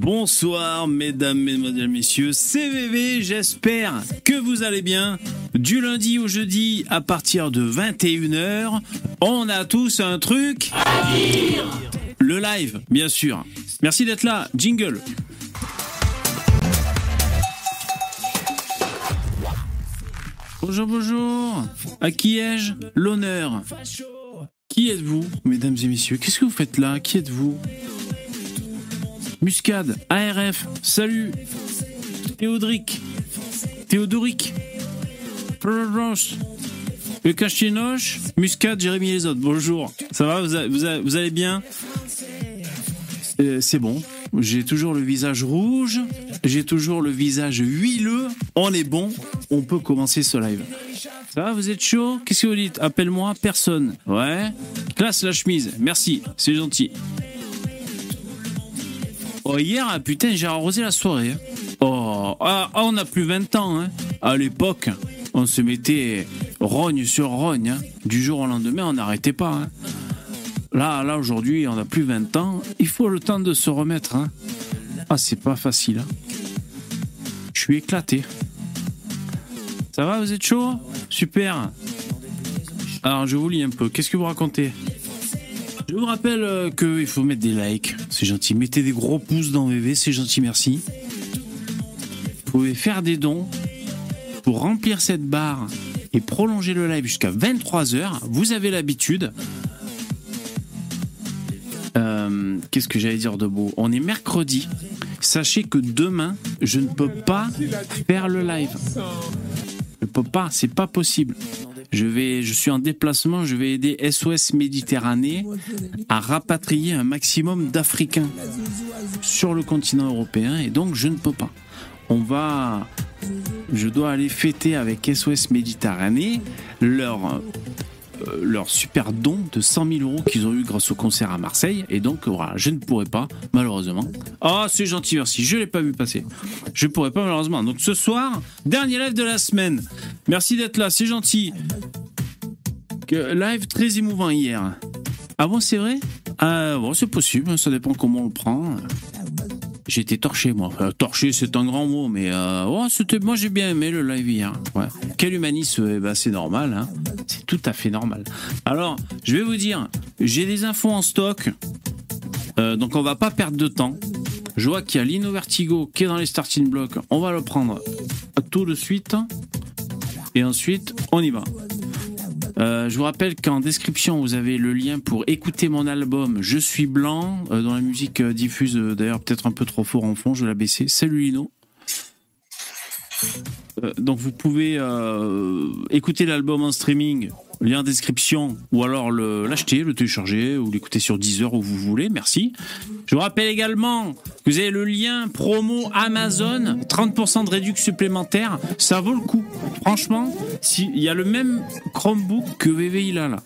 Bonsoir mesdames, mesdemoiselles, messieurs, c'est VV, j'espère que vous allez bien. Du lundi au jeudi à partir de 21h, on a tous un truc à dire. Le live, bien sûr. Merci d'être là, jingle. Bonjour, bonjour. À qui ai-je l'honneur? Qui êtes-vous, mesdames et messieurs? Qu'est-ce que vous faites là? Qui êtes-vous? Muscade, ARF, salut. Théodric, Théodoric, le Cachinoche, Muscade, Jérémy les autres. Bonjour. Ça va vous, allez bien? Euh, C'est bon. J'ai toujours le visage rouge. J'ai toujours le visage huileux. On est bon. On peut commencer ce live. Ça va, vous êtes chaud? Qu'est-ce que vous dites? Appelle-moi personne. Ouais. Classe la chemise. Merci. C'est gentil. Oh, hier, ah, putain, j'ai arrosé la soirée. Hein. Oh, ah, ah, on a plus 20 ans. Hein. À l'époque, on se mettait rogne sur rogne. Hein. Du jour au lendemain, on n'arrêtait pas. Là, là aujourd'hui, on a plus 20 ans. Il faut le temps de se remettre. Ah, c'est pas facile. Je suis éclaté. Ça va, vous êtes chaud? Super. Alors, je vous lis un peu. Qu'est-ce que vous racontez? Je vous rappelle euh, qu'il faut mettre des likes, c'est gentil. Mettez des gros pouces dans VV, c'est gentil, merci. Vous pouvez faire des dons pour remplir cette barre et prolonger le live jusqu'à 23h. Vous avez l'habitude. Euh, qu'est-ce que j'allais dire de beau? On est mercredi. Sachez que demain, je ne peux pas faire le live. Je ne peux pas, c'est pas possible. Je suis en déplacement, je vais aider SOS Méditerranée à rapatrier un maximum d'Africains sur le continent européen et donc je ne peux pas. On va, je dois aller fêter avec SOS Méditerranée leur leur super don de 100 000 euros qu'ils ont eu grâce au concert à Marseille. Et donc, voilà, je ne pourrai pas, malheureusement. Ah, c'est gentil, merci. Je ne l'ai pas vu passer. Je ne pourrai pas, malheureusement. Donc, ce soir, dernier live de la semaine. Merci d'être là, c'est gentil. live très émouvant hier. Ah bon, c'est vrai? Ah, Bon, c'est possible, ça dépend comment on le prend. Été torché, moi. torché, c'est un grand mot, mais euh, c'était, moi j'ai bien aimé le live hier. Ouais. Quel humanisme eh ben, C'est normal, hein. c'est tout à fait normal. Alors, je vais vous dire, j'ai des infos en stock, euh, donc on va pas perdre de temps. Je vois qu'il y a Lino Vertigo qui est dans les starting blocks. On va le prendre tout de suite. Et ensuite, on y va. Euh, je vous rappelle qu'en description, vous avez le lien pour écouter mon album Je suis blanc, euh, dont la musique euh, diffuse d'ailleurs peut-être un peu trop fort en fond, je l'ai baissé. Salut Lino. donc vous pouvez écouter l'album en streaming lien description, ou alors l'acheter, le, télécharger, ou l'écouter sur Deezer où vous voulez, merci. Je vous rappelle également que vous avez le lien promo Amazon, 30% de réduction supplémentaire, ça vaut le coup. Franchement, il y a le même Chromebook que VV il a là.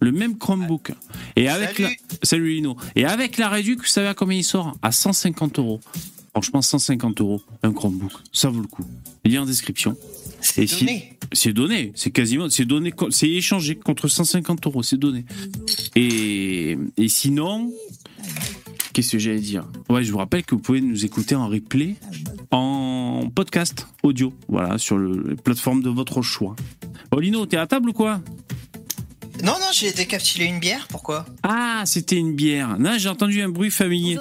Le même Chromebook. Et avec salut. la... Salut Lino. Et avec la réduction, vous savez à combien il sort? À 150 euros. Franchement, 150 euros, un Chromebook. Ça vaut le coup. Lien en description. C'est donné. c'est donné. C'est quasiment, c'est donné, c'est échangé contre 150 euros. C'est donné. Et, et sinon, qu'est-ce que j'allais dire? Ouais, je vous rappelle que vous pouvez nous écouter en replay, en podcast audio, voilà, sur le plateforme de votre choix. Olino, t'es à table ou quoi? Non, non, j'ai décapsulé une bière, pourquoi? Ah, c'était une bière. Non, j'ai entendu un bruit familier.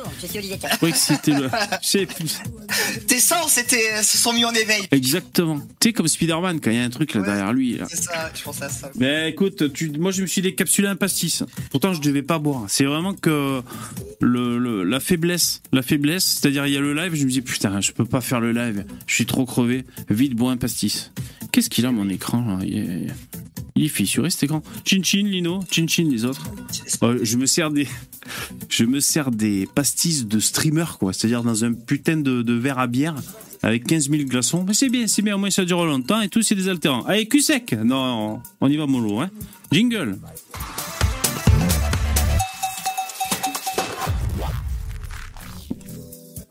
Oui, c'était le. Tes sens c'était, se sont mis en éveil. Exactement. Tu sais, comme Spider-Man, quand il y a un truc là derrière lui. C'est ça, je pense à ça. Mais écoute, tu... moi je me suis décapsulé un pastis. Pourtant, je devais pas boire. C'est vraiment que le, la faiblesse. La faiblesse, c'est-à-dire, il y a le live, je me dis, putain, je peux pas faire le live. Je suis trop crevé. Vite, bois un pastis. Qu'est-ce qu'il a, mon écran là? Il est fissuré cet écran. Chin chin, Lino. Chin chin, les autres. Euh, je me sers des. Je me sers des pastilles de streamer, quoi. C'est-à-dire dans un putain de, verre à bière avec 15 000 glaçons. Mais c'est bien, c'est bien. Au moins, ça dure longtemps et tout, c'est des altérants. Allez, cul sec. Non, on y va mollo, hein. Jingle.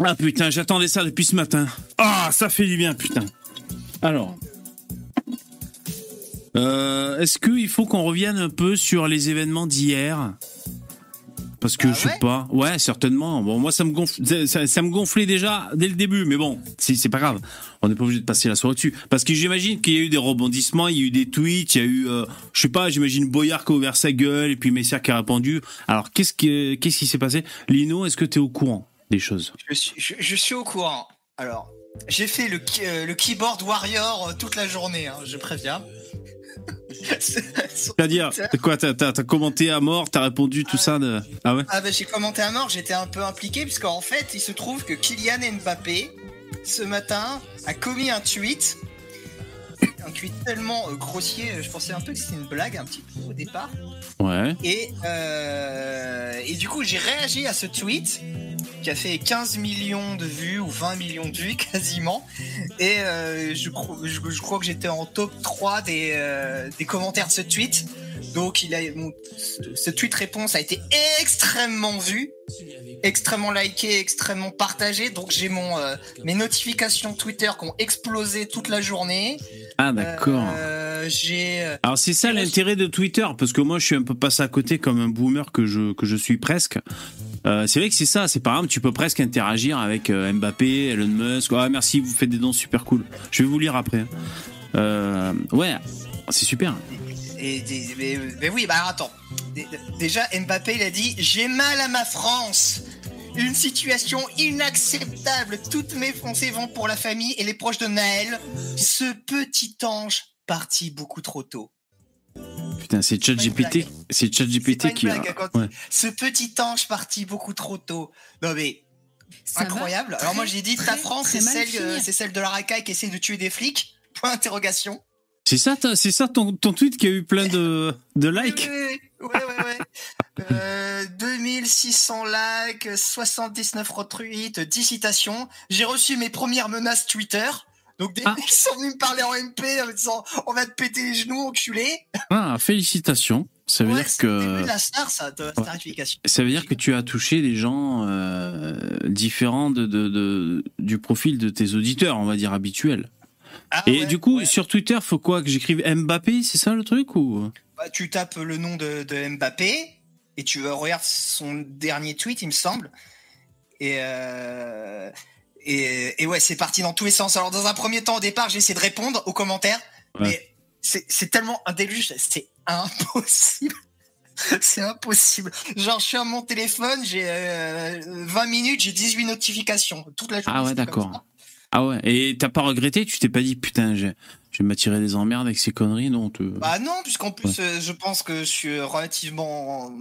Ah putain, j'attendais ça depuis ce matin. Ah, ça fait du bien, putain. Alors, euh, est-ce qu'il faut qu'on revienne un peu sur les événements d'hier? Parce que Ah je sais ouais? pas. Ouais, certainement. Bon, moi, ça me gonfle, ça, ça me gonflait déjà dès le début, mais bon, c'est c'est pas grave. On n'est pas obligé de passer la soirée dessus. Parce que j'imagine qu'il y a eu des rebondissements, il y a eu des tweets, il y a eu, euh, je sais pas, j'imagine Boyard qui a ouvert sa gueule et puis Messier qui a répondu. Alors, qu'est-ce qui, qu'est-ce qui s'est passé? Lino, est-ce que tu es au courant des choses? Je suis, je, je suis au courant. Alors, j'ai fait le, euh, le keyboard warrior euh, toute la journée, hein, je préviens. C'est-à-dire, quoi, t'as, commenté à mort, t'as répondu tout ça de... Ah ouais? Ah bah j'ai commenté à mort, j'étais un peu impliqué puisqu'en fait il se trouve que Kylian Mbappé ce matin a commis un tweet, un tweet tellement euh, grossier, je pensais un peu que c'était une blague un petit peu au départ. Ouais. Et, euh, et du coup j'ai réagi à ce tweet qui a fait 15 millions de vues ou 20 millions de vues quasiment. Et euh, je, crois, je, je crois que j'étais en top 3 des, euh, des commentaires de ce tweet. Donc il a, mon- ce- tweet réponse a été extrêmement vu, extrêmement liké, extrêmement partagé. Donc j'ai mon euh, mes notifications Twitter qui ont explosé toute la journée. Ah d'accord. Alors c'est ça l'intérêt de Twitter, parce que moi je suis un peu passé à côté comme un boomer que je, que je suis presque. Euh, c'est vrai que c'est ça, c'est par exemple, tu peux presque interagir avec euh, Mbappé, Elon Musk. Ah merci, vous faites des dons super cool. Je vais vous lire après. Euh, ouais, c'est super. Et mais, oui, bah attends. Dé- Déjà, Mbappé, il a dit J'ai mal à ma France. Une situation inacceptable. Toutes mes pensées vont pour la famille et les proches de Naël. Ce petit ange parti beaucoup trop tôt. Putain, c'est ChatGPT, c'est ChatGPT qui a. Ouais. Ce petit ange parti beaucoup trop tôt. Non mais Ça incroyable. Alors moi j'ai dit ta France, c'est celle, euh, c'est celle de la racaille qui essaie de tuer des flics. Point d'interrogation. C'est ça, c'est ça ton, ton tweet qui a eu plein de, de likes. Oui, oui, oui. Ouais, ouais, ouais. Euh, 2600 likes, 79 retweets, 10 citations. J'ai reçu mes premières menaces Twitter. Donc des Ah. mecs sont venus me parler en MP en me disant on va te péter les genoux, enculé. Ah, félicitations. Ça veut Ouais, dire c'est le début que de la star, ça, de ça veut dire que tu as touché des gens euh, différents de, de, de- du profil de tes auditeurs, on va dire habituels. Ah Et ouais, du coup, sur Twitter, faut quoi que j'écrive Mbappé, c'est ça le truc ou? Bah, tu tapes le nom de, de Mbappé et tu regardes son dernier tweet, il me semble. Et, euh, et, et ouais, c'est parti dans tous les sens. Alors, dans un premier temps, au départ, j'ai essayé de répondre aux commentaires, Ouais. mais c'est tellement un déluge, c'est impossible. C'est impossible. Genre, je suis à mon téléphone, j'ai euh, 20 minutes, j'ai 18 notifications. Toute la journée. Ah ouais, d'accord. Ah ouais. Et t'as pas regretté Tu t'es pas dit putain, je, je vais m'attirer des emmerdes avec ces conneries, non te... Bah non, puisqu'en plus, euh, je pense que je suis relativement euh,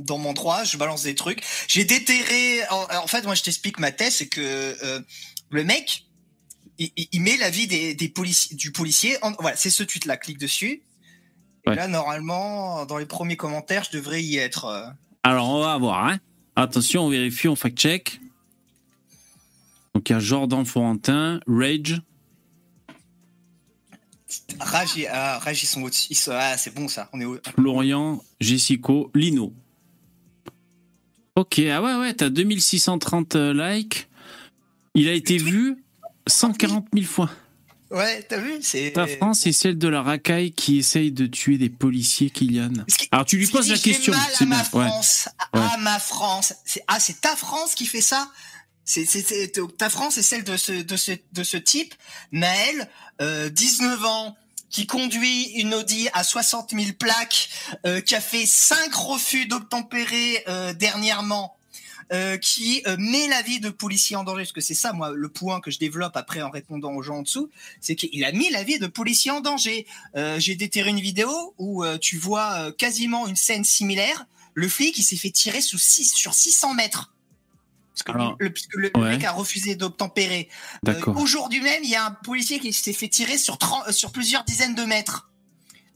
dans mon droit, je balance des trucs. J'ai déterré... En, en fait, moi, je t'explique ma thèse, c'est que euh, le mec, il, met la vie des, des policiers, du policier... En, voilà, c'est ce tweet-là, clique dessus. Et Ouais. là, normalement, dans les premiers commentaires, je devrais y être. euh. Alors on va voir. Hein. Attention, on vérifie, on fact-check. Donc il y a Jordan Florentin, Rage. Rage, et- ah, Rage, ils sont au-dessus. Ah, c'est bon ça. On est au... Florian, Jessico, Lino. Ok, ah ouais, ouais, t'as 2630 euh, likes. Il a été vu 140 000 fois. Ouais, t'as vu. Ta France est celle de la racaille qui essaye de tuer des policiers, Kylian. Qui- Alors tu lui poses la question, mal à bien. ma Ouais. France, à ma France. Ah, c'est ta France qui fait ça? C'est ta France est celle de ce de ce de ce type. Naël, euh, 19 ans, qui conduit une Audi à 60 000 plaques, euh, qui a fait cinq refus d'obtempérer euh, dernièrement. euh, qui euh, met la vie de policiers en danger, parce que c'est ça, moi, le point que je développe après en répondant aux gens en dessous, c'est qu'il a mis la vie de policiers en danger. Euh, J'ai déterré une vidéo où euh, tu vois quasiment une scène similaire. Le flic, il s'est fait tirer sous six, sur 600 mètres. Parce que Alors, le, puisque le ouais. mec a refusé d'obtempérer. Euh. Aujourd'hui même, il y a un policier qui s'est fait tirer sur, 30 euh, sur plusieurs dizaines de mètres.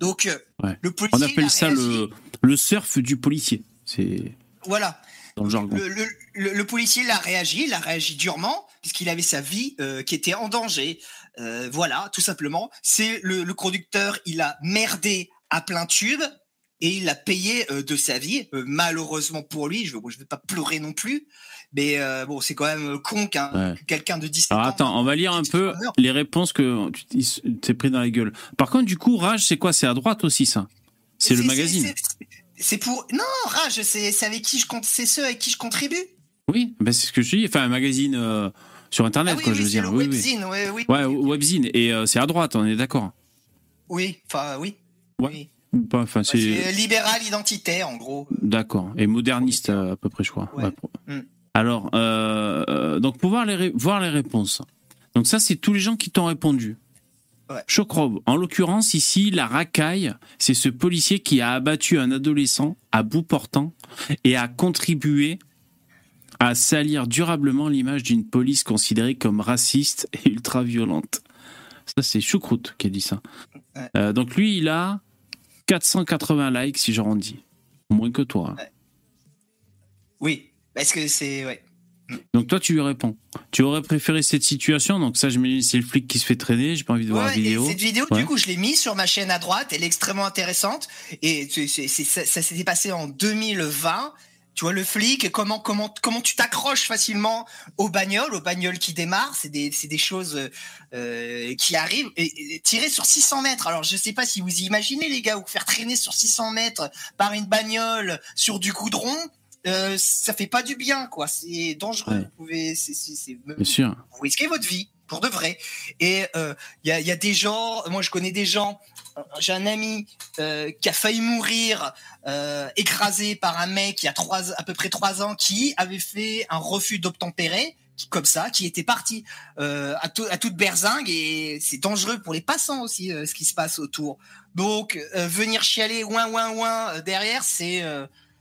Donc, euh, Ouais. le policier. On appelle ça le, le surf du policier. C'est Voilà. dans le jargon. Le, le, le, le policier l'a réagi, il a réagi durement, puisqu'il avait sa vie euh, qui était en danger. Euh, voilà, tout simplement. C'est le, le conducteur, il a merdé à plein tube et il a payé euh, de sa vie. Euh, malheureusement pour lui, je ne vais pas pleurer non plus, mais euh, bon, c'est quand même con qu'un Ouais. quelqu'un de 17 Alors ans. attends, on va lire un peu les réponses que tu t'es pris dans la gueule. Par contre, du coup, Rage, c'est quoi? C'est à droite aussi, ça? C'est le magazine. c'est- pour. Non, Rage, c'est avec qui je compte. C'est ceux avec qui je contribue. Oui, ben c'est ce que je dis. Enfin, un magazine euh, sur Internet, Ah oui, quoi, oui, je veux dire. le Oui, oui. webzine, oui. Ouais, webzine. Et euh, c'est à droite, on est d'accord. Oui, enfin, oui. Ouais. Enfin, c'est. C'est libéral identitaire, en gros. D'accord. Et moderniste euh, à peu près, je crois. Ouais. Ouais. Mm. Alors, euh, euh, donc pour voir les, ré- voir les réponses. Donc ça, c'est tous les gens qui t'ont répondu. Ouais. Chocrobe. En l'occurrence, ici, la racaille, c'est ce policier qui a abattu un adolescent à bout portant et a contribué à salir durablement l'image d'une police considérée comme raciste et ultra-violente. Ça, c'est Choucroute qui a dit ça. Ouais. Euh, donc lui, il a 480 likes, si j'arrondis. Moins que toi. hein. Oui. Parce que c'est. Ouais. Donc toi, tu lui réponds. Tu aurais préféré cette situation, donc ça, je me dis, c'est le flic qui se fait traîner, j'ai pas envie de voir la et vidéo. cette vidéo, Ouais. du coup, je l'ai mise sur ma chaîne à droite. Elle est extrêmement intéressante. Et ça, ça s'était passé en 2020. Tu vois, le flic, comment, comment, comment tu t'accroches facilement aux bagnoles, aux bagnoles qui démarrent. C'est des, c'est des choses euh, qui arrivent. Et, et tirer sur 600 mètres. Alors, je sais pas si vous imaginez, les gars, vous faire traîner sur 600 mètres par une bagnole sur du goudron. Euh, ça fait pas du bien, quoi. C'est dangereux. Ouais. Vous pouvez, c'est, c'est, c'est- Bien sûr. vous risquez votre vie pour de vrai. Et il y, a, y a des gens, moi je connais des gens, euh, j'ai un ami euh, qui a failli mourir euh, écrasé par un mec il y a trois, à peu près trois ans qui avait fait un refus d'obtempérer qui- comme ça, qui était parti euh, à, tout- à toute berzingue et c'est dangereux pour les passants aussi ce qui se passe autour. Donc venir chialer ouin ouin ouin derrière, c'est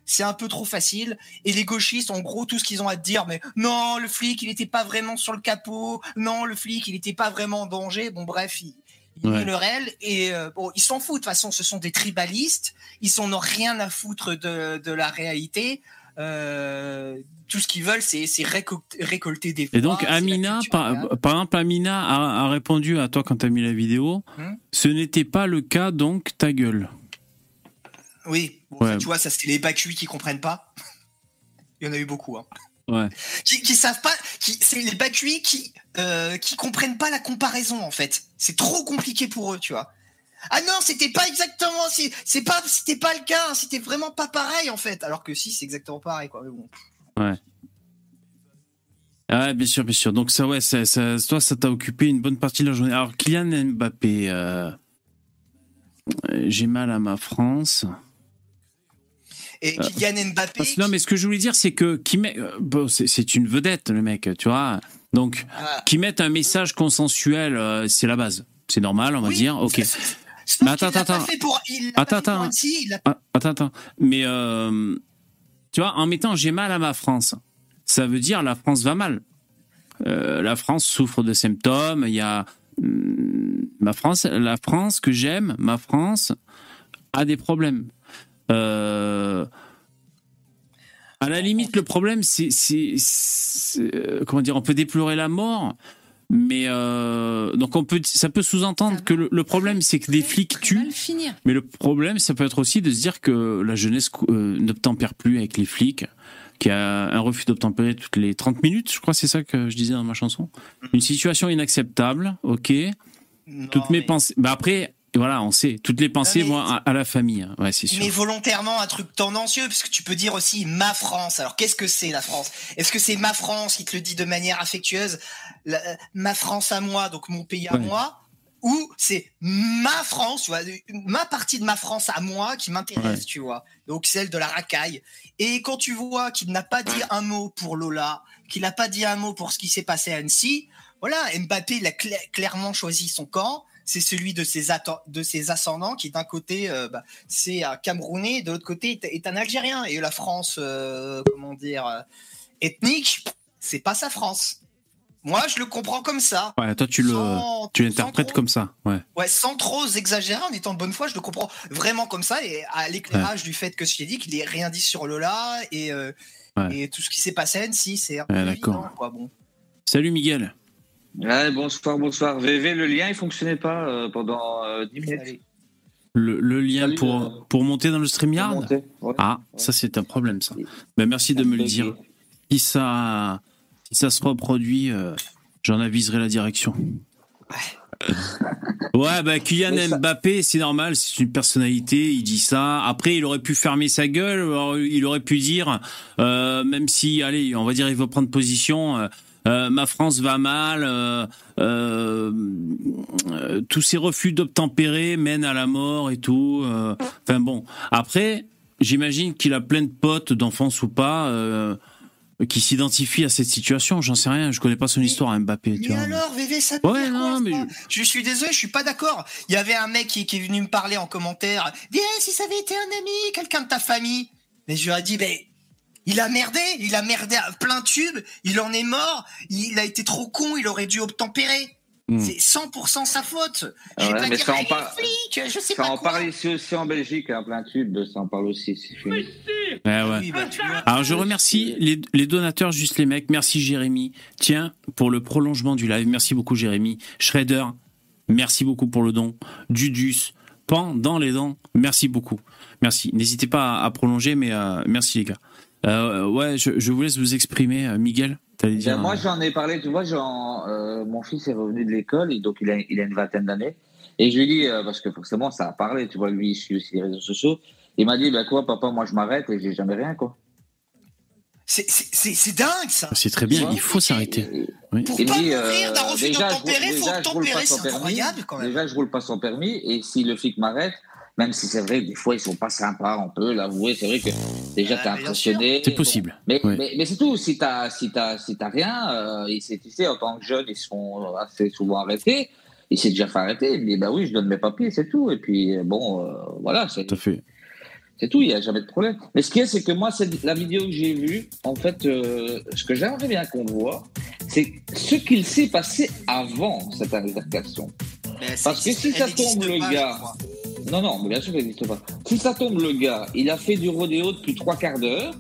c'est un peu trop facile. Et les gauchistes, en gros, tout ce qu'ils ont à te dire, mais non, le flic, il n'était pas vraiment sur le capot. Non, le flic, il n'était pas vraiment en danger. Bon, bref, ils Ouais. le réel. Et euh, bon, ils s'en foutent. De toute façon, ce sont des tribalistes. Ils en ont rien à foutre de, de la réalité. Euh, tout ce qu'ils veulent, c'est c'est récol- récolter des Et voix, donc c'est la Amina, par, par exemple, Amina a, a répondu à toi quand tu as mis la vidéo. Hmm. Ce n'était pas le cas, donc ta gueule. Oui, bon, Ouais. ça, tu vois, ça c'est les bacuits qui comprennent pas. Il y en a eu beaucoup. Hein. Ouais. qui, qui savent pas, qui, c'est les bacuits qui, euh, qui comprennent pas la comparaison en fait. C'est trop compliqué pour eux, tu vois. Ah non, c'était pas exactement, c'est, c'est pas, c'était pas le cas, hein, c'était vraiment pas pareil en fait. Alors que si, c'est exactement pareil, quoi. Mais bon. Ah, bien sûr, bien sûr. Donc ça, ouais, ça, ça- toi, ça t'a occupé une bonne partie de la journée. Alors, Kylian Mbappé, euh, j'ai mal à ma France. Et Euh, Kylian Mbappé. Non, mais ce que je voulais dire, c'est que qui met, euh, bon, c'est- une vedette, le mec, tu vois. Donc, Ah, qui mette un message consensuel, euh, c'est la base. C'est normal, on va oui, dire. Ok. Mais attends, attends, pour, Attends, Ah, attends, attends. Mais euh, tu vois, en mettant j'ai mal à ma France, ça veut dire la France va mal. Euh, la France souffre de symptômes. Il y a hum, ma France, la France que j'aime, ma France a des problèmes. Euh, à la limite, le problème, c'est, c'est- c'est- euh, comment dire, on peut déplorer la mort, mais euh, donc on peut, ça peut sous-entendre que le, le problème, c'est que des flics tuent. Mais le problème, ça peut être aussi de se dire que la jeunesse euh, n'obtempère plus avec les flics, qu'il y a un refus d'obtempérer toutes les 30 minutes, je crois que c'est ça que je disais dans ma chanson. Une situation inacceptable, ok. Non, Toutes mes mais- pensées. Bah après, voilà, on sait, toutes les pensées vont à, à la famille. hein. Ouais, c'est sûr. Mais volontairement un truc tendancieux, parce que tu peux dire aussi ma France. Alors qu'est-ce que c'est la France? Est-ce que c'est ma France qui te le dit de manière affectueuse, la- ma France à moi, donc mon pays à Ouais. moi, ou c'est ma France, tu vois, ma partie de ma France à moi qui m'intéresse, Ouais. tu vois? Donc celle de la racaille. Et quand tu vois qu'il n'a pas dit un mot pour Lola, qu'il n'a pas dit un mot pour ce qui s'est passé à Annecy, voilà, Mbappé il a cla- clairement choisi son camp. C'est celui de ses, atten- de ses ascendants qui d'un côté euh, bah, c'est un Camerounais, de l'autre côté est, est un Algérien. Et la France, euh, comment dire, euh, ethnique, c'est pas sa France. Moi, je le comprends comme ça. Ouais, toi, tu le, l'interprètes comme ça. Ouais. Ouais, sans trop exagérer, en étant de bonne foi, je le comprends vraiment comme ça. Et à l'éclairage du fait que je t'ai dit qu'il ait rien dit sur Lola et, euh, Ouais. et tout ce qui s'est passé à Annecy, c'est un peu évident, quoi. Bon. Salut Miguel. Ouais, bonsoir, bonsoir. VV, le lien, il fonctionnait pas euh, pendant euh, 10 minutes. Le, le lien Salut, pour, euh, pour monter dans le StreamYard Monter, ouais. Ah, ça c'est un problème ça. Ben, merci de me le dire. Si ça, si ça se reproduit, euh, j'en aviserai la direction. Ouais, bah Kylian ça- Mbappé, c'est normal, c'est une personnalité, il dit ça. Après, il aurait pu fermer sa gueule, il aurait pu dire, euh, même si, allez, on va dire, il veut prendre position. Euh, ma France va mal, euh, euh, tous ces refus d'obtempérer mènent à la mort et tout. Enfin bon, après, j'imagine qu'il a plein de potes, d'enfance ou pas, qui s'identifient à cette situation. J'en sais rien, je connais pas son Mais- histoire, Mbappé. Tu Mais vois. alors, VV, ça Ouais, non, mais je... suis désolé, je suis pas d'accord. Il y avait un mec qui, qui est venu me parler en commentaire. Viens, si ça avait été un ami, quelqu'un de ta famille. Mais je lui ai dit, ben, il a merdé, il a merdé à plein tube, il en est mort, il a été trop con, il aurait dû obtempérer. Hmm. C'est 100% sa faute. Je Ouais, vais pas mais dire, ça en ah, il est par- flic, je sais Ça pas en parle ici aussi en Belgique, à plein tube, ça en parle aussi. Ouais. Oui, bah. Alors je remercie les, les donateurs, juste les mecs. Merci Jérémy. Tiens, pour le prolongement du live, merci beaucoup Jérémy. Shredder, merci beaucoup pour le don. Dudus, Pan dans les dents, merci beaucoup. Merci. N'hésitez pas à, à prolonger, mais euh, merci les gars. Euh, ouais, je, je vous laisse vous exprimer. Euh, Miguel, dire. Ben, moi, euh, j'en ai parlé, tu vois, genre, euh, mon fils est revenu de l'école, et donc il a, il a une vingtaine d'années. Et je lui dis, euh, parce que forcément, ça a parlé, tu vois, lui, il suit aussi les réseaux sociaux. Il m'a dit, ben quoi, papa, moi, je m'arrête et j'ai jamais rien, quoi. C'est- dingue, ça. c'est très bien, il faut s'arrêter. Oui. Pour Il me pas dit, mourir d'un refus déjà, je d'obtempérer, roule- faut je obtempérer, c'est incroyable quand même. Déjà, je roule pas sans permis, et si le flic m'arrête, même si c'est vrai que des fois, ils sont pas sympas, on peut l'avouer, c'est vrai que déjà, Euh, t'es impressionné. C'est possible. Mais, Ouais. mais, mais c'est tout. Si t'as si t'as si t'as rien, euh, et tu sais, en tant que jeune, ils sont assez souvent arrêtés. Il s'est déjà fait arrêter. Il me dit bah oui, je donne mes papiers, c'est tout. Et puis euh, bon, euh, voilà, c'est Tout à fait. c'est tout. Il y a jamais de problème. Mais ce qui est, c'est que moi, cette, la vidéo que j'ai vue, en fait, euh, ce que j'aimerais bien qu'on voit, c'est ce qu'il s'est passé avant cette altercation. Parce que si ça tombe, le pas, gars, je crois. Non, non, mais bien sûr, ça n'existe pas. Si ça tombe, le gars, il a fait du rodéo depuis trois quarts d'heure,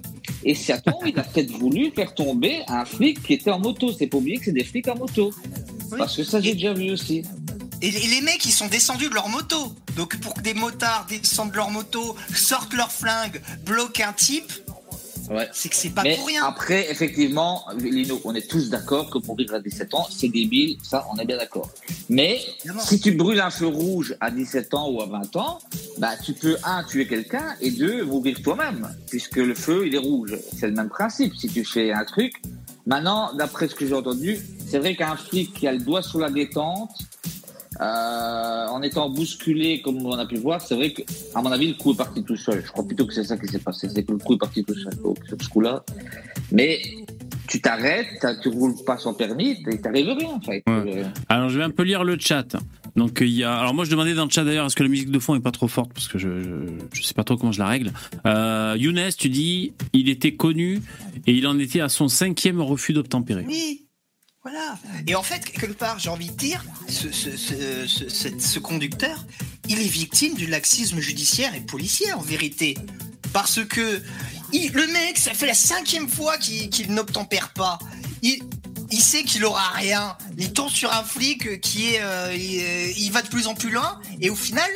et si ça tombe, il a peut-être voulu faire tomber un flic qui était en moto. C'est pas oublier que c'est des flics en moto. Oui. Parce que ça, j'ai déjà vu aussi. Et les les mecs, ils sont descendus de leur moto. Donc pour que des motards descendent de leur moto, sortent leur flingue, bloquent un type, Ouais. c'est que c'est pas Mais pour rien. après, effectivement, Lino, on est tous d'accord que pour vivre à 17 ans, c'est débile, ça, on est bien d'accord. Mais Évidemment. si tu brûles un feu rouge à 17 ans ou à 20 ans, bah, tu peux, un, tuer quelqu'un et deux, mourir toi-même, puisque le feu, il est rouge. C'est le même principe. Si tu fais un truc, maintenant, d'après ce que j'ai entendu, c'est vrai qu'un flic qui a le doigt sur la détente, euh, en étant bousculé, comme on a pu voir, c'est vrai que, à mon avis, le coup est parti tout seul. Je crois plutôt que c'est ça qui s'est passé. C'est que le coup est parti tout seul donc, sur ce coup-là. Mais tu t'arrêtes, tu roules pas sans permis, il t'arrive rien, en fait. Ouais. Euh, Alors je vais un peu lire le chat. Donc il y a. Alors moi je demandais dans le chat d'ailleurs est-ce que la musique de fond est pas trop forte? Parce que je, je je sais pas trop comment je la règle. Euh, Younes, tu dis il était connu et il en était à son cinquième refus d'obtempérer. Oui, voilà. Et en fait, quelque part, j'ai envie de dire, ce, ce, ce, ce- ce- ce conducteur, il est victime du laxisme judiciaire et policier, en vérité. Parce que il- le mec, ça fait la cinquième fois qu'il n'obtempère pas. Il, il sait qu'il aura rien. Il tombe sur un flic qui est, euh, il, euh, il va de plus en plus loin, et au final,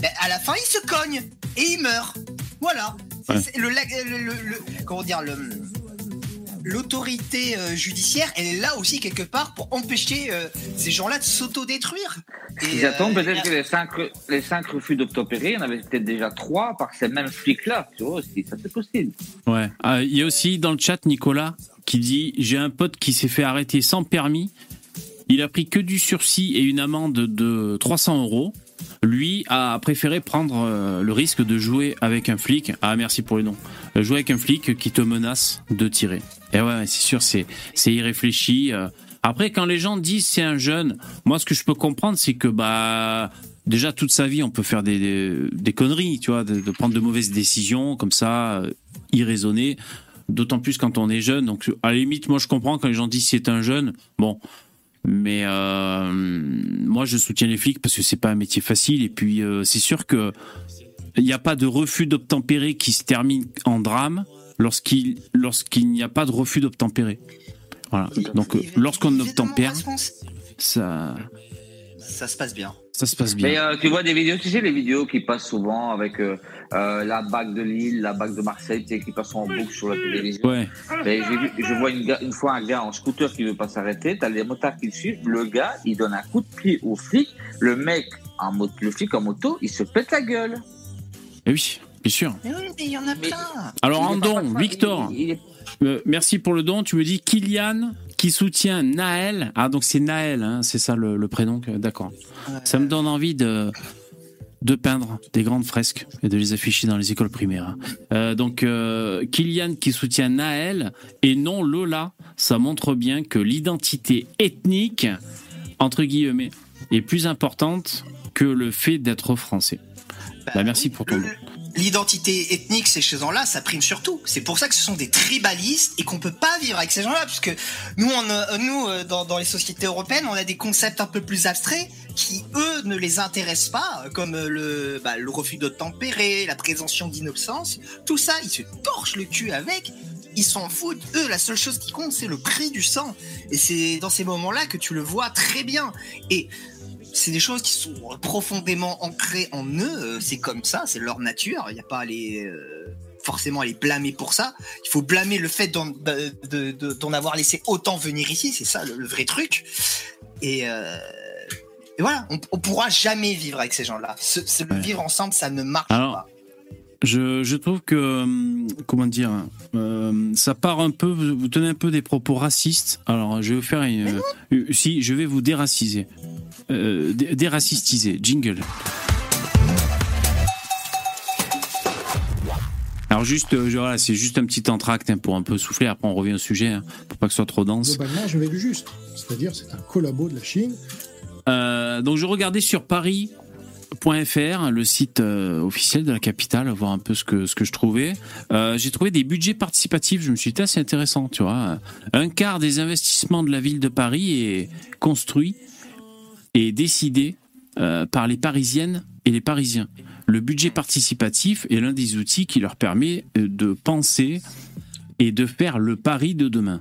ben, à la fin, il se cogne et il meurt. Voilà. Ouais. le- le- le- comment dire le l'autorité euh, judiciaire, elle est là aussi quelque part pour empêcher euh, ces gens-là de s'autodétruire. Ça tombe, euh, peut-être que les cinq, les cinq refus d'obtempérer, il y en avait peut-être déjà trois par ces mêmes flics-là. Tu vois aussi, ça c'est possible. Ouais. Il y a aussi dans le chat Nicolas qui dit j'ai un pote qui s'est fait arrêter sans permis. Il a pris que du sursis et une amende de 300 euros. Lui a préféré prendre euh, le risque de jouer avec un flic. Ah merci pour le nom. Euh, Jouer avec un flic qui te menace de tirer. Et ouais, c'est sûr, c'est c'est irréfléchi. euh. Après, quand les gens disent c'est un jeune, moi ce que je peux comprendre, c'est que bah déjà toute sa vie on peut faire des, des, conneries, tu vois, de, de prendre de mauvaises décisions comme ça, irraisonnées. D'autant plus quand on est jeune. Donc à la limite, moi je comprends quand les gens disent c'est un jeune. Bon, mais euh, moi je soutiens les flics parce que c'est pas un métier facile. Et puis euh, c'est sûr que il n'y a pas de refus d'obtempérer qui se termine en drame lorsqu'il lorsqu'il n'y a pas de refus d'obtempérer. Voilà. Donc euh, lorsqu'on obtempère, ça ça se passe bien. Ça se passe bien. Mais euh, tu vois des vidéos, tu sais, les vidéos qui passent souvent avec euh, euh, la bague de Lille, la bague de Marseille, tu sais, qui passent en boucle sur la télévision. Ouais. Mais vu- je vois une, fois un gars en scooter qui veut pas s'arrêter, t'as les motards qui le suivent, le gars, il donne un coup de pied au flic, le mec, en moto, le flic en moto, il se pète la gueule. Eh oui, bien sûr. Mais oui, mais il y en a Mais- plein. Alors, Il en est pas don, pas- Victor, il- il est- euh, merci pour le don. Tu me dis Kylian qui soutient Naël. Ah, donc c'est Naël, hein, c'est ça le, le prénom. D'accord. Ça me donne envie de, de peindre des grandes fresques et de les afficher dans les écoles primaires. hein. Euh, donc, euh, Kylian qui soutient Naël et non Lola, ça montre bien que l'identité ethnique, entre guillemets, est plus importante que le fait d'être français. Bah, merci pour ton don. L'identité ethnique, ces gens-là, ça prime surtout. C'est pour ça que ce sont des tribalistes et qu'on peut pas vivre avec ces gens-là, puisque nous, a- nous, euh, dans, les sociétés européennes, on a des concepts un peu plus abstraits qui, eux, ne les intéressent pas, euh, comme euh, le, bah, le refus de tempérer, la présomption d'innocence. Tout ça, ils se torchent le cul avec. Ils s'en foutent. Eux, la seule chose qui compte, c'est le prix du sang. Et c'est dans ces moments-là que tu le vois très bien. Et c'est des choses qui sont profondément ancrées en eux. euh, C'est comme ça, c'est leur nature. Il n'y a pas à les euh, forcément à les blâmer pour ça. Il faut blâmer le fait d'en de- de- de- d'en avoir laissé autant venir ici. C'est ça le, le vrai truc. Et, euh, et voilà, on, on pourra jamais vivre avec ces gens-là. Ce- le Ouais. vivre ensemble, ça ne marche Alors, pas. Je, je trouve que, comment dire, euh, ça part un peu, vous, tenez un peu des propos racistes. Alors, je vais vous faire une. euh, si, je vais vous déraciser. Euh, dé- déracistiser. Jingle. Alors, juste, euh, voilà, c'est juste un petit entracte hein, pour un peu souffler. Après, on revient au sujet, hein, pour pas que ce soit trop dense. Globalement, je vais du juste. C'est-à-dire, c'est un collabo de la Chine. Euh, donc je regardais sur paris.fr, le site euh, officiel de la capitale, voir un peu ce que, ce que je trouvais. J'ai trouvé des budgets participatifs, je me suis dit, c'est intéressant, tu vois. Un quart des investissements de la ville de Paris est construit et décidé euh, par les Parisiennes et les Parisiens. Le budget participatif est l'un des outils qui leur permet euh, de penser et de faire le pari de demain.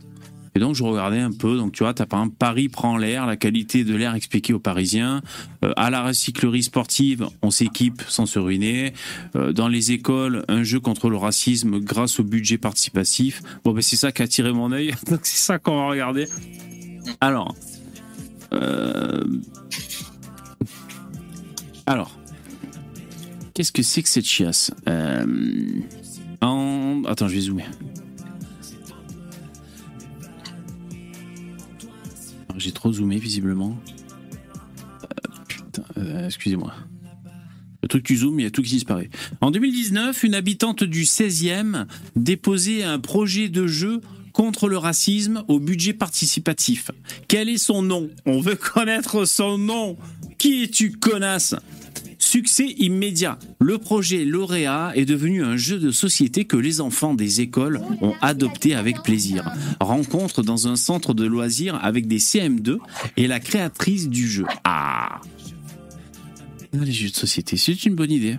Et donc je regardais un peu, donc tu vois, t'as par exemple Paris prend l'air, la qualité de l'air expliquée aux Parisiens. Euh, à la recyclerie sportive, on s'équipe sans se ruiner. Dans les écoles, un jeu contre le racisme grâce au budget participatif. Bon, ben c'est ça qui a attiré mon œil, donc c'est ça qu'on va regarder. Alors, alors, qu'est-ce que c'est que cette chiasse? Euh, en... Attends, je vais zoomer. J'ai trop zoomé visiblement. Euh, putain, euh, excusez-moi. Le truc tu zoomes, il y a tout qui disparaît. En 2019, une habitante du 16e déposait un projet de jeu contre le racisme au budget participatif. Quel est son nom? On veut connaître son nom. Qui es-tu, connasse? Succès immédiat. Le projet lauréat est devenu un jeu de société que les enfants des écoles ont adopté avec plaisir. Rencontre dans un centre de loisirs avec des CM2 et la créatrice du jeu. Ah Les jeux de société, c'est une bonne idée.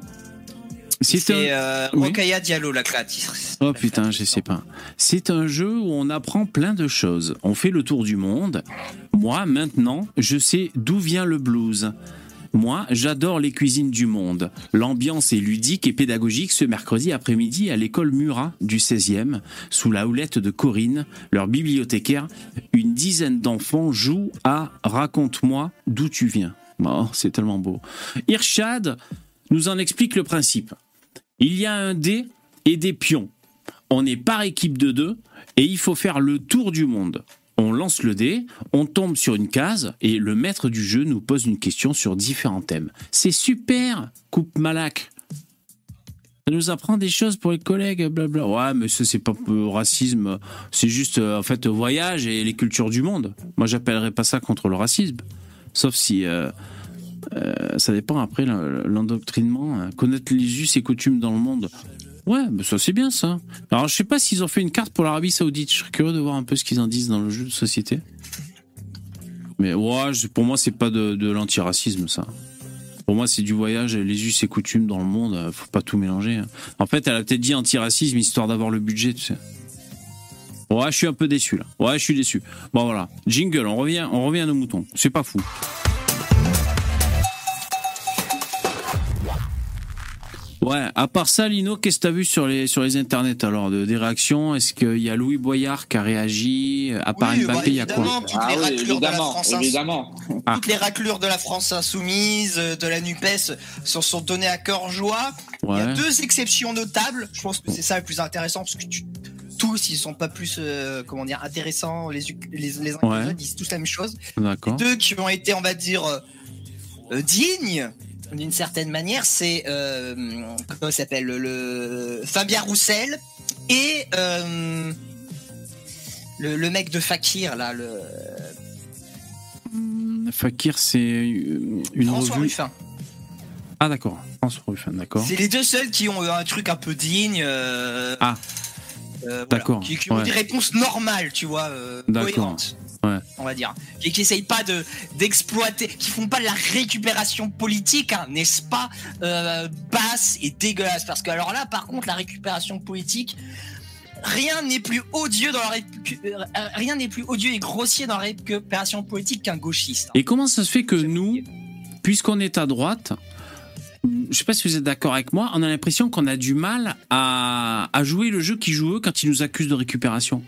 C'est euh, oui. Diallo, la créatrice. Oh putain, je sais pas. C'est un jeu où on apprend plein de choses. On fait le tour du monde. Moi, maintenant, je sais d'où vient le blues. Moi, j'adore les cuisines du monde. L'ambiance est ludique et pédagogique ce mercredi après-midi à l'école Murat du 16e, sous la houlette de Corinne, leur bibliothécaire. Une dizaine d'enfants jouent à Raconte-moi d'où tu viens. Oh, c'est tellement beau. Irshad nous en explique le principe. Il y a un dé et des pions. On est par équipe de deux et il faut faire le tour du monde. On lance le dé, on tombe sur une case et le maître du jeu nous pose une question sur différents thèmes. C'est super, coupe Malak. Ça nous apprend des choses pour les collègues, blabla. Ouais, mais ça, c'est pas racisme. C'est juste, euh, en fait, voyage et les cultures du monde. Moi, j'appellerais pas ça contre le racisme. Sauf si. euh, euh, ça dépend après l'en- l'endoctrinement. hein. Connaître les us et coutumes dans le monde. Ouais, ça c'est bien ça. Alors je sais pas s'ils ont fait une carte pour l'Arabie Saoudite. Je serais curieux de voir un peu ce qu'ils en disent dans le jeu de société. Mais ouais, pour moi c'est pas de, de l'antiracisme ça. Pour moi c'est du voyage, les us et coutumes dans le monde. euh, Faut pas tout mélanger. hein. En fait, elle a peut-être dit antiracisme histoire d'avoir le budget, tu sais. Ouais, je suis un peu déçu là. Ouais, je suis déçu. Bon voilà, jingle. On revient, on revient à nos moutons. C'est pas fou. Ouais, à part ça, Lino, qu'est-ce que tu as vu sur les, sur les internets alors de, Des réactions? Est-ce qu'il y a Louis Boyard qui a réagi? À part Oui, Mbappé, bah, il y a quoi? évidemment, toutes Ah les oui, raclures de la France ins- évidemment. Ah. toutes les raclures de la France insoumise, euh, de la Nupes, se sont données à cœur joie. Il y a deux exceptions notables. Je pense que c'est ça le plus intéressant parce que tu- tous ils sont pas plus euh, comment dire intéressants les, les, les uns Ouais. disent tous la même chose. D'accord. Deux qui ont été on va dire euh, euh, dignes d'une certaine manière, c'est euh, comment s'appelle le, Fabien Roussel et euh, le, le mec de Fakir là, le Fakir, c'est une une François revue. Ruffin. Ah, d'accord. François Ruffin, d'accord. C'est les deux seuls qui ont un truc un peu digne. euh, Ah. euh, voilà. D'accord, Qui, qui ont des réponses normales, tu vois, euh, D'accord, cohérentes. Ouais. On va dire. Et qui essayent pas de d'exploiter, qui font pas de la récupération politique, hein, n'est-ce pas, euh, basse et dégueulasse. Parce que alors là, par contre, la récupération politique, rien n'est plus odieux dans la récu- euh, rien n'est plus odieux et grossier dans la récupération politique qu'un gauchiste. hein. Et comment ça se fait que nous, puisqu'on est à droite, je sais pas si vous êtes d'accord avec moi, on a l'impression qu'on a du mal à, à jouer le jeu qu'ils jouent eux quand ils nous accusent de récupération.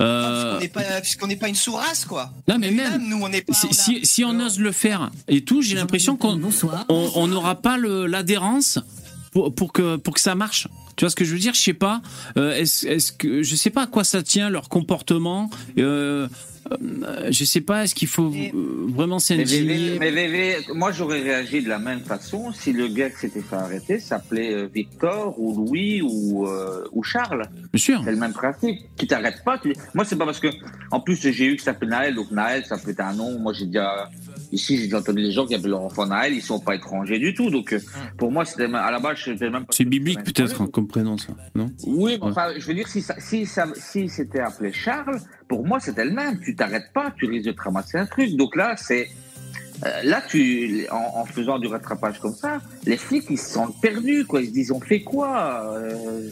Euh, Puisqu'on n'est pas, pas une sous-race, quoi. non, mais même, nous, on n'est pas. si, on a- si, si on ose le faire et tout, j'ai l'impression qu'on Bonsoir. on on n'aura pas l'adhérence pour, pour, que, pour que ça marche. Tu vois ce que je veux dire? Je sais pas. Euh, est-ce, que je sais pas à quoi ça tient leur comportement. Euh, euh, je sais pas. Est-ce qu'il faut vraiment Mais s'indigner? mais VV, moi j'aurais réagi de la même façon si le gars qui s'était fait arrêter s'appelait euh, Victor ou Louis ou, euh, ou Charles. Bien sûr. C'est le même principe. Tu t'arrêtes pas. tu- Moi c'est pas parce que, en plus j'ai eu qui s'appelle Naël, donc Naël ça peut être un nom. Moi j'ai déjà ici j'ai entendu des gens qui appellent leur enfant Naël, ils sont pas étrangers du tout. Donc euh, pour moi c'était même- à la base c'était même. pas- C'est biblique peut-être hein, comme prénom ça, non? Oui, Ouais. enfin, je veux dire, si ça, si ça, si c'était appelé Charles, pour moi, c'était le même. Tu t'arrêtes pas, tu risques de te ramasser un truc. Donc là, c'est, euh, là, tu, en, en faisant du rattrapage comme ça, les flics, ils se sentent perdus, quoi. Ils se disent, on fait quoi? Euh,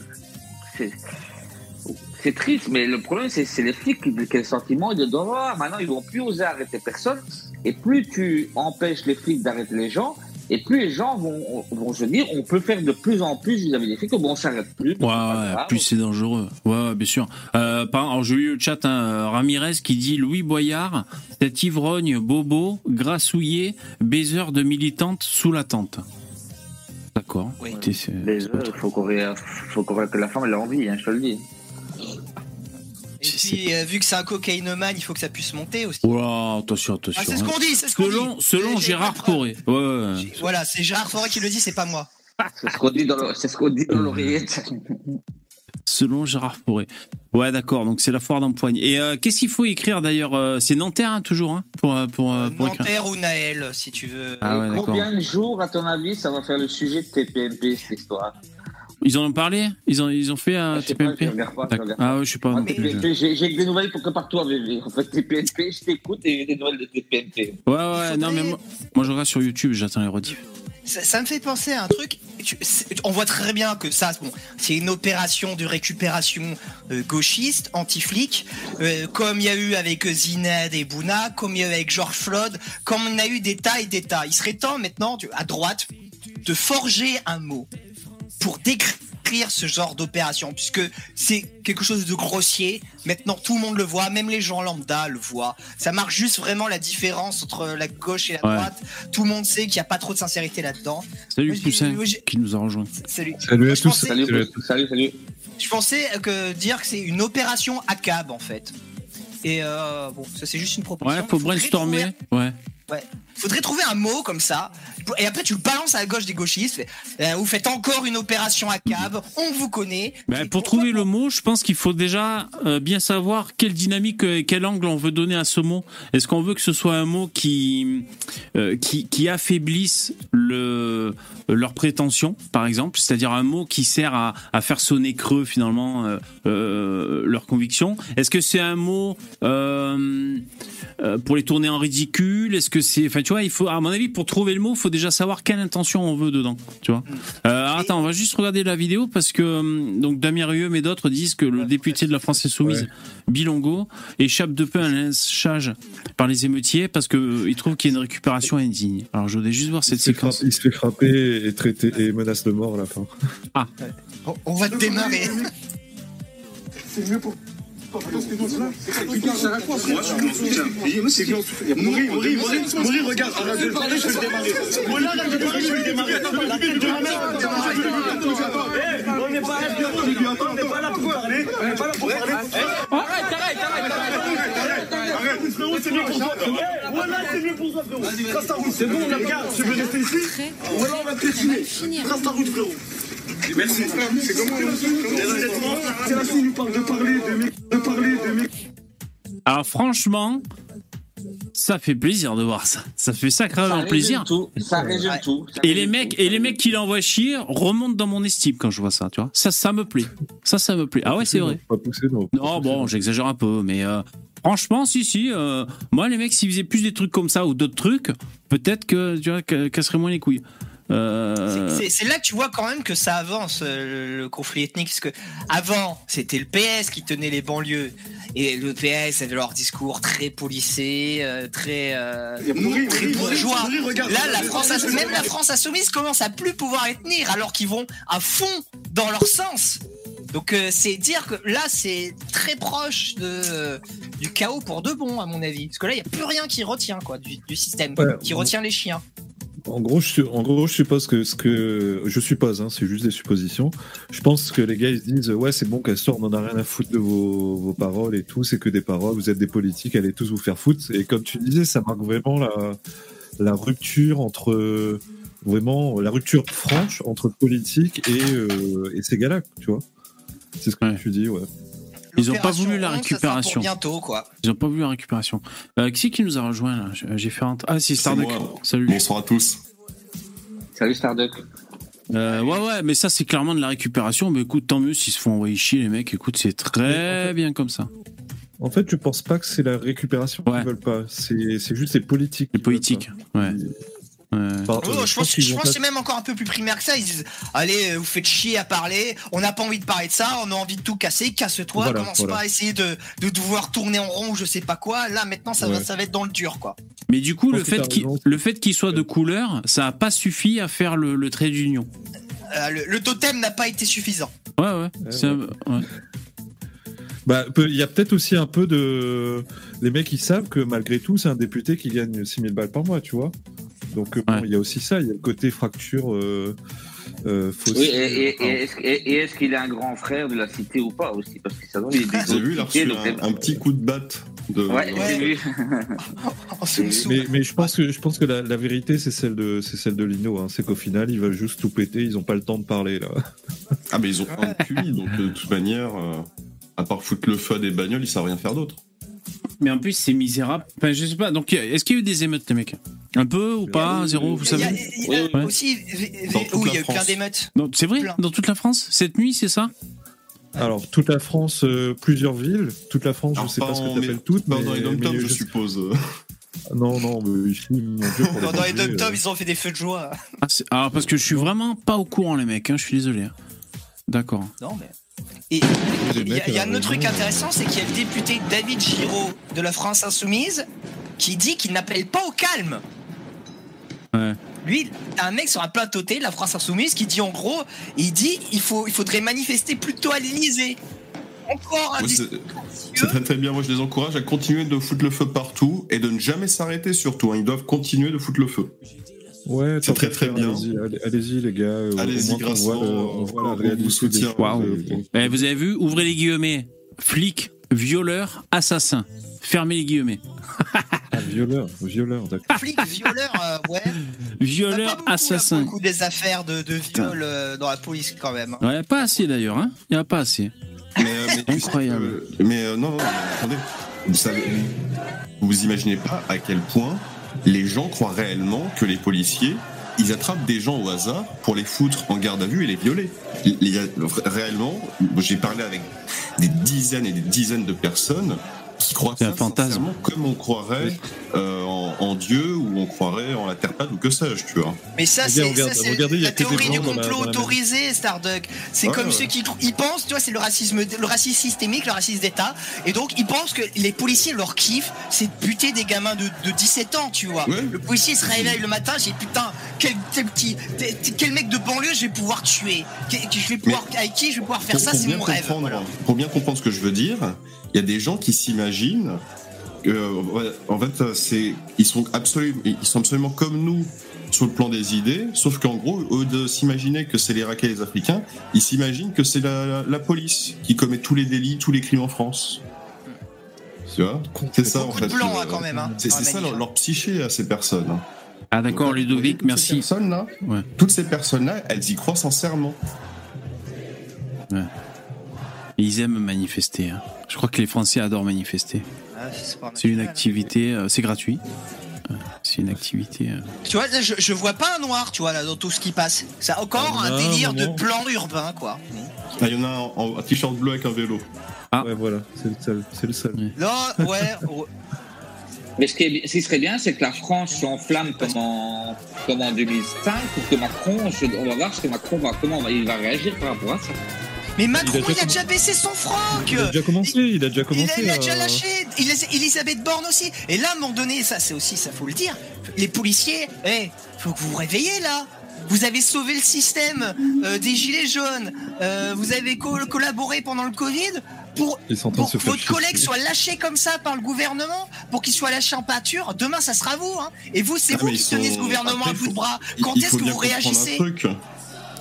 c'est, triste, mais le problème, c'est, les flics qui, quel sentiment ils doivent avoir. Maintenant, ils vont plus oser arrêter personne. Et plus tu empêches les flics d'arrêter les gens, et plus les gens vont, vont se dire, on peut faire de plus en plus vis-à-vis des flics, bon, on s'arrête plus. Ouais, ouais, grave. plus c'est dangereux. Ouais, ouais, bien sûr. Euh, par, alors, j'ai eu le chat, hein, Ramirez qui dit Louis Boyard, cet ivrogne bobo, grassouillé, baiser de militante sous la tente. D'accord. Oui. Il faut qu'on ré- que la femme elle a envie, hein, je te le dis. Et puis, euh, vu que c'est un cocaïnomane, il faut que ça puisse monter aussi. Là, attention, attention. Ah, c'est ce hein. qu'on dit, c'est ce qu'on dit. Selon, Gérard. Corré. Ouais, ouais, ouais. Voilà, c'est Gérard Forêt qui le dit, c'est pas moi. C'est ce qu'on dit dans ce l'oreillette. Selon Gérard Forêt. Ouais, d'accord. Donc c'est la foire d'empoigne. Et euh, qu'est-ce qu'il faut écrire d'ailleurs euh, C'est Nanterre hein, toujours hein, pour euh, pour, euh, pour écrire. Nanterre ou Naël, si tu veux. Ah ouais. Combien de jours, à ton avis, ça va faire le sujet de TPMP, cette histoire? Ils en ont parlé Ils ont ils ont fait un pas, TPMP pas, pas. Ah ouais, je sais pas. TPMP, J'ai des nouvelles pour que par toi, VV. En fait, TPMP, je t'écoute et j'ai des nouvelles de TPMP. Ouais, ouais, non, mais moi, moi, je regarde sur YouTube, j'attends les rediffs. Ça, ça me fait penser à un truc. on voit très bien que ça, bon, c'est une opération de récupération euh, gauchiste, anti-flic, euh, comme il y a eu avec Zined et Bouna, comme il y a eu avec George Floyd, comme on a eu des tas et des tas. Il serait temps maintenant, tu- à droite, de forger un mot pour décrire ce genre d'opération, puisque c'est quelque chose de grossier. Maintenant, tout le monde le voit, même les gens lambda le voient. Ça marque juste vraiment la différence entre la gauche et la Ouais. droite. Tout le monde sait qu'il n'y a pas trop de sincérité là-dedans. Salut Moi, Poussin moi, qui nous a rejoint. Salut. Salut Moi, à tous. pensais- Salut, Salut à salut, salut. Je pensais que dire que c'est une opération à cab en fait. Et euh, bon, ça c'est juste une proposition. Ouais, faut Faudrait brainstormer. trouver- Ouais. Ouais. Faudrait trouver un mot comme ça. Et après, tu le balances à la gauche des gauchistes. Euh, vous faites encore une opération à cab. On vous connaît. Ben, pour trouver le mot, je pense qu'il faut déjà euh, bien savoir quelle dynamique euh, et quel angle on veut donner à ce mot. Est-ce qu'on veut que ce soit un mot qui euh, qui, qui affaiblisse le leurs prétentions, par exemple, c'est-à-dire un mot qui sert à, à faire sonner creux finalement euh, euh, leurs convictions. Est-ce que c'est un mot euh, euh, pour les tourner en ridicule? Est-ce que c'est, enfin, tu vois, il faut, à mon avis, pour trouver le mot, il faut déjà savoir quelle intention on veut dedans, tu vois. Euh, attends, on va juste regarder la vidéo parce que hum, donc Damien Rieu et d'autres disent que le député de la France Insoumise, Bilongo, échappe de peu à un lynchage par les émeutiers parce que euh, il trouve qu'il y a une récupération indigne. Alors, je voudrais juste voir Il cette fait séquence. il se fait frapper et traiter et menace de mort à la fin. On, on va te démarrer. C'est mieux pour. Moi, je suis en soutien. C'est bien. Mourir, mourir, mourir, mourir, regarde. Arrête de parler, je vais le démarrer. Voilà, arrête de parler, je vais le démarrer. La tête de ma mère, on n'est pas là on n'est pas là pour parler. On n'est pas là pour parler. Arrête, arrête. Arrête, frérot, c'est mieux pour toi. Voilà, c'est mieux pour toi, frérot. Trace ta route, c'est bon, on a regarde. Tu veux rester ici Voilà, on va te piétiner. Trace ta route, frérot. Merci. C'est comment c'est nous parle de parler, de mec, de parler, de mec. Alors, franchement, ça fait plaisir de voir ça. Ça fait Ça sacrément résume plaisir. tout. Ça résume tout. Ça Et les mecs, tout. et les mecs qui l'envoient chier remontent dans mon estime quand je vois ça, tu vois. Ça, ça me plaît. Ça, ça me plaît. Ah ouais, c'est vrai. Pas poussé, non. Pas Non, bon, j'exagère un peu, mais euh, franchement, si, si. euh, moi, les mecs, s'ils faisaient plus des trucs comme ça ou d'autres trucs, peut-être que tu vois, casserait moins les couilles. Euh, C'est- là que tu vois quand même que ça avance euh, le, le conflit ethnique, parce que avant c'était le PS qui tenait les banlieues et le PS avait leur discours très policé, euh, très euh, bourgeois. regarde. Là, la France, même la France insoumise commence à plus pouvoir les tenir, alors qu'ils vont à fond dans leur sens. Donc euh, c'est dire que là c'est très proche de du chaos pour de bon à mon avis, parce que là il y a plus rien qui retient quoi du, du système, Ouais, qui retient les chiens. En gros, je, en gros, je suppose que ce que je suppose, hein, c'est juste des suppositions. Je pense que les gars ils se disent ouais c'est bon Castor, on en a rien à foutre de vos, vos paroles et tout, c'est que des paroles, vous êtes des politiques, allez tous vous faire foutre. Et comme tu disais, ça marque vraiment la la rupture entre vraiment la rupture franche entre politique et euh, et ces gars-là, tu vois. C'est ce que Ouais. tu dis, ouais. Ils ont pas voulu la Honte, ça sera pour récupération. bientôt quoi. Ils ont pas voulu la récupération. Euh, qui c'est qui nous a rejoint là J'ai- fait un... Ah, si, Starduck. Salut. Bonsoir à tous. Salut Starduck. Euh, ouais, ouais, mais ça, c'est clairement de la récupération. Mais écoute, tant mieux s'ils se font envoyer chier, les mecs. Écoute, c'est très En fait- bien comme ça. En fait, je pense pas que c'est la récupération Ouais. qu'ils veulent pas? C'est c'est juste les politiques. Les politiques. Ouais. Enfin, Oh, euh, je pense, je que c'est même encore un peu plus primaire que ça. Ils disent Allez, euh, vous faites chier à parler, on n'a pas envie de parler de ça, on a envie de tout casser, casse-toi, Voilà, commence voilà. pas à essayer de, de devoir tourner en rond ou je sais pas quoi. Là, maintenant, ça, va, Ouais. ça va être dans le dur, quoi. Mais du coup, le fait qu'il raison. le fait qu'il soit de couleur, ça a pas suffi à faire le, le trait d'union. Euh, le, le totem n'a pas été suffisant. Ouais, ouais. c'est un- ouais. Bah, il y a peut-être aussi un peu de. Les mecs, ils savent que malgré tout, c'est un député qui gagne 6000 balles par mois, tu vois. Donc, euh, bon, il y a aussi ça, il y a le côté fracture. Euh, euh, fausse- Oui, et, et- enfin, et est-ce qu'il est un grand frère de la cité ou pas aussi? Parce que ça donne des Vous avez vu, il a reçu un, un petit coup de batte de. Ouais, Ouais. j'ai vu. Sous-sous. mais, mais je pense que je pense que la, la vérité c'est celle de c'est celle de Lino hein. c'est qu'au final ils veulent juste tout péter ils ont pas le temps de parler là Ah, mais ils ont un QI, donc de toute manière, euh, à part foutre le feu à des bagnoles, ils savent rien faire d'autre. Mais en plus, c'est misérable. Enfin, je sais pas. Donc, est-ce qu'il y a eu des émeutes, les mecs? Un peu ou pas Zéro, vous Il y a, savez il y a Ouais. aussi, où il y a eu plein France. d'émeutes. Non, C'est vrai Plein. Dans toute la France Cette nuit, c'est ça? Alors toute la France euh, plusieurs villes toute la France Alors, je sais pas ce que t'appelles toutes mais, dans les dom je je- suppose. non non mais ici, mon Dieu, pour les Dans les dom euh, ils ont fait des feux de joie. ah, c'est- ah, parce que je suis vraiment pas au courant, les mecs. hein, je suis désolé. hein. D'accord. Non, mais. Et il y y a un euh, autre truc intéressant, c'est qu'il y a le député David Giraud de la France Insoumise qui dit qu'il n'appelle pas au calme. Ouais. Lui, t'as un mec sur un plateau télé de la France Insoumise qui dit en gros, il dit il faut, il faudrait manifester plutôt à l'Elysée. Encore un Ouais, c'est- très très bien, moi je les encourage à continuer de foutre le feu partout et de ne jamais s'arrêter surtout. hein. Ils doivent continuer de foutre le feu. ouais C'est très, très bien. allez-y allez- allez-y les gars Allez-y, grâce voit au- le- on voit la vous soutient. Eh, vous avez vu Ouvrez les guillemets. Flic, violeur, assassin. Fermez les guillemets. Ah, violeur violeur d'accord flic, violeur, euh, ouais. A Violeur, beaucoup, assassin. beaucoup des affaires de, de viol euh, dans la police quand même. Ouais, pas assez d'ailleurs, hein. Il n'y en a pas assez. Mais, euh, mais tu sais Incroyable. que- mais euh, non, non, mais attendez. Vous savez, vous imaginez pas à quel point les gens croient réellement que les policiers, ils attrapent des gens au hasard pour les foutre en garde à vue et les violer. Il y a- réellement, j'ai parlé avec des dizaines et des dizaines de personnes. Qui croient C'est ça un fantasme. comme on croirait euh, en, en Dieu ou on croirait en la terre plate ou que sais-je, tu vois. Mais ça, Regarde, c'est regarde, ça, c'est regardez, il y a la théorie du complot autorisée, Starduck. C'est Ouais, comme ouais. ceux qui ils pensent, tu vois, c'est le racisme, le racisme systémique, le racisme d'État, et donc ils pensent que les policiers leur kiff, c'est de buter des gamins de, de 17 ans, tu vois. Ouais. Le policier se réveille le matin, j'ai putain, quel, petit, quel mec de banlieue je vais pouvoir tuer, je vais pouvoir, avec qui je vais pouvoir faire Pour- ça, c'est mon rêve. voilà. Pour bien comprendre ce que je veux dire, il y a des gens qui s'imaginent que, euh, en fait, euh, c'est, ils sont absolument, ils sont absolument comme nous sur le plan des idées, sauf qu'en gros, au lieu de s'imaginer que c'est les et les Africains, ils s'imaginent que c'est la, la police qui commet tous les délits, tous les crimes en France. Tu vois? C'est ça en fait. de blancs le- hein, quand même. Hein, C'est, c'est ça leur, leur psyché à ces personnes. hein. Ah d'accord, Ludovic, toutes Ces merci. Ouais. toutes ces personnes-là, elles y croient sincèrement. Ils aiment manifester. hein. Je crois que les Français adorent manifester. Ah, c'est pas C'est une activité, euh, c'est gratuit. Euh, C'est une activité. euh, Tu vois, je, je vois pas un noir, tu vois, là, dans tout ce qui passe. C'est encore Ah, un non, délire de non. plan urbain, quoi. Ah, Il y en a un en, en t-shirt bleu avec un vélo. Ah. Ouais, voilà, c'est le seul. C'est le seul. Là, ouais, ouais. Mais ce qui, est- ce qui serait bien, c'est que la France s'enflamme comme en, comme en 2005 pour que Macron, on va voir ce que Macron va, comment il va réagir par rapport à ça. Mais Macron, Il a il déjà a déjà baissé son froc Il a déjà commencé, il a déjà Il commencé. a, il a déjà lâché. Il a- Elisabeth Borne aussi. Et là, à un moment donné, ça, c'est aussi, ça faut le dire. Les policiers, eh, faut que vous vous réveillez là. Vous avez sauvé le système euh, des gilets jaunes. Euh, vous avez co- collaboré pendant le Covid pour, sont que votre collègue chier. soit lâché comme ça par le gouvernement, pour qu'il soit lâché en pâture. Demain, ça sera vous. Hein. Et vous, c'est Ah, vous qui ils tenez sont- ce gouvernement après, à bout de bras. Il- Quand il est-ce que vous réagissez un truc.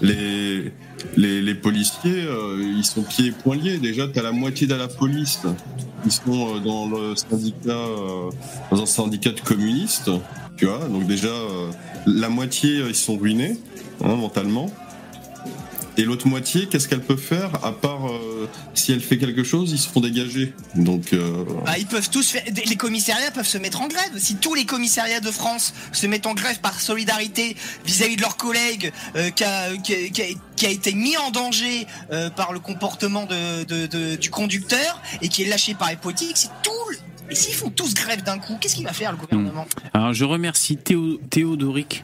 Les, les, policiers, euh, ils sont pieds et poings liés. Déjà, tu as la moitié de la police. Ils sont euh, dans le syndicat, euh, dans un syndicat de communistes. Tu vois, donc déjà, la moitié, ils sont ruinés hein, mentalement. Et l'autre moitié, qu'est-ce qu'elle peut faire à part si elle fait quelque chose, ils se font dégager. Donc, Bah, ils peuvent tous faire. Les commissariats peuvent se mettre en grève. Si tous les commissariats de France se mettent en grève par solidarité vis-à-vis de leurs collègues qui, qui qui a- qui a été mis en danger euh, par le comportement de, de- de- du conducteur et qui est lâché par les politiques, c'est tout. le- Et s'ils font tous grève d'un coup, qu'est-ce qu'il va faire le gouvernement? Alors je remercie Théo, Théodoric.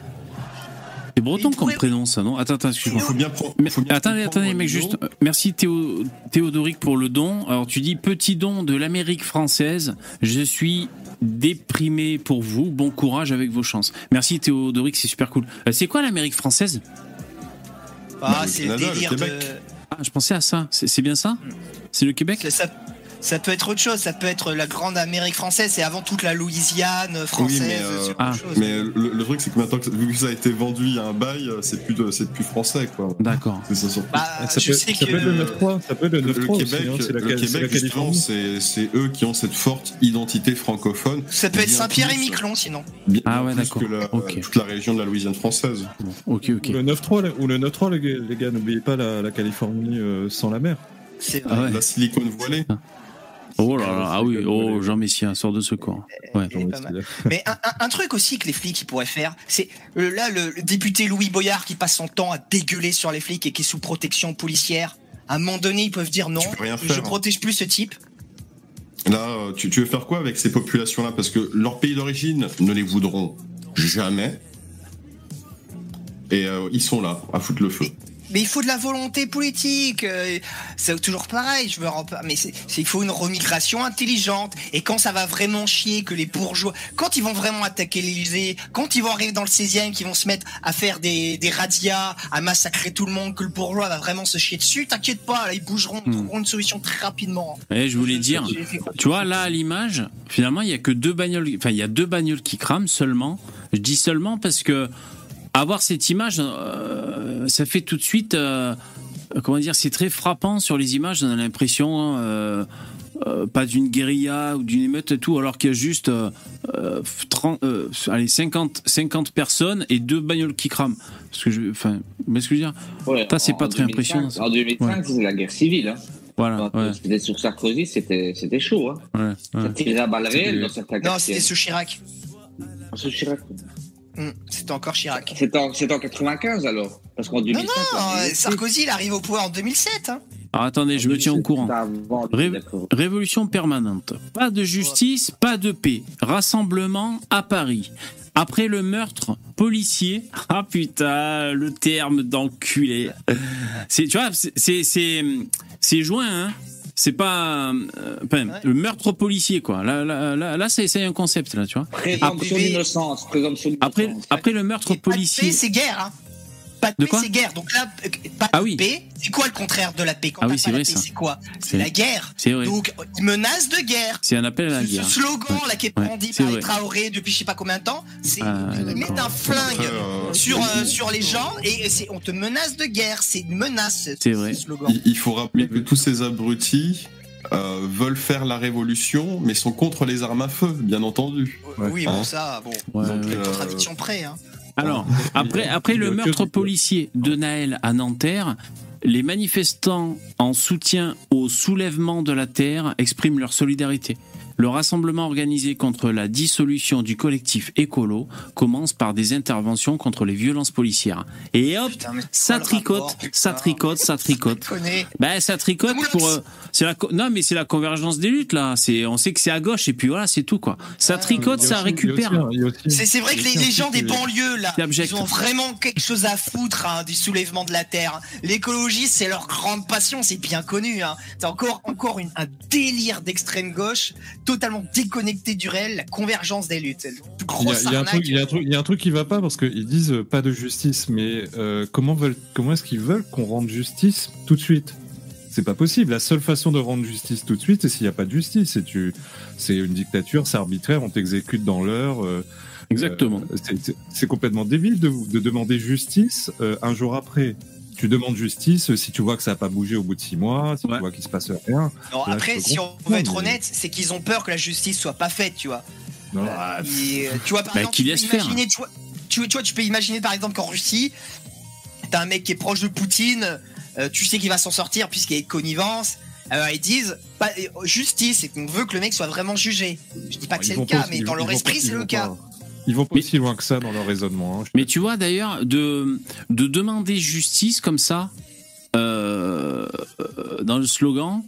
C'est breton Il comme pourrait- prénom ça, non? Attends, attends, excuse-moi. faut bien prendre. Mais- faut bien attendez, attendez, mec, juste. Merci Théo, Théodoric pour le don. Alors tu dis petit don de l'Amérique française. Je suis déprimé pour vous. Bon courage avec vos chances. Merci Théodoric, c'est super cool. Euh, c'est quoi l'Amérique française? Ah, c'est le Canada, le délire de. Québec. Ah, je pensais à ça. C'est bien ça? C'est le Québec? Ça- ça peut être autre chose. Ça peut être la grande Amérique française. C'est avant toute la Louisiane française. Oui, mais, euh, ah. Mais le, le truc, c'est que maintenant, que, vu que ça a été vendu il y a un bail, c'est plus, de, c'est plus français, quoi. D'accord. C'est ça, surtout. Bah, Ça je peut, sais ça que. peut être le 9-3, ça peut être le le 9-3 aussi, Québec, hein, c'est la, le c'est la Québec justement, c'est c'est eux qui ont cette forte identité francophone. Ça peut être Saint-Pierre et Miquelon, sinon. bien Ah ouais, plus d'accord. que la- Ok. toute la région de la Louisiane française. Bon, ok, ok. Ou le 9-3, là- ou le 9-3, les gars, n'oubliez pas la, la Californie euh, sans la mer. C'est Ah ouais. La silicone voilée. Oh là là, ah oui, oh Jean Messia, sort de secours. Ouais. Est pas mal. Mais un, un- un truc aussi que les flics ils pourraient faire, c'est euh, là le, le député Louis Boyard qui passe son temps à dégueuler sur les flics et qui est sous protection policière. À un moment donné, ils peuvent dire non, rien je faire. protège plus ce type. Là, euh, tu, tu veux faire quoi avec ces populations-là? Parce que leur pays d'origine ne les voudront jamais. Et euh, ils sont là, à foutre le feu. Mais il faut de la volonté politique. euh, c'est toujours pareil. Je veux en par- mais c'est, c'est- il faut une remigration intelligente. Et quand ça va vraiment chier, que les bourgeois, quand ils vont vraiment attaquer l'Élysée, quand ils vont arriver dans le 16e, qu'ils vont se mettre à faire des, des radias, à massacrer tout le monde, que le bourgeois va vraiment se chier dessus, t'inquiète pas, là, ils bougeront, ils Hmm. trouveront une solution très rapidement. Eh, je voulais dire, tu vois, là, à l'image, finalement, il y a que deux bagnoles, enfin, il y a deux bagnoles qui crament seulement. Je dis seulement parce que avoir cette image, euh, ça fait tout de suite, euh, comment dire, c'est très frappant sur les images. On a l'impression, hein, euh, euh, pas d'une guérilla ou d'une émeute et tout, alors qu'il y a juste euh, euh, 30, euh, allez, 50, 50 personnes et deux bagnoles qui crament. Parce que je, enfin, mais ce que je veux dire, Ouais, Ça, c'est en pas très 2005, impressionnant, ça. En 2005, c'est la guerre civile. Hein. voilà, Quand ouais, c'était sur Sarkozy, c'était c'était chaud. Hein. ouais, ouais. Ça tirait à balles réelles dans certains Non, c'était sous Chirac. Sous Chirac. Hmm, C'était encore Chirac. C'est en, c'est en 95 alors Parce qu'en 2005. Non, non, a euh, Sarkozy, il arrive au pouvoir en 2007. Hein. Alors attendez, je me tiens au courant. Ré-. Révolution permanente. Pas de justice, pas de paix. Rassemblement à Paris. Après le meurtre policier. Ah putain, le terme d'enculé. C'est, tu vois, c'est, c'est, c'est, c'est joint, hein. C'est pas euh, enfin, Ouais. le meurtre policier, quoi. Là, là, là, là, c'est, c'est un concept, là, tu vois. Présomption Après- d'innocence. Présomption Après, d'innocence. après le meurtre policier. paix, c'est guerre. Hein. Pas de, De paix, c'est guerre. Donc là, pas de Ah oui. paix, c'est quoi le contraire de la paix? Quand Ah oui, pas c'est la vrai, c'est quoi? C'est- la guerre. C'est vrai. Donc, menace de guerre. C'est un appel à la Ce, guerre. ce slogan Ouais. là qui est brandi c'est par les. Traoré depuis je sais pas combien de temps, c'est Ah, mettent un flingue euh, sur euh, sur les gens et c'est on te menace de guerre. C'est une menace. ce- C'est ce vrai. slogan. Il, il faut rappeler que tous ces abrutis euh, veulent faire la révolution, mais sont contre les armes à feu, bien entendu. Oui, bon Hein ça, bon. Ouais, Donc, ouais. euh, Contradiction près. Hein. Alors, après, après le meurtre policier de Naël à Nanterre, les manifestants en soutien au soulèvement de la terre expriment leur solidarité. Le rassemblement organisé contre la dissolution du collectif écolo commence par des interventions contre les violences policières. Et hop, Putain, ça tricote, rapport, ça tricote, ça tricote. Je connais. Ben ça tricote pour euh, la non mais c'est la convergence des luttes là, c'est on sait que c'est à gauche et puis voilà, c'est tout quoi. Ça tricote, ça récupère. C'est vrai que les, les gens des banlieues là, ils ont vraiment quelque chose à foutre hein, du soulèvement de la terre. L'écologie, c'est leur grande passion, c'est bien connu. Hein. C'est encore encore une, un délire d'extrême gauche, totalement déconnecté du réel, la convergence des luttes. Il y, a, y un truc, y a un qui va pas parce qu'ils disent euh, pas de justice, mais euh, comment veulent, comment est-ce qu'ils veulent qu'on rende justice tout de suite? C'est pas possible. La seule façon de rendre justice tout de suite, c'est s'il n'y a pas de justice. C'est tu, c'est une dictature, c'est arbitraire, on t'exécute dans l'heure. euh, Exactement. euh, c'est- complètement débile de, de demander justice euh, un jour après. Tu demandes justice si tu vois que ça n'a pas bougé au bout de six mois, si Ouais. tu vois qu'il se passe rien. Non, Là, après, si on veut être honnête, c'est qu'ils ont peur que la justice soit pas faite, tu vois. Non, Euh, et, euh, tu vois, par Bah, exemple, qu'ils tu peux laissent faire. imaginer, tu vois, tu, tu vois, tu peux imaginer par exemple qu'en Russie, t'as un mec qui est proche de Poutine, euh, tu sais qu'il va s'en sortir puisqu'il y a une connivence. Alors ils disent pas, euh, justice, c'est qu'on veut que le mec soit vraiment jugé. Je dis pas que c'est le cas, pas- mais dans leur esprit c'est le cas. pas- Ils vont pas Mais- aussi loin que ça dans leur raisonnement. hein. Mais tu vois d'ailleurs de de demander justice comme ça euh, euh, dans le slogan,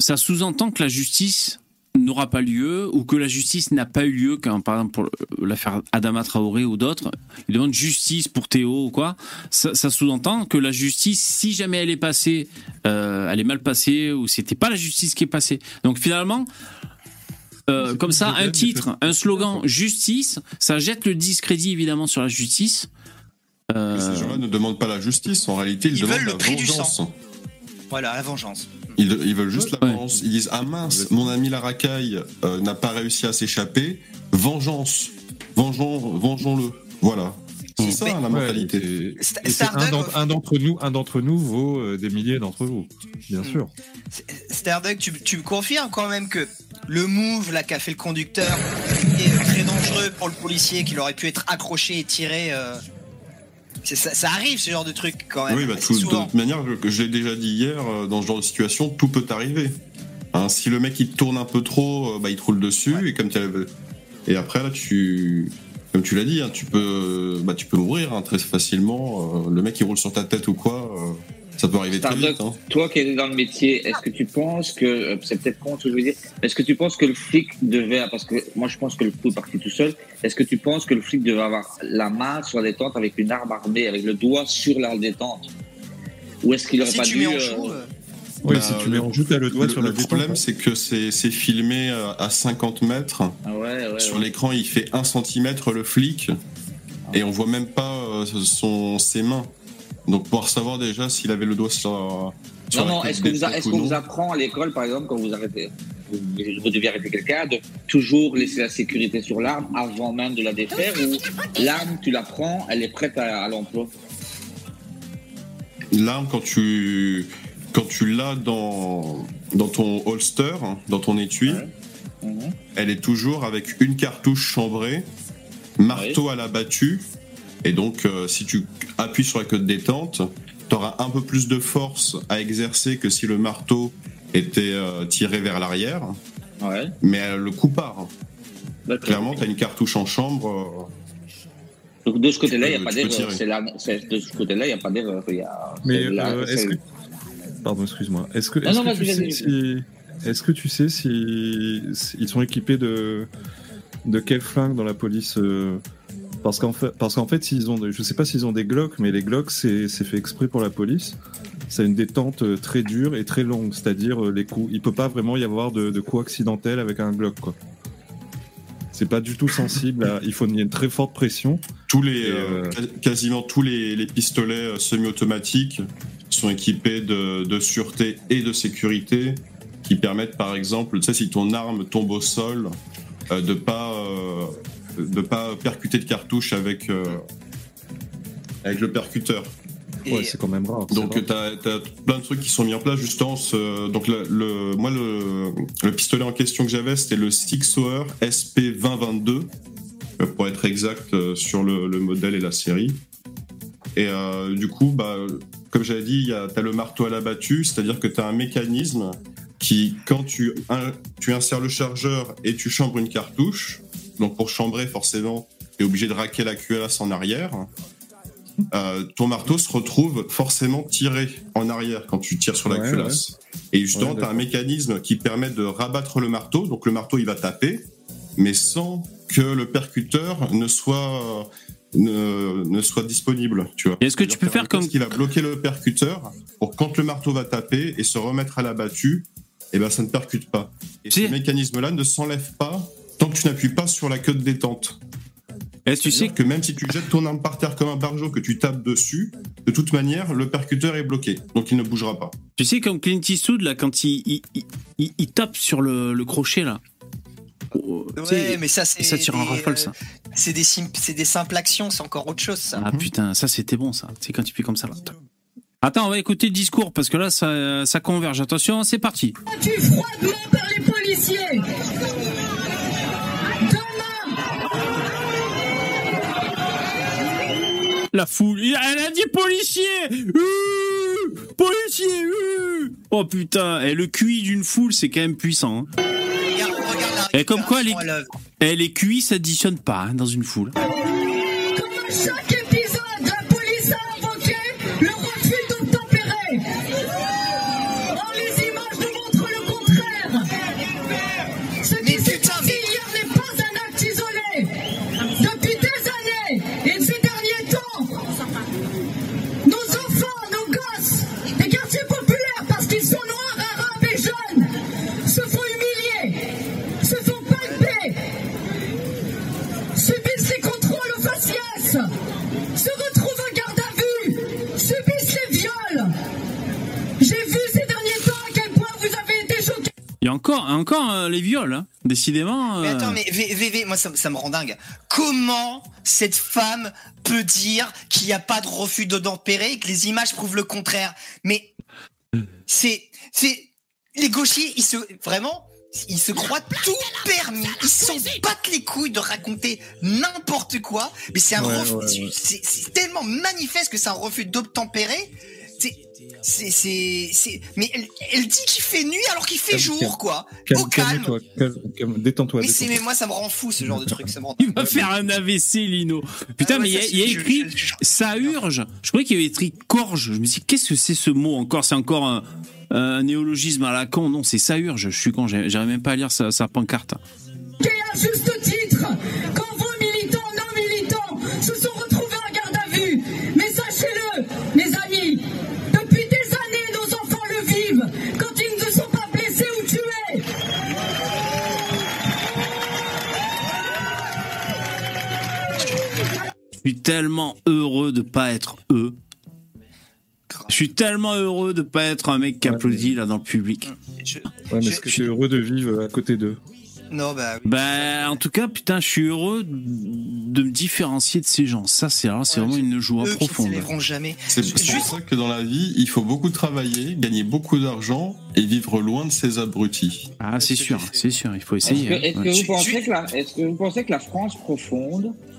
ça sous-entend que la justice n'aura pas lieu ou que la justice n'a pas eu lieu quand par exemple pour l'affaire Adama Traoré ou d'autres ils demandent justice pour Théo ou quoi ça, ça sous-entend que la justice si jamais elle est passée euh, elle est mal passée ou c'était pas la justice qui est passée donc finalement euh, comme ça, un titre, un slogan, justice, ça jette le discrédit évidemment sur la justice. Euh, Ces gens-là ne demandent pas la justice, en réalité, ils, Ils demandent veulent le la prix du vengeance. Voilà, la vengeance. Ils, ils veulent juste la Ouais. vengeance. Ils disent Ah mince, mon ami la racaille euh, n'a pas réussi à s'échapper. Vengeance. Vengeons, vengeons-le. Voilà. C'est ça Mais- la Ouais, mentalité. c'est un d'entre- nous, un d'entre nous vaut euh, des milliers d'entre vous, bien Mm. sûr. Starduck, tu, tu me confirmes quand même que le move là qu'a fait le conducteur est très dangereux pour le policier qu'il aurait pu être accroché et tiré. euh, Ça, ça arrive ce genre de truc quand même. Oui, bah, tout- de toute manière, je, je l'ai déjà dit hier, euh, dans ce genre de situation, tout peut arriver. Hein, si le mec il tourne un peu trop, euh, bah, il te roule dessus, Ouais. et comme tu et après là, tu, comme tu l'as dit, hein, tu peux, bah, tu peux mourir hein, très facilement. euh, le mec il roule sur ta tête ou quoi, euh, ça peut arriver très vite. Hein. Toi qui es dans le métier, est-ce que tu penses que, euh, c'est peut-être con ce que je veux dire, est-ce que tu penses que le flic devait, parce que moi je pense que le coup est parti tout seul, est-ce que tu penses que le flic devait avoir la main sur la détente avec une arme armée, avec le doigt sur la détente? Ou est-ce qu'il aurait Si pas tu dû... euh, euh, Oui, Bah, si tu le- mets en joue, t'as le doigt Le, sur la le détente, problème, c'est que c'est filmé euh, à 50 mètres. Ah ouais, ouais, Sur ouais. l'écran, il fait 1 cm le flic et on voit même pas euh, son, ses mains. Donc pour savoir déjà s'il avait le doigt sur. sur Non, la non, est-ce que des vous, qu'on non. vous apprend à l'école, par exemple, quand vous arrêtez, vous, vous devez arrêter quelqu'un, de toujours laisser la sécurité sur l'arme avant même de la défaire, ou l'arme, tu la prends, elle est prête à, à l'emploi? L'arme, quand tu, quand tu l'as dans, dans ton holster, hein, dans ton étui, Ouais. Mhm. elle est toujours avec une cartouche chambrée, marteau à la battue. Et donc, euh, si tu appuies sur la queue de détente, tu auras un peu plus de force à exercer que si le marteau était euh, tiré vers l'arrière. Ouais, Mais euh, le coup part. d'accord. Clairement, tu as une cartouche en chambre. Donc de ce côté-là, il n'y a pas d'erreur. De ce côté-là, il n'y a pas d'erreur. Mais euh, est-ce que, Pardon, excuse-moi. Est-ce que, non, que vas-y, tu sais si, est-ce que tu sais si, si ils sont équipés de de quel flingue dans la police euh, Parce qu'en fait, parce qu'en fait, s'ils ont, des- je sais pas s'ils ont des Glocks, mais les Glocks c'est c'est fait exprès pour la police. C'est une détente euh, très dure et très longue, c'est-à-dire euh, les coups. Il peut pas vraiment y avoir de, de coups accidentels avec un Glock, quoi. C'est pas du tout sensible. À, il faut une, une très forte pression. Tous les, euh, euh, quasiment tous les, les pistolets euh, sont équipés de, de sûreté et de sécurité qui permettent, par exemple, tu sais, si ton arme tombe au sol, euh, de pas euh, de pas percuter de cartouche avec euh, avec le percuteur. Et- Ouais, c'est quand même rare. Donc tu as, plein de trucs qui sont mis en place justement. ce- donc le, le- moi le, le pistolet en question que j'avais c'était le Six Hour SP 2022 euh, pour être exact sur le, le modèle et la série. Et euh, du coup bah comme j'avais dit, tu as le marteau à la battue, c'est-à-dire que tu as un mécanisme qui quand tu, un- tu insères le chargeur et tu chambres une cartouche, donc pour chambrer forcément, tu es obligé de raquer la cuirasse en arrière. Euh, ton marteau se retrouve forcément tiré en arrière quand tu tires sur la Ouais, culasse. Et justement, Ouais, tu as un mécanisme qui permet de rabattre le marteau. Donc le marteau, il va taper, mais sans que le percuteur ne soit ne, ne soit disponible. Tu vois. Est-ce que tu peux qu'il a faire comme- test qui va bloquer le percuteur pour quand le marteau va taper et se remettre à la battue, et ben ça ne percute pas. Et ce mécanisme-là ne s'enlève pas tant que tu n'appuies pas sur la queue de détente. Est-ce que tu sais que même si tu jettes ton arme par terre comme un barjot, que tu tapes dessus, de toute manière, le percuteur est bloqué, donc il ne bougera pas. Tu sais, comme Clint Eastwood, là, quand il- il- il tape sur le, le crochet, là. Ouais, mais ça, c'est. et ça tire en rafale, euh, ça. C'est des, sim- c'est des simples actions, c'est encore autre chose, ça. Ah putain, ça c'était bon, ça. C'est quand tu fais comme ça, là. Attends, on va écouter le discours, parce que là, ça, ça converge. Attention, c'est parti. battu froidement par les policiers? Demain, La foule. Elle a dit policier Ouh Policier ouh Oh putain, et le QI d'une foule, c'est quand même puissant. hein. Et comme quoi, les-. Et les QI s'additionnent pas hein, dans une foule. Il y a encore, encore euh, les viols, hein. décidément. Mais euh, attends, mais V- VV, moi ça, ça me rend dingue. Comment cette femme peut dire qu'il n'y a pas de refus d'obtempérer et que les images prouvent le contraire? Mais c'est, c'est les gauchers, ils se vraiment, ils se croient tout permis. Ils s'en battent les couilles de raconter n'importe quoi. Mais c'est un Ouais, refus, ouais, ouais. c'est c'est tellement manifeste que c'est un refus d'obtempérer. C'est, c'est, c'est, c'est- mais elle, elle dit qu'il fait nuit alors qu'il fait Calme, jour, calme. quoi. Calme- Au calme. Détends-toi. Mais, c'est, mais moi, ça me rend fou, ce genre de truc. Ça me rend Il va faire un AVC, Lino. Putain, Ah ouais, mais il y a, y écrit je- je- je- ça urge. Je croyais qu'il y avait écrit corge. Je me suis dit, qu'est-ce que c'est ce mot encore? C'est encore un, un néologisme à la con. Non, c'est ça urge. Je suis con, j'arrive même pas à lire sa, sa pancarte. Et à suis tellement heureux de pas être eux. Je suis tellement heureux de pas être un mec qui Ouais, applaudit là dans le public. Je- Ouais, mais je- est-ce que je- es heureux de vivre à côté d'eux? Non, bah oui. Ben, en tout cas, putain, je suis heureux de me différencier de ces gens. Ça, c'est Ouais, vraiment une joie Eux qui ne profonde. s'élèveront jamais. C'est Juste- pour ça que dans la vie, il faut beaucoup travailler, gagner beaucoup d'argent et vivre loin de ces abrutis. Ah, c'est sûr, c'est sûr. Il faut Est-ce essayer. que, hein. est-ce que vous pensez que la, est-ce que vous pensez que la France profonde, euh,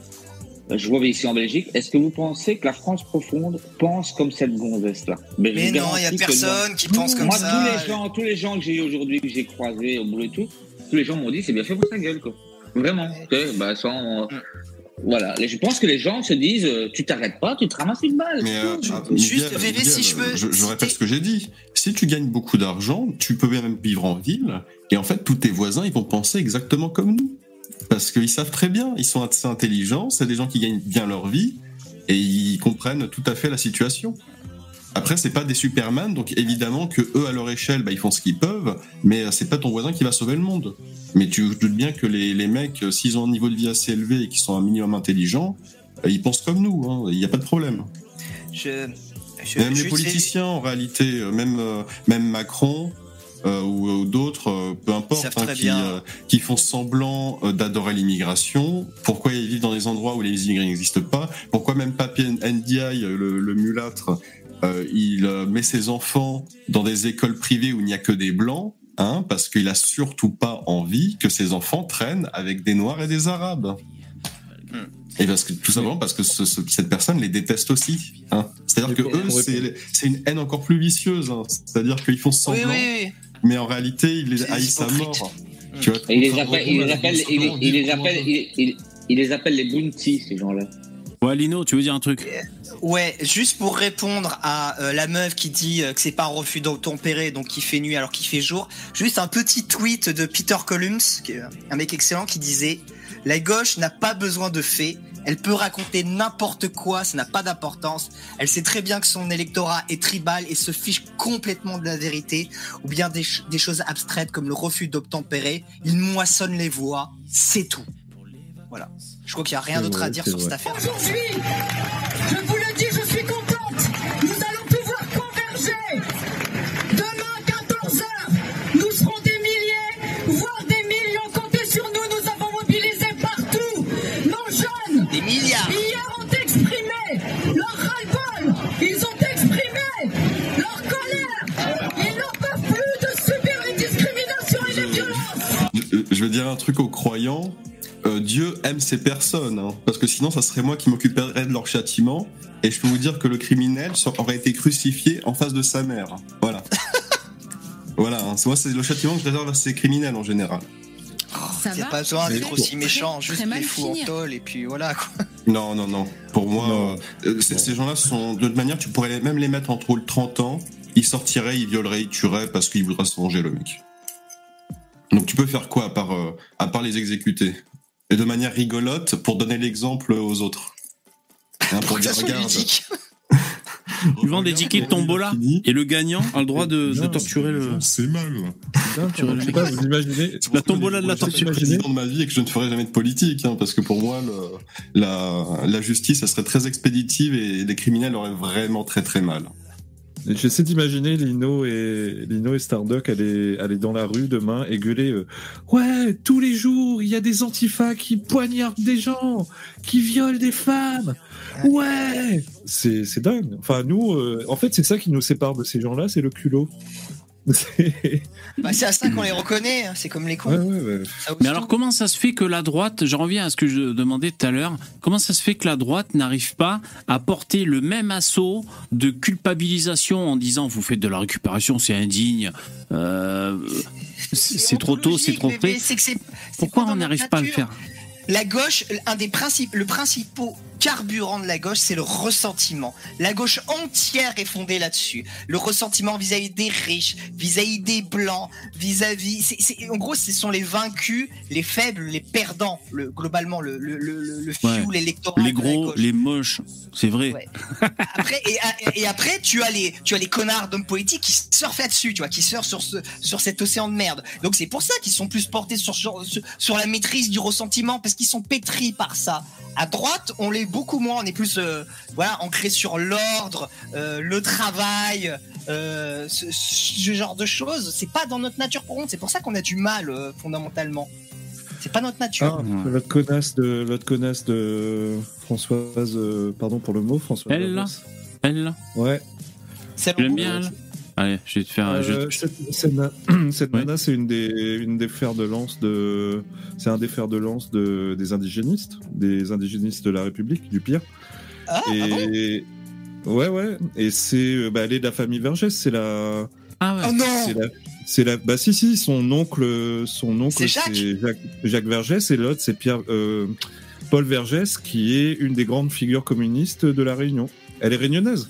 je vois ici en Belgique, est-ce que vous pensez que la France profonde pense comme cette gonzesse-là? Mais non, il n'y a personne qui pense comme Moi, ça. tous les gens, tous les gens que j'ai eu aujourd'hui, que j'ai croisés au boulot et tout, tous les gens m'ont dit c'est bien fait pour sa gueule, quoi. Vraiment. Tu sais, bah, sans, Voilà. Et je pense que les gens se disent, euh, tu t'arrêtes pas, tu te ramasses une balle. Mais euh, ah, Juste, Miguel, VV, si Miguel, je peux je, je répète ce que j'ai dit. Si tu gagnes beaucoup d'argent, tu peux même vivre en ville, et en fait, tous tes voisins, ils vont penser exactement comme nous. Parce qu'ils savent très bien, ils sont assez intelligents, c'est des gens qui gagnent bien leur vie, et ils comprennent tout à fait la situation. Après, c'est pas des Superman, donc évidemment que eux, à leur échelle, bah, ils font ce qu'ils peuvent, mais euh, c'est pas ton voisin qui va sauver le monde. Mais tu te doutes bien que les, les mecs, euh, s'ils ont un niveau de vie assez élevé et qu'ils sont un minimum intelligents, euh, ils pensent comme nous, hein, il n'y a pas de problème. Je, je, Même les politiciens, en réalité, même, même Macron euh, ou, ou d'autres, euh, peu importe, hein, qui, euh, qui font semblant euh, d'adorer l'immigration. Pourquoi ils vivent dans des endroits où les immigrés n'existent pas? Pourquoi même Papi Ndiaye, le, le mulâtre, euh, il euh, met ses enfants dans des écoles privées où il n'y a que des blancs Hein, parce qu'il a surtout pas envie que ses enfants traînent avec des noirs et des arabes? Hmm. Et parce que tout simplement parce que ce- ce- cette personne les déteste aussi. Hein. C'est-à-dire que eux, c'est c'est une haine encore plus vicieuse. hein. C'est-à-dire qu'ils font Oui, semblant, oui, oui. Mais en réalité, ils les à hypocrite. mort. Tu vois, il les appelle, il les appelle, il, il- il les appelle, il, il- il les appelle les bounty, ces gens-là. Ouais, Lino, tu veux dire un truc Ouais, juste pour répondre à euh, la meuf qui dit euh, que c'est pas un refus d'obtempérer, donc qui fait nuit alors qu'il fait jour, juste un petit tweet de Peter Columns, un mec excellent, qui disait La gauche n'a pas besoin de faits, elle peut raconter n'importe quoi, ça n'a pas d'importance. Elle sait très bien que son électorat est tribal et se fiche complètement de la vérité, ou bien des, ch- des choses abstraites comme le refus d'obtempérer. Il moissonne les voix, c'est tout. Voilà. Je crois qu'il n'y a rien d'autre à dire sur vrai. cette affaire. Aujourd'hui, je vous Je- vais dire un truc aux croyants. Euh, Dieu aime ces personnes, hein, parce que sinon, ça serait moi qui m'occuperais de leur châtiment. Et je peux vous dire que le criminel aurait été crucifié en face de sa mère. Voilà. voilà. hein. Moi, c'est le châtiment que je réserve à ces criminels en général. Ça Il n'y a va pas besoin d'être Très- aussi méchant, très juste mal les fous en tôle et puis voilà quoi. Non, non, non. Pour moi, Non. euh, c- ces gens-là sont. De toute manière, tu pourrais même les mettre en tôle 30 ans. Ils sortiraient, ils violeraient, ils tueraient parce qu'ils voudraient se venger, le mec. Donc tu peux faire quoi à part, euh, à part les exécuter? Et de manière rigolote pour donner l'exemple aux autres. Hein, pour Pour que dire, regarde. Ils vendent des tickets de tombola et le gagnant a le droit de, torturer le. C'est mal. Tu je sais pas, vous imaginez. La tombola de la je suis torture. président de ma vie et que je ne ferai jamais de politique, hein, parce que pour moi, le- la, la justice, ça serait très expéditive et les criminels auraient vraiment très très mal. J'essaie d'imaginer Lino et Lino et Starduck aller dans la rue demain et gueuler euh, ouais tous les jours il y a des antifas qui poignardent des gens qui violent des femmes. Ouais! C'est dingue. Enfin nous euh, en fait c'est ça qui nous sépare de ces gens-là c'est le culot Bah, c'est à ça qu'on les reconnaît, hein, c'est comme les cons. ouais, ouais, ouais. Ça aussi. Mais alors, comment ça se fait que la droite, je reviens à ce que je demandais tout à l'heure, comment ça se fait que la droite n'arrive pas à porter le même assaut de culpabilisation en disant vous faites de la récupération, c'est indigne, euh, c'est trop tôt, c'est trop près. Pourquoi on n'arrive pas à le faire? La gauche, un des principes, le principaux carburant de la gauche, c'est le ressentiment. La gauche entière est fondée là-dessus. Le ressentiment vis-à-vis des riches, vis-à-vis des blancs, vis-à-vis. en gros, ce sont les vaincus, les faibles, les perdants. Le, globalement, le, le, le, le- Ouais. électoral. Les de la gros, les moches, c'est vrai. Ouais. Après, et, et après, tu as les, tu as les connards d'hommes politiques qui surfent là-dessus, tu vois, qui surfent sur ce, sur cet océan de merde. Donc c'est pour ça qu'ils sont plus portés sur, sur, sur- la maîtrise du ressentiment, parce qu'ils sont pétris par ça. À droite, on beaucoup moins, on est plus, euh, voilà, ancré sur l'ordre, euh, le travail, euh, ce, ce genre de choses. C'est pas dans notre nature pour nous. C'est pour ça qu'on a du mal euh, fondamentalement. C'est pas notre nature. Ah, l'autre connasse de l'autre connasse de Françoise euh, pardon pour le mot Françoise Elle. Elle, ouais l'aimes bien, elle Allez, je vais te faire. je- Euh, cette, cette na- cette nana, c'est une des, une des fers de lance de, c'est un des fers de lance de, des indigénistes, des indigénistes de la République, du pire. Ah, ah bon? et ouais, ouais. Et c'est, euh, bah, elle est de la famille Vergès. C'est la, Ah ouais. Oh non c'est la, C'est la. Bah si si, son oncle, son oncle, C'est Jacques Jacques, Jacques Vergès et l'autre c'est Pierre, euh, Paul Vergès qui est une des grandes figures communistes de la Réunion. Elle est réunionnaise.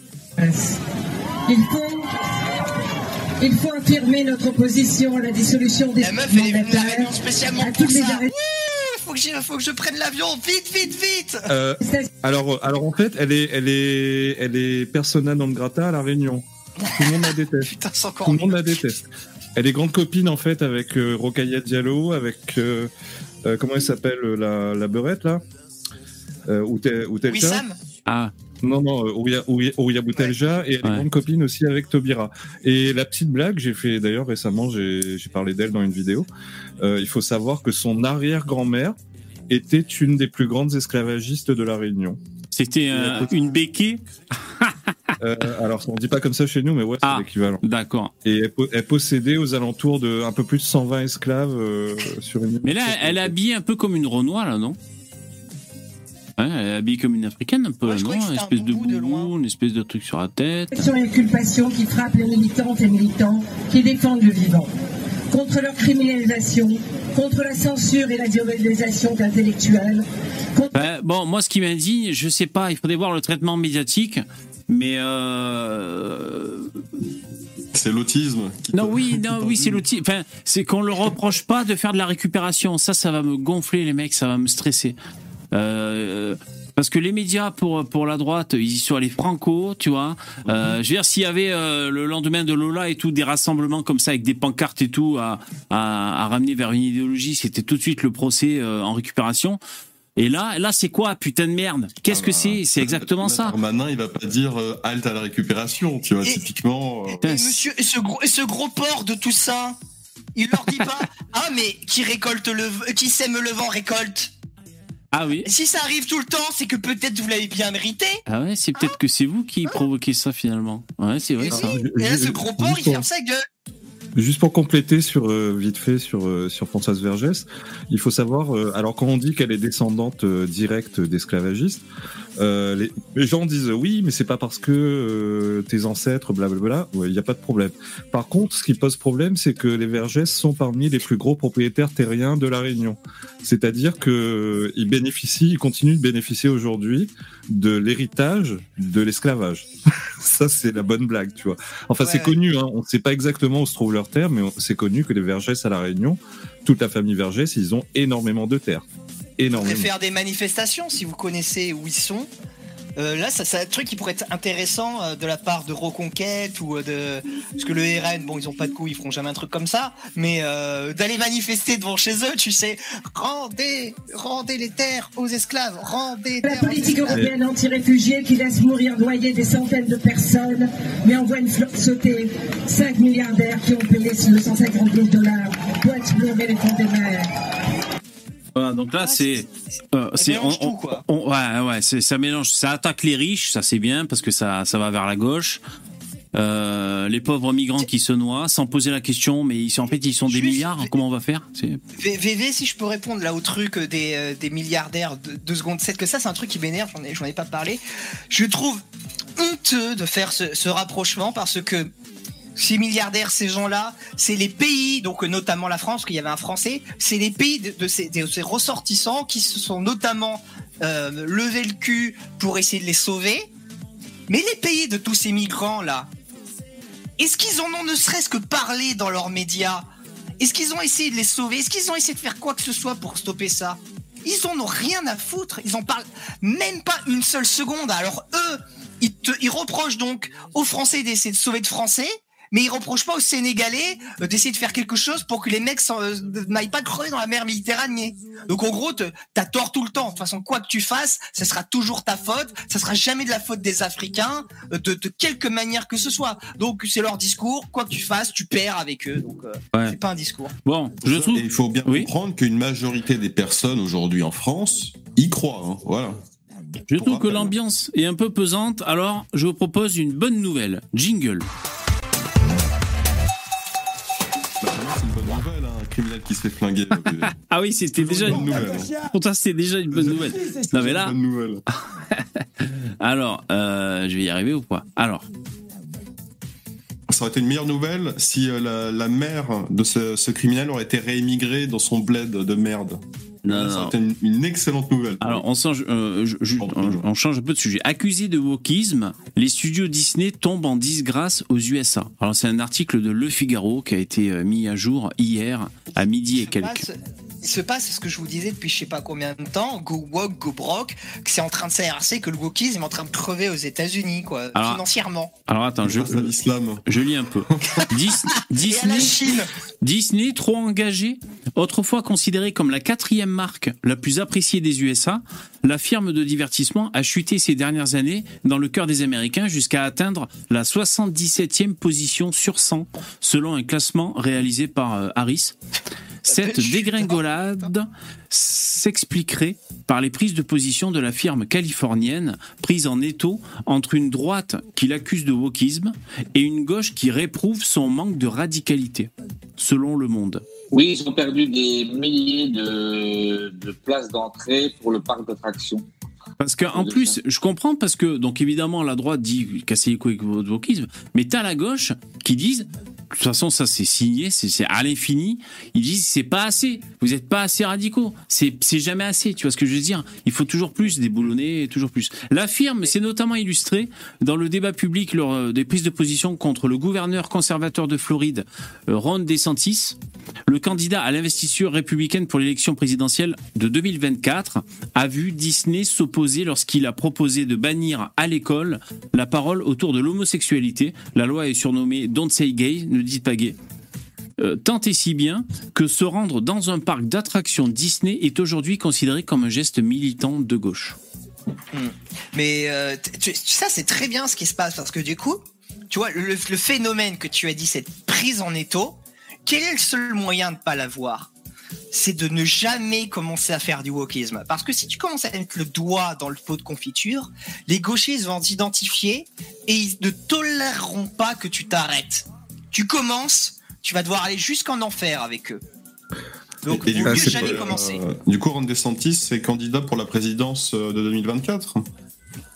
Il faut, il faut affirmer notre opposition à la dissolution des La meuf, elle est venue à la mandataires, Réunion spécialement pour les ça. arrêt- Ouh, faut que, faut que je prenne l'avion, vite, vite, vite Euh, alors alors en fait, elle est elle est elle est persona non grata à la Réunion. Tout le monde la déteste. Putain, c'est Tout le monde la déteste. Elle est grande copine en fait avec euh, Diallo, avec euh, euh, comment elle s'appelle euh, la, la beurette là? Euh, ou ou Oui. Sam Ah, Non non, euh, Ouria Boutelja et elle est Ouais. copine aussi avec Tobira. Et la petite blague, j'ai fait d'ailleurs récemment, j'ai parlé d'elle dans une vidéo. Euh, il faut savoir que son arrière-grand-mère était une des plus grandes esclavagistes de la Réunion. c'était euh, une béquée Euh, alors on dit pas comme ça chez nous, mais ouais, c'est Ah. l'équivalent. D'accord. Et elle, po- elle possédait aux alentours de un peu plus de 120 esclaves euh, sur une. Mais là, elle habillée un peu comme une Renoir, là, non? Ouais, elle est habillée comme une africaine, un peu, Ouais, je non Une c'était un espèce de boubou une espèce de truc sur la tête. et inculpations qui frappent les militantes et militants qui défendent le vivant. Contre leur criminalisation, contre la censure et la diabolisation d'intellectuels, contre Ben, bon, moi, ce qui m'indigne, je sais pas, il faudrait voir le traitement médiatique, mais euh... C'est l'autisme. qui Non, oui, non, oui, c'est l'outil. Enfin, c'est qu'on le reproche pas de faire de la récupération. Ça, ça va me gonfler, les mecs, ça va me stresser. Euh, parce que les médias pour pour la droite, ils y sont allés franco, tu vois. Euh, je veux dire, s'il y avait euh, le lendemain de Lola et tout des rassemblements comme ça avec des pancartes et tout à à, à ramener vers une idéologie, c'était tout de suite le procès euh, en récupération. Et là, là, c'est quoi, putain de merde? Qu'est-ce Ah que bah, c'est? C'est exactement ça. Darmanin, il va pas dire euh, halte à la récupération, tu vois, Et- typiquement. euh, Et monsieur, et ce gros, et ce gros porc de tout ça, il leur dit pas, ah mais qui récolte le, qui sème le vent récolte? Ah oui. Si ça arrive tout le temps, c'est que peut-être vous l'avez bien mérité. Ah ouais, c'est peut-être que c'est vous qui provoquez ça finalement. Ouais, c'est vrai Et, ça. oui. Et là, ce gros porc, il ferme sa gueule. Juste pour compléter sur euh, vite fait sur euh, sur Françoise Vergès, il faut savoir euh, alors quand on dit qu'elle est descendante euh, directe d'esclavagistes, euh, les, les gens disent oui mais c'est pas parce que euh, tes ancêtres blablabla, ouais, il n'y a pas de problème. Par contre, ce qui pose problème, c'est que les Vergès sont parmi les plus gros propriétaires terriens de la Réunion. C'est-à-dire que euh, ils bénéficient, ils continuent de bénéficier aujourd'hui de l'héritage de l'esclavage. Ça c'est la bonne blague, tu vois. Enfin, Ouais, c'est ouais. connu, hein. on ne sait pas exactement où se trouve leur terre, mais c'est connu que les Vergès à La Réunion, toute la famille Vergès, ils ont énormément de terres. Pourrait Énormément. faire des manifestations si vous connaissez où ils sont. Euh, là, ça, c'est un truc qui pourrait être intéressant euh, de la part de Reconquête ou euh, de parce que le RN, bon, ils ont pas de coups, ils feront jamais un truc comme ça, mais euh, d'aller manifester devant chez eux, tu sais, rendez, rendez les terres aux esclaves, rendez. la terres aux politique européenne anti-réfugiés qui laisse mourir noyer des centaines de personnes, mais envoie une flotte sauter 5 milliardaires qui ont payé 250 000 dollars pour explorer les fonds des mers. Voilà, donc là, Ah, c'est. euh, c'est mélange on- on- ouais, ouais, ça mélange. Ça attaque les riches, ça c'est bien, parce que ça, ça va vers la gauche. Euh, les pauvres migrants qui se noient sans poser la question, mais ils, sont- en fait ils sont des Juste- milliards, comment on va faire? VV, si je peux répondre là au truc des, euh, des milliardaires de secondes 7, que ça c'est un truc qui m'énerve, j'en ai, ai pas parlé. Je trouve honteux de faire ce, ce rapprochement parce que ces milliardaires, ces gens-là, c'est les pays, donc euh, notamment la France, qu'il y avait un Français, c'est les pays de, ces, de ces ressortissants qui se sont notamment euh, levés le cul pour essayer de les sauver. Mais les pays de tous ces migrants-là, est-ce qu'ils en ont ne serait-ce que parlé dans leurs médias? Est-ce qu'ils ont essayé de les sauver? Est-ce qu'ils ont essayé de faire quoi que ce soit pour stopper ça? Ils en ont rien à foutre. Ils en parlent même pas une seule seconde. Alors eux, ils, te, ils reprochent donc aux Français d'essayer de sauver de Français, mais ils reprochent pas aux Sénégalais euh, d'essayer de faire quelque chose pour que les mecs euh, n'aillent pas crever dans la mer Méditerranée. Donc en gros, t'as tort tout le temps. De toute façon, quoi que tu fasses, ça sera toujours ta faute. Ça sera jamais de la faute des Africains, euh, de, de quelque manière que ce soit. Donc c'est leur discours. Quoi que tu fasses, tu perds avec eux. Donc euh, Ouais. c'est pas un discours. Bon, je trouve. Il faut bien Oui. comprendre qu'une majorité des personnes aujourd'hui en France y croient. hein, Voilà. Je trouve que l'ambiance est un peu pesante, alors je vous propose une bonne nouvelle. Jingle. Criminel qui se fait flinguer. donc, euh, Ah oui, c'était déjà bonne une nouvelle. Pourtant, c'était déjà une bonne nouvelle. Non mais là, Bonne nouvelle. alors, euh, je vais y arriver ou pas? Alors, ça aurait été une meilleure nouvelle si euh, la, la mère de ce, ce criminel aurait été réémigrée dans son bled de merde. Non, ça non. aurait été une, une excellente nouvelle. Alors, on change, euh, je- je- on- on change un peu de sujet. Accusé de wokisme, les studios Disney tombent en disgrâce aux USA. Alors, c'est un article de Le Figaro qui a été euh, mis à jour hier à midi et quelques. Il se passe ce que je vous disais depuis je sais pas combien de temps, go woke, go broke, que c'est en train de s'inverser, que le wokisme est en train de crever aux États-Unis, quoi, Alors, financièrement. Alors, attends, je, l'islam. je lis un peu. Disney, Chine. Disney, trop engagé, autrefois considérée comme la quatrième marque la plus appréciée des USA, la firme de divertissement a chuté ces dernières années dans le cœur des Américains jusqu'à atteindre la 77e position sur 100, selon un classement réalisé par euh, Harris. Cette dégringolade s'expliquerait par les prises de position de la firme californienne prise en étau entre une droite qui l'accuse de wokisme et une gauche qui réprouve son manque de radicalité, selon Le Monde. Oui, ils ont perdu des milliers de, de places d'entrée pour le parc d'attractions. Parce que en de plus, je comprends parce que donc évidemment la droite dit casser les couilles avec votre wokisme, mais t'as la gauche qui disent toute façon ça c'est signé, c'est à l'infini. Ils disent c'est pas assez, vous êtes pas assez radicaux, c'est jamais assez. Tu vois ce que je veux dire? Il faut toujours plus déboulonner, toujours plus. La firme s'est notamment illustrée dans le débat public lors euh, des prises de position contre le gouverneur conservateur de Floride, euh, Ron DeSantis. Le candidat à l'investiture républicaine pour l'élection présidentielle de 2024 a vu Disney s'opposer lorsqu'il a proposé de bannir à l'école la parole autour de l'homosexualité. La loi est surnommée Don't Say Gay, ne pas gay. Euh, tant et si bien que se rendre dans un parc d'attractions Disney est aujourd'hui considéré comme un geste militant de gauche. Mais euh, tu- tu- ça, c'est très bien ce qui se passe parce que du coup, tu vois, le, le phénomène que tu as dit, cette prise en étau, quel est le seul moyen de pas l'avoir? C'est de ne jamais commencer à faire du wokisme. Parce que si tu commences à mettre le doigt dans le pot de confiture, les gauchistes vont t'identifier et ils ne toléreront pas que tu t'arrêtes. Tu commences, tu vas devoir aller jusqu'en enfer avec eux. Donc, Et- et du jamais pas- commencer. euh, du coup, Ron DeSantis est candidat pour la présidence euh, de 2024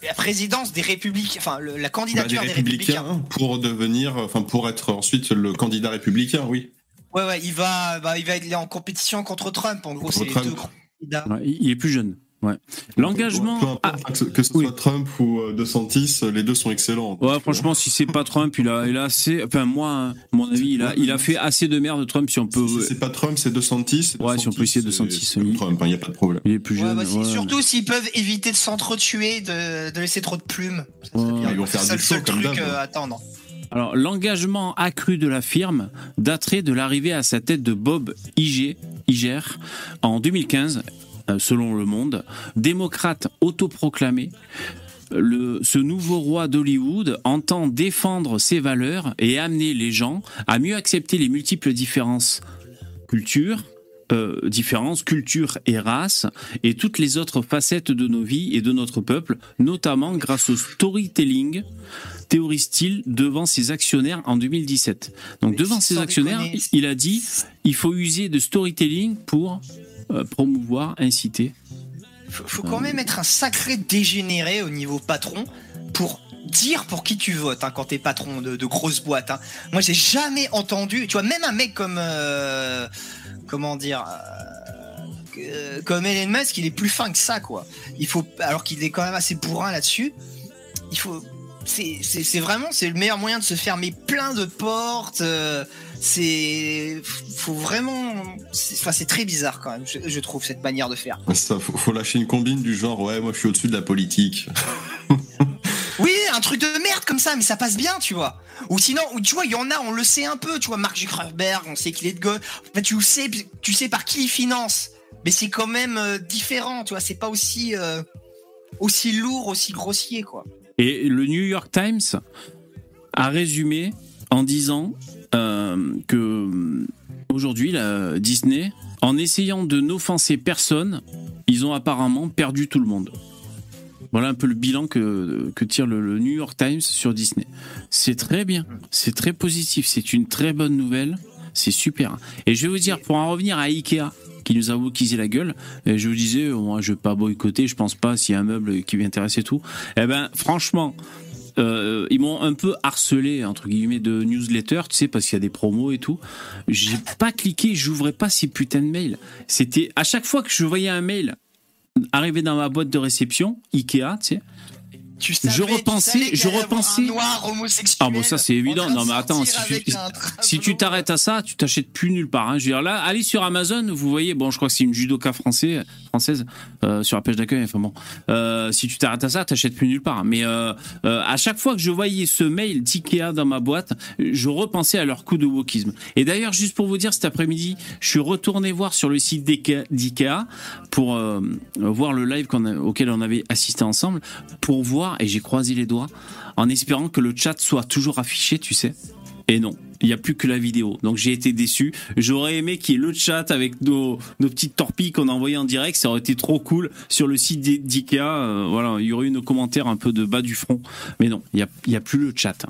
La présidence des républicains, enfin le- la Bah, des candidature des républicains. pour devenir, enfin pour être ensuite le candidat républicain, oui. Ouais, ouais, il va, bah, il va être en compétition contre Trump. En gros, c'est les deux grands candidats. Ouais, il est plus jeune. Ouais. L'engagement. Peu Ah, importe que ce- que ce oui. soit Trump ou euh, DeSantis, les deux sont excellents. Ouais, franchement, si c'est pas Trump, il a, il a assez. Enfin, moi, hein, à mon avis, il a, il a fait assez de merde, Trump, si on peut. Si c'est pas Trump, c'est DeSantis. Ouais, si on peut essayer DeSantis, oui. Trump, il n'y a pas de problème. Il est plus Ouais, jeune. bah, ouais. Surtout s'ils peuvent éviter de s'entretuer, de, de laisser trop de plumes. Ça serait Ouais. bien. Ils vont faire C'est du le comme truc euh, à attendre. Alors, l'engagement accru de la firme daterait de l'arrivée à sa tête de Bob Iger, Iger en 2015, euh, selon Le Monde. Démocrate autoproclamé, le, ce nouveau roi d'Hollywood entend défendre ses valeurs et amener les gens à mieux accepter les multiples différences culture, euh, différences, culture et race, et toutes les autres facettes de nos vies et de notre peuple, notamment grâce au storytelling, théorise-t-il devant ses actionnaires en 2017. Donc Mais devant ses actionnaires, déconner. il a dit il faut user de storytelling pour euh, promouvoir, inciter. Faut, faut quand même être un sacré dégénéré au niveau patron pour dire pour qui tu votes hein, quand t'es patron de, de grosses boîtes. hein. Moi, j'ai jamais entendu, tu vois, même un mec comme, euh, comment dire, euh, comme Elon Musk, il est plus fin que ça, quoi. Il faut, alors qu'il est quand même assez bourrin là-dessus. Il faut, c'est, vraiment, c'est le meilleur moyen de se fermer plein de portes. euh, c'est, faut vraiment, c'est- enfin, c'est très bizarre quand même, je, je trouve cette manière de faire. Ça, faut, faut lâcher une combine du genre, ouais, moi je suis au-dessus de la politique. Oui, un truc de merde comme ça, mais ça passe bien, tu vois. Ou sinon, ou tu vois, il y en a, on le sait un peu, tu vois, Mark Zuckerberg, on sait qu'il est de gauche. Enfin, tu sais, tu sais par qui il finance. Mais c'est quand même euh, différent, tu vois, c'est pas aussi, euh, aussi lourd, aussi grossier, quoi. Et le New York Times a résumé en disant euh, que euh, aujourd'hui, la Disney, en essayant de n'offenser personne, ils ont apparemment perdu tout le monde. Voilà un peu le bilan que, que tire le, New York Times sur Disney. C'est très bien, c'est très positif, c'est une très bonne nouvelle, c'est super. Et je vais vous dire, pour en revenir à Ikea, qui nous a wokisé la gueule, et je vous disais, moi je vais pas boycotter, je pense pas s'il y a un meuble qui m'intéresse et tout. Eh ben, franchement, euh, ils m'ont un peu harcelé entre guillemets de newsletter, tu sais, parce qu'il y a des promos et tout. J'ai pas cliqué, j'ouvrais pas ces putains de mails. C'était à chaque fois que je voyais un mail arriver dans ma boîte de réception, Ikea, tu sais. Tu Je savais- tu repensais- je repensais- Un noir homosexuel. Ah bon ça c'est évident. Non mais attends, si tu, si tu t'arrêtes à ça, tu t'achètes plus nulle part. Hein. Je veux dire là, allez sur Amazon, vous voyez, bon je crois que c'est une judoka français, française euh, sur la page d'accueil. Enfin bon, euh, si tu t'arrêtes à ça, t'achètes plus nulle part. Mais euh, à chaque fois que je voyais ce mail d'Ikea dans ma boîte, je repensais à leur coup de wokisme. Et d'ailleurs, juste pour vous dire, cet après-midi, je suis retourné voir sur le site d'Ikea pour voir le live a- auquel on avait assisté ensemble, pour voir, et j'ai croisé les doigts, en espérant que le chat soit toujours affiché, tu sais. Et non, il n'y a plus que la vidéo. Donc j'ai été déçu. J'aurais aimé qu'il y ait le chat avec nos, nos petites torpilles qu'on a envoyées en direct. Ça aurait été trop cool sur le site d'I- d'IKEA. euh, voilà, il y aurait eu nos commentaires un peu de bas du front. Mais non, il n'y a, a plus le chat.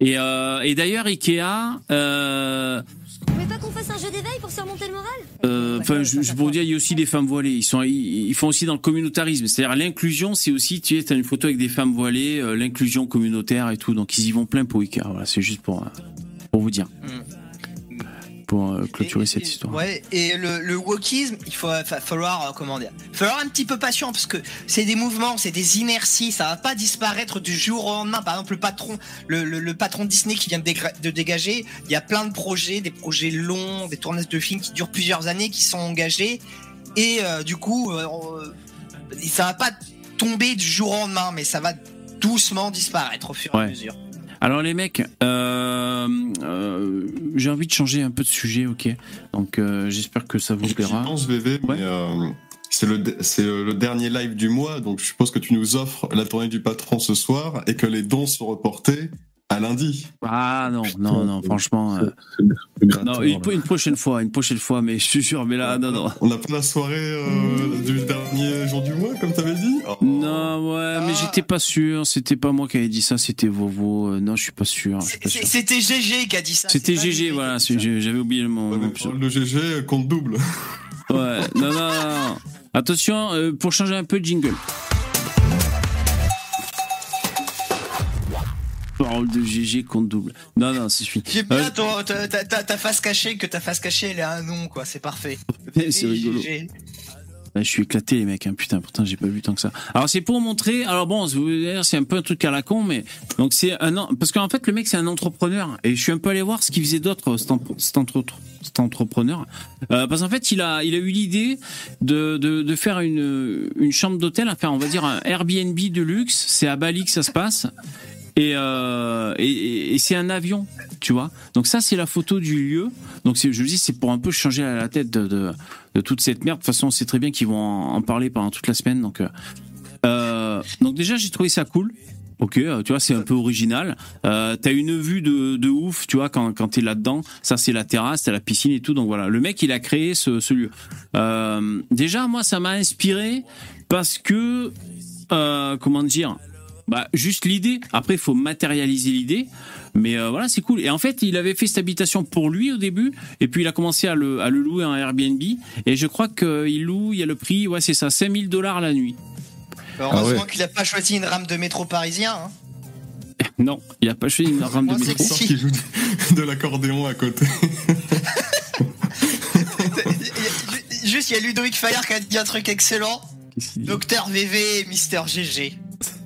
Et, euh, et d'ailleurs, Ikea, euh, Vous pouvez pas qu'on fasse un jeu d'éveil pour surmonter le moral? Euh, enfin, je, je pour dire, il y a aussi des femmes voilées. Ils sont, ils, ils font aussi dans le communautarisme. C'est-à-dire l'inclusion, c'est aussi, tu sais, t'as une photo avec des femmes voilées, euh, l'inclusion communautaire et tout. Donc ils y vont plein pour Ikea. Voilà, c'est juste pour, euh, pour vous dire, pour euh, clôturer Et- cette et- histoire. Ouais, et le, le wokisme, il faut fa- falloir, euh, comment dire, falloir un petit peu patient parce que c'est des mouvements, c'est des inerties, ça va pas disparaître du jour au lendemain. Par exemple, le patron, le, le- le patron Disney qui vient de, dégager, il y a plein de projets, des projets longs, des tournages de films qui durent plusieurs années, qui sont engagés, et euh, du coup, euh, ça va pas tomber du jour au lendemain, mais ça va doucement disparaître au fur et à mesure. Alors les mecs, euh, euh, j'ai envie de changer un peu de sujet, ok. Donc euh, j'espère que ça vous plaira. pense, euh, c'est le, c'est le dernier live du mois, donc je suppose que tu nous offres la tournée du patron ce soir et que les dons sont reportés à lundi. Ah non, non, non, franchement. euh, non, une, prochaine fois, une prochaine fois, mais je suis sûr, mais là, non, non. On n'a pas la soirée euh, du dernier jour du mois, comme t'avais dit? Oh. Non, ouais, mais Ah. j'étais pas sûr. C'était pas moi qui avais dit ça, c'était Vovo. Euh, non, je suis pas sûr. C'était GG qui a dit ça. C'était GG, voilà. J'avais oublié le mot. Ouais, mon- le GG compte double. Ouais, non, non, non, non. Attention, euh, pour changer un peu de jingle. Parole de GG compte double. Non, non, c'est fini. J'aime bien Euh, ton- ta, ta- ta- ta face cachée, que ta face cachée, elle a un nom, quoi. C'est parfait. c'est rigolo. GG. Ouais, je suis éclaté les mecs, hein. putain, pourtant j'ai pas vu tant que ça. Alors c'est pour montrer, alors bon, c'est un peu un truc à la con, mais donc c'est un an, parce qu'en fait le mec c'est un entrepreneur et je suis un peu allé voir ce qu'il faisait d'autre cet, entre- cet entre- cet entrepreneur, Euh, parce qu'en fait il a il a eu l'idée de, de de faire une une chambre d'hôtel, enfin on va dire un Airbnb de luxe, c'est à Bali que ça se passe. Et, euh, et, et- c'est un avion, tu vois. Donc ça, c'est la photo du lieu. Donc je vous dis, c'est pour un peu changer la tête de, de, toute cette merde. De toute façon, on sait très bien qu'ils vont en, parler pendant toute la semaine. Donc, euh, euh, donc déjà, j'ai trouvé ça cool. Ok, tu vois, c'est un peu original. T'as une vue de, de ouf, tu vois, quand, quand t'es là-dedans. Ça, c'est la terrasse, t'as la piscine et tout. Donc voilà, le mec, il a créé ce, ce lieu. Déjà, moi, ça m'a inspiré parce que, comment dire, bah, juste l'idée. Après, il faut matérialiser l'idée. Mais euh, voilà, c'est cool. Et en fait, il avait fait cette habitation pour lui au début, et puis il a commencé à le, à le louer en Airbnb. Et je crois qu'il loue, il y a le prix, ouais, c'est ça, 5000 dollars la nuit. Heureusement ouais. qu'il a pas choisi une rame de métro parisien. hein. Non, il a pas choisi une rame de métro. qui joue de, de l'accordéon à côté. Juste, il y a Ludovic Fayard qui a dit un truc excellent. Docteur VV et Mister GG.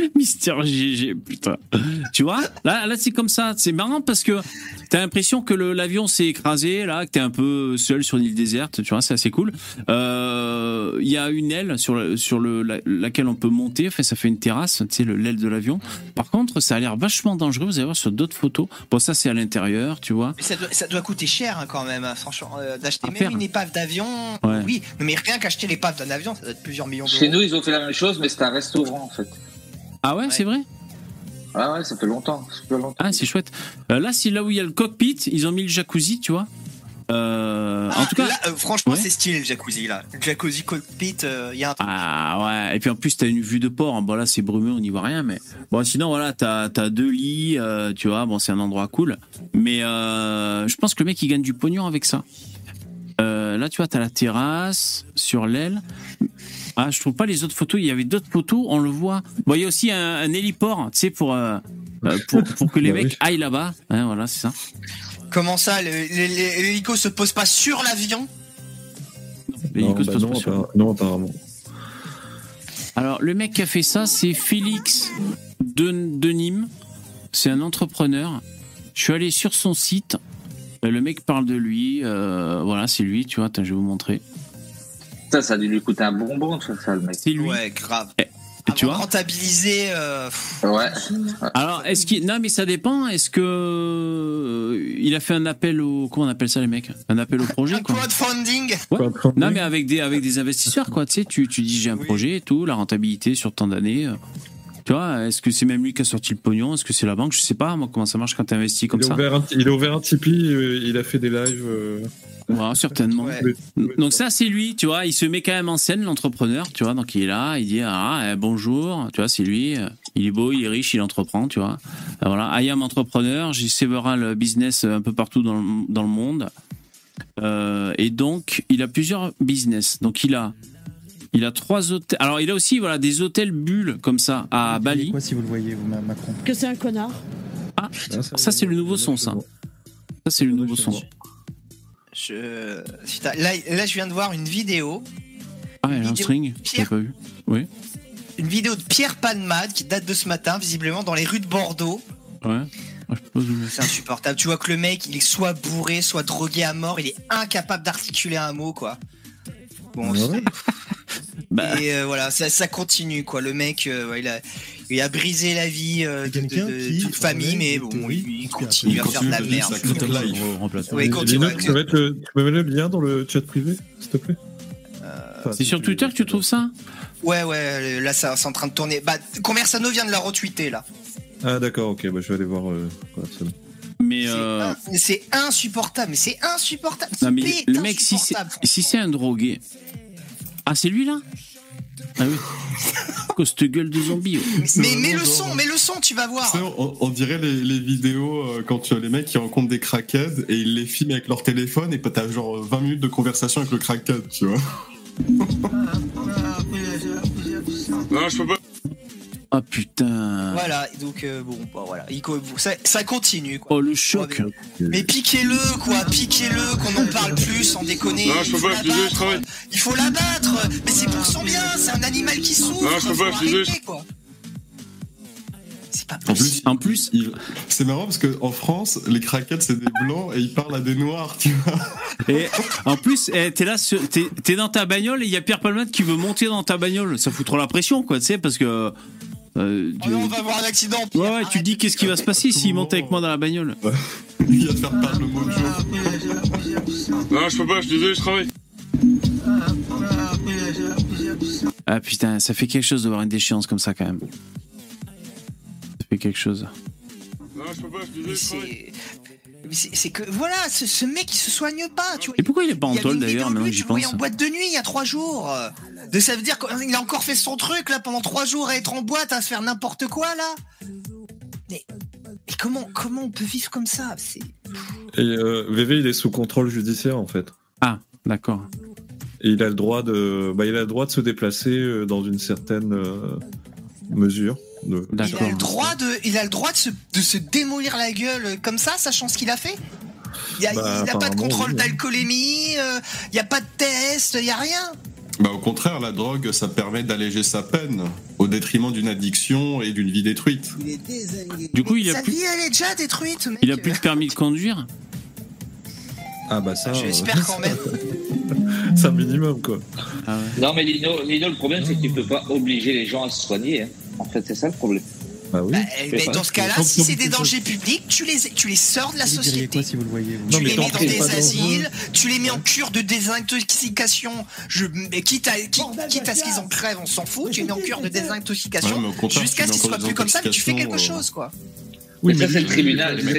Mister GG, putain. Tu vois Là, là c'est comme ça. C'est marrant parce que t'as l'impression que l'avion s'est écrasé, là, que t'es un peu seul sur une île déserte. Tu vois, c'est assez cool. Euh, Il y a une aile sur, la- sur le, la- laquelle on peut monter. Enfin, ça fait une terrasse, tu sais, le- l'aile de l'avion. Par contre, ça a l'air vachement dangereux. Vous allez voir sur d'autres photos. Bon, ça, c'est à l'intérieur, tu vois. Mais ça doit, ça doit coûter cher hein, quand même, hein, franchement, euh, d'acheter même faire. une épave d'avion. Ouais. Oui, mais rien qu'acheter l'épave d'un avion, ça doit être plusieurs millions d'euros. Chez nous, ils ont fait la même chose, mais c'était un restaurant en fait. Ah ouais, c'est vrai Ah ouais, ça fait longtemps. Ça fait longtemps. Ah, c'est chouette. Euh, là, c'est là où il y a le cockpit. Ils ont mis le jacuzzi, tu vois. Euh, Ah, en tout cas, là, euh, franchement, Ouais. c'est stylé le jacuzzi là. Le jacuzzi cockpit, il y a un truc. Ah ouais, et puis en plus t'as une vue de port, bon là c'est brumeux, on n'y voit rien, mais bon sinon voilà, t'as as deux lits, euh, tu vois, bon c'est un endroit cool, mais euh, je pense que le mec il gagne du pognon avec ça. Euh, là, tu vois, t'as la terrasse sur l'aile. Ah, je trouve pas les autres photos. Il y avait d'autres photos, on le voit. Bon, il y a aussi un, un héliport, tu sais, pour, euh, euh, pour, pour que les mecs aillent là-bas. Hein, voilà, c'est ça. Comment ça, l'hélico se pose pas sur l'avion? L'hélico non, se bah pose non, pas sur- non, apparemment. Alors, le mec qui a fait ça, c'est Félix de, de Nîmes. C'est un entrepreneur. Je suis allé sur son site. Le mec parle de lui. euh, voilà, c'est lui, tu vois. Attends, je vais vous montrer. Ça, ça a dû lui coûter un bonbon, ça, ça, le mec. C'est lui. Ouais, grave. Et tu Avant de vois rentabiliser. euh, Ouais. Alors, est-ce qu'il. Non, mais ça dépend. Est-ce que. euh, Il a fait un appel au. Comment on appelle ça, les mecs? Un appel au projet, un quoi. crowdfunding. Ouais. Non, mais avec des, avec des investisseurs, quoi. Tu sais, tu, tu dis j'ai un Oui. projet et tout, la rentabilité sur tant d'années. Tu vois, est-ce que c'est même lui qui a sorti le pognon? Est-ce que c'est la banque? Je sais pas, moi, comment ça marche quand tu investis comme Il a, ça? ouvert un, il a ouvert un Tipeee, euh, il a fait des lives. euh, Voilà, certainement. Ouais. Donc ça, c'est lui, tu vois. Il se met quand même en scène, l'entrepreneur, tu vois. Donc il est là, il dit ah eh, bonjour, tu vois, c'est lui. euh, Il est beau, il est riche, il entreprend, tu vois. Euh, Voilà, I am entrepreneur. J'ai several business un peu partout dans le, dans le monde. Euh, et donc il a plusieurs business. Donc il a il a trois hôtels. Alors il a aussi voilà des hôtels bulles comme ça à Bali. Quoi si vous le voyez, vous, Ma- Macron Que c'est un connard. Ah, ça c'est le nouveau son, ça. Ça c'est le nouveau son. Je... Putain, là, là, je viens de voir une vidéo. Ah, il a un string. Je l'ai Pierre. pas vu. Oui. Une vidéo de Pierre Panmade qui date de ce matin, visiblement dans les rues de Bordeaux. Ouais. C'est insupportable. Tu vois que le mec, il est soit bourré, soit drogué à mort. Il est incapable d'articuler un mot, quoi. Bon, Ah ouais Bah, et euh, voilà, ça, ça continue, quoi. Le mec, euh, ouais, il, a, il a brisé la vie euh, de, toute famille, mais bon, il, il continue à Il faire de la merde. Et continue. Lino, tu peux, mettre le, tu peux mettre le lien dans le chat privé, s'il te plaît Enfin, C'est sur tu- Twitter que tu trouves ça? Ouais, ouais, là, ça, c'est en train de tourner. Bah, Conversano vient de la retweeter, là. Ah d'accord, ok, bah, je vais aller voir. Euh, bon. Mais C'est euh, in- mais C'est insupportable, mais c'est insupportable. non, mais le mec, si c'est si un drogué. Ah, c'est lui là Ah oui. Cette gueule de zombie ouais. Mais, mais le son, mets le son, tu vas voir. Tu sais, on, on dirait les, les vidéos euh, quand tu as les mecs qui rencontrent des crackheads et ils les filment avec leur téléphone et t'as genre 20 minutes de conversation avec le crackhead, tu vois. Non, je peux pas. Ah putain. Voilà, donc euh, bon, bah, voilà, ça, ça continue, quoi. Oh le choc. Ouais, Mais piquez-le, quoi, piquez-le, qu'on en parle plus, sans déconner. Non, je Il peux faut pas, je suis. Il faut l'abattre, mais c'est pour son bien, c'est un animal qui souffre. Non, je peux pas, je suis quoi. Pas En possible. plus, En plus, il- c'est marrant parce qu'en France, les crackheads c'est des blancs et ils parlent à des noirs, tu vois. et en plus, eh, t'es là, t'es dans ta bagnole et il y a Pierre Palmade qui veut monter dans ta bagnole. Ça fout trop la pression, quoi, tu sais, parce que. Euh, Oh tu- non, on va avoir un accident. Ouais, Pierre, ouais, tu te dis qu'est-ce qui va se passer s'il monte avec moi dans la bagnole? Il va te faire perdre le mojo. Non, je peux pas, je suis désolé, je travaille. Ah putain, ça fait quelque chose de voir une déchéance comme ça quand même. Ça fait quelque chose. Non, je peux pas, je suis désolé, je travaille. C'est. mais c'est- C'est que voilà, ce, ce mec il se soigne pas. Tu vois. Et pourquoi il est pas en tôle d'ailleurs maintenant que j'y pense en boîte de nuit il y a trois jours. De, ça veut dire qu'il a encore fait son truc là pendant trois jours à être en boîte, à se faire n'importe quoi là. Mais, mais comment, comment on peut vivre comme ça? C'est Et euh, VV, il est sous contrôle judiciaire en fait. Ah, d'accord. Et il a le droit de, bah, il a le droit de se déplacer euh, dans une certaine euh, mesure. De... il a le droit de, il a le droit de se, de se démolir la gueule comme ça, sachant ce qu'il a fait? Il a, Bah, il a pas de contrôle oui. d'alcoolémie, euh, il y a pas de test, il y a rien. Bah au contraire, la drogue, ça permet d'alléger sa peine au détriment d'une addiction et d'une vie détruite. Du coup, il a Sa plus, vie elle est déjà détruite. Mec. il a plus de permis de conduire? Ah bah ça. J'espère quand même. euh, c'est un minimum quoi. Ah ouais. Non, mais Lino, Lino, le problème, c'est que tu peux pas obliger les gens à se soigner. hein. En fait, c'est ça le problème. Bah oui. Bah, mais dans ce cas-là, si c'est des dangers publics, tu les, tu les sors de la société. quoi si vous le voyez vous Non, tu les mets dans des asiles, tu les mets en cure de désintoxication. Je, mais quitte à, quitte, quitte à ce qu'ils en crèvent, on s'en fout. Tu les mets en cure de désintoxication jusqu'à ce qu'ils soient plus comme ça, mais tu fais quelque chose, quoi. Oui, Mais ça, c'est le tribunal, il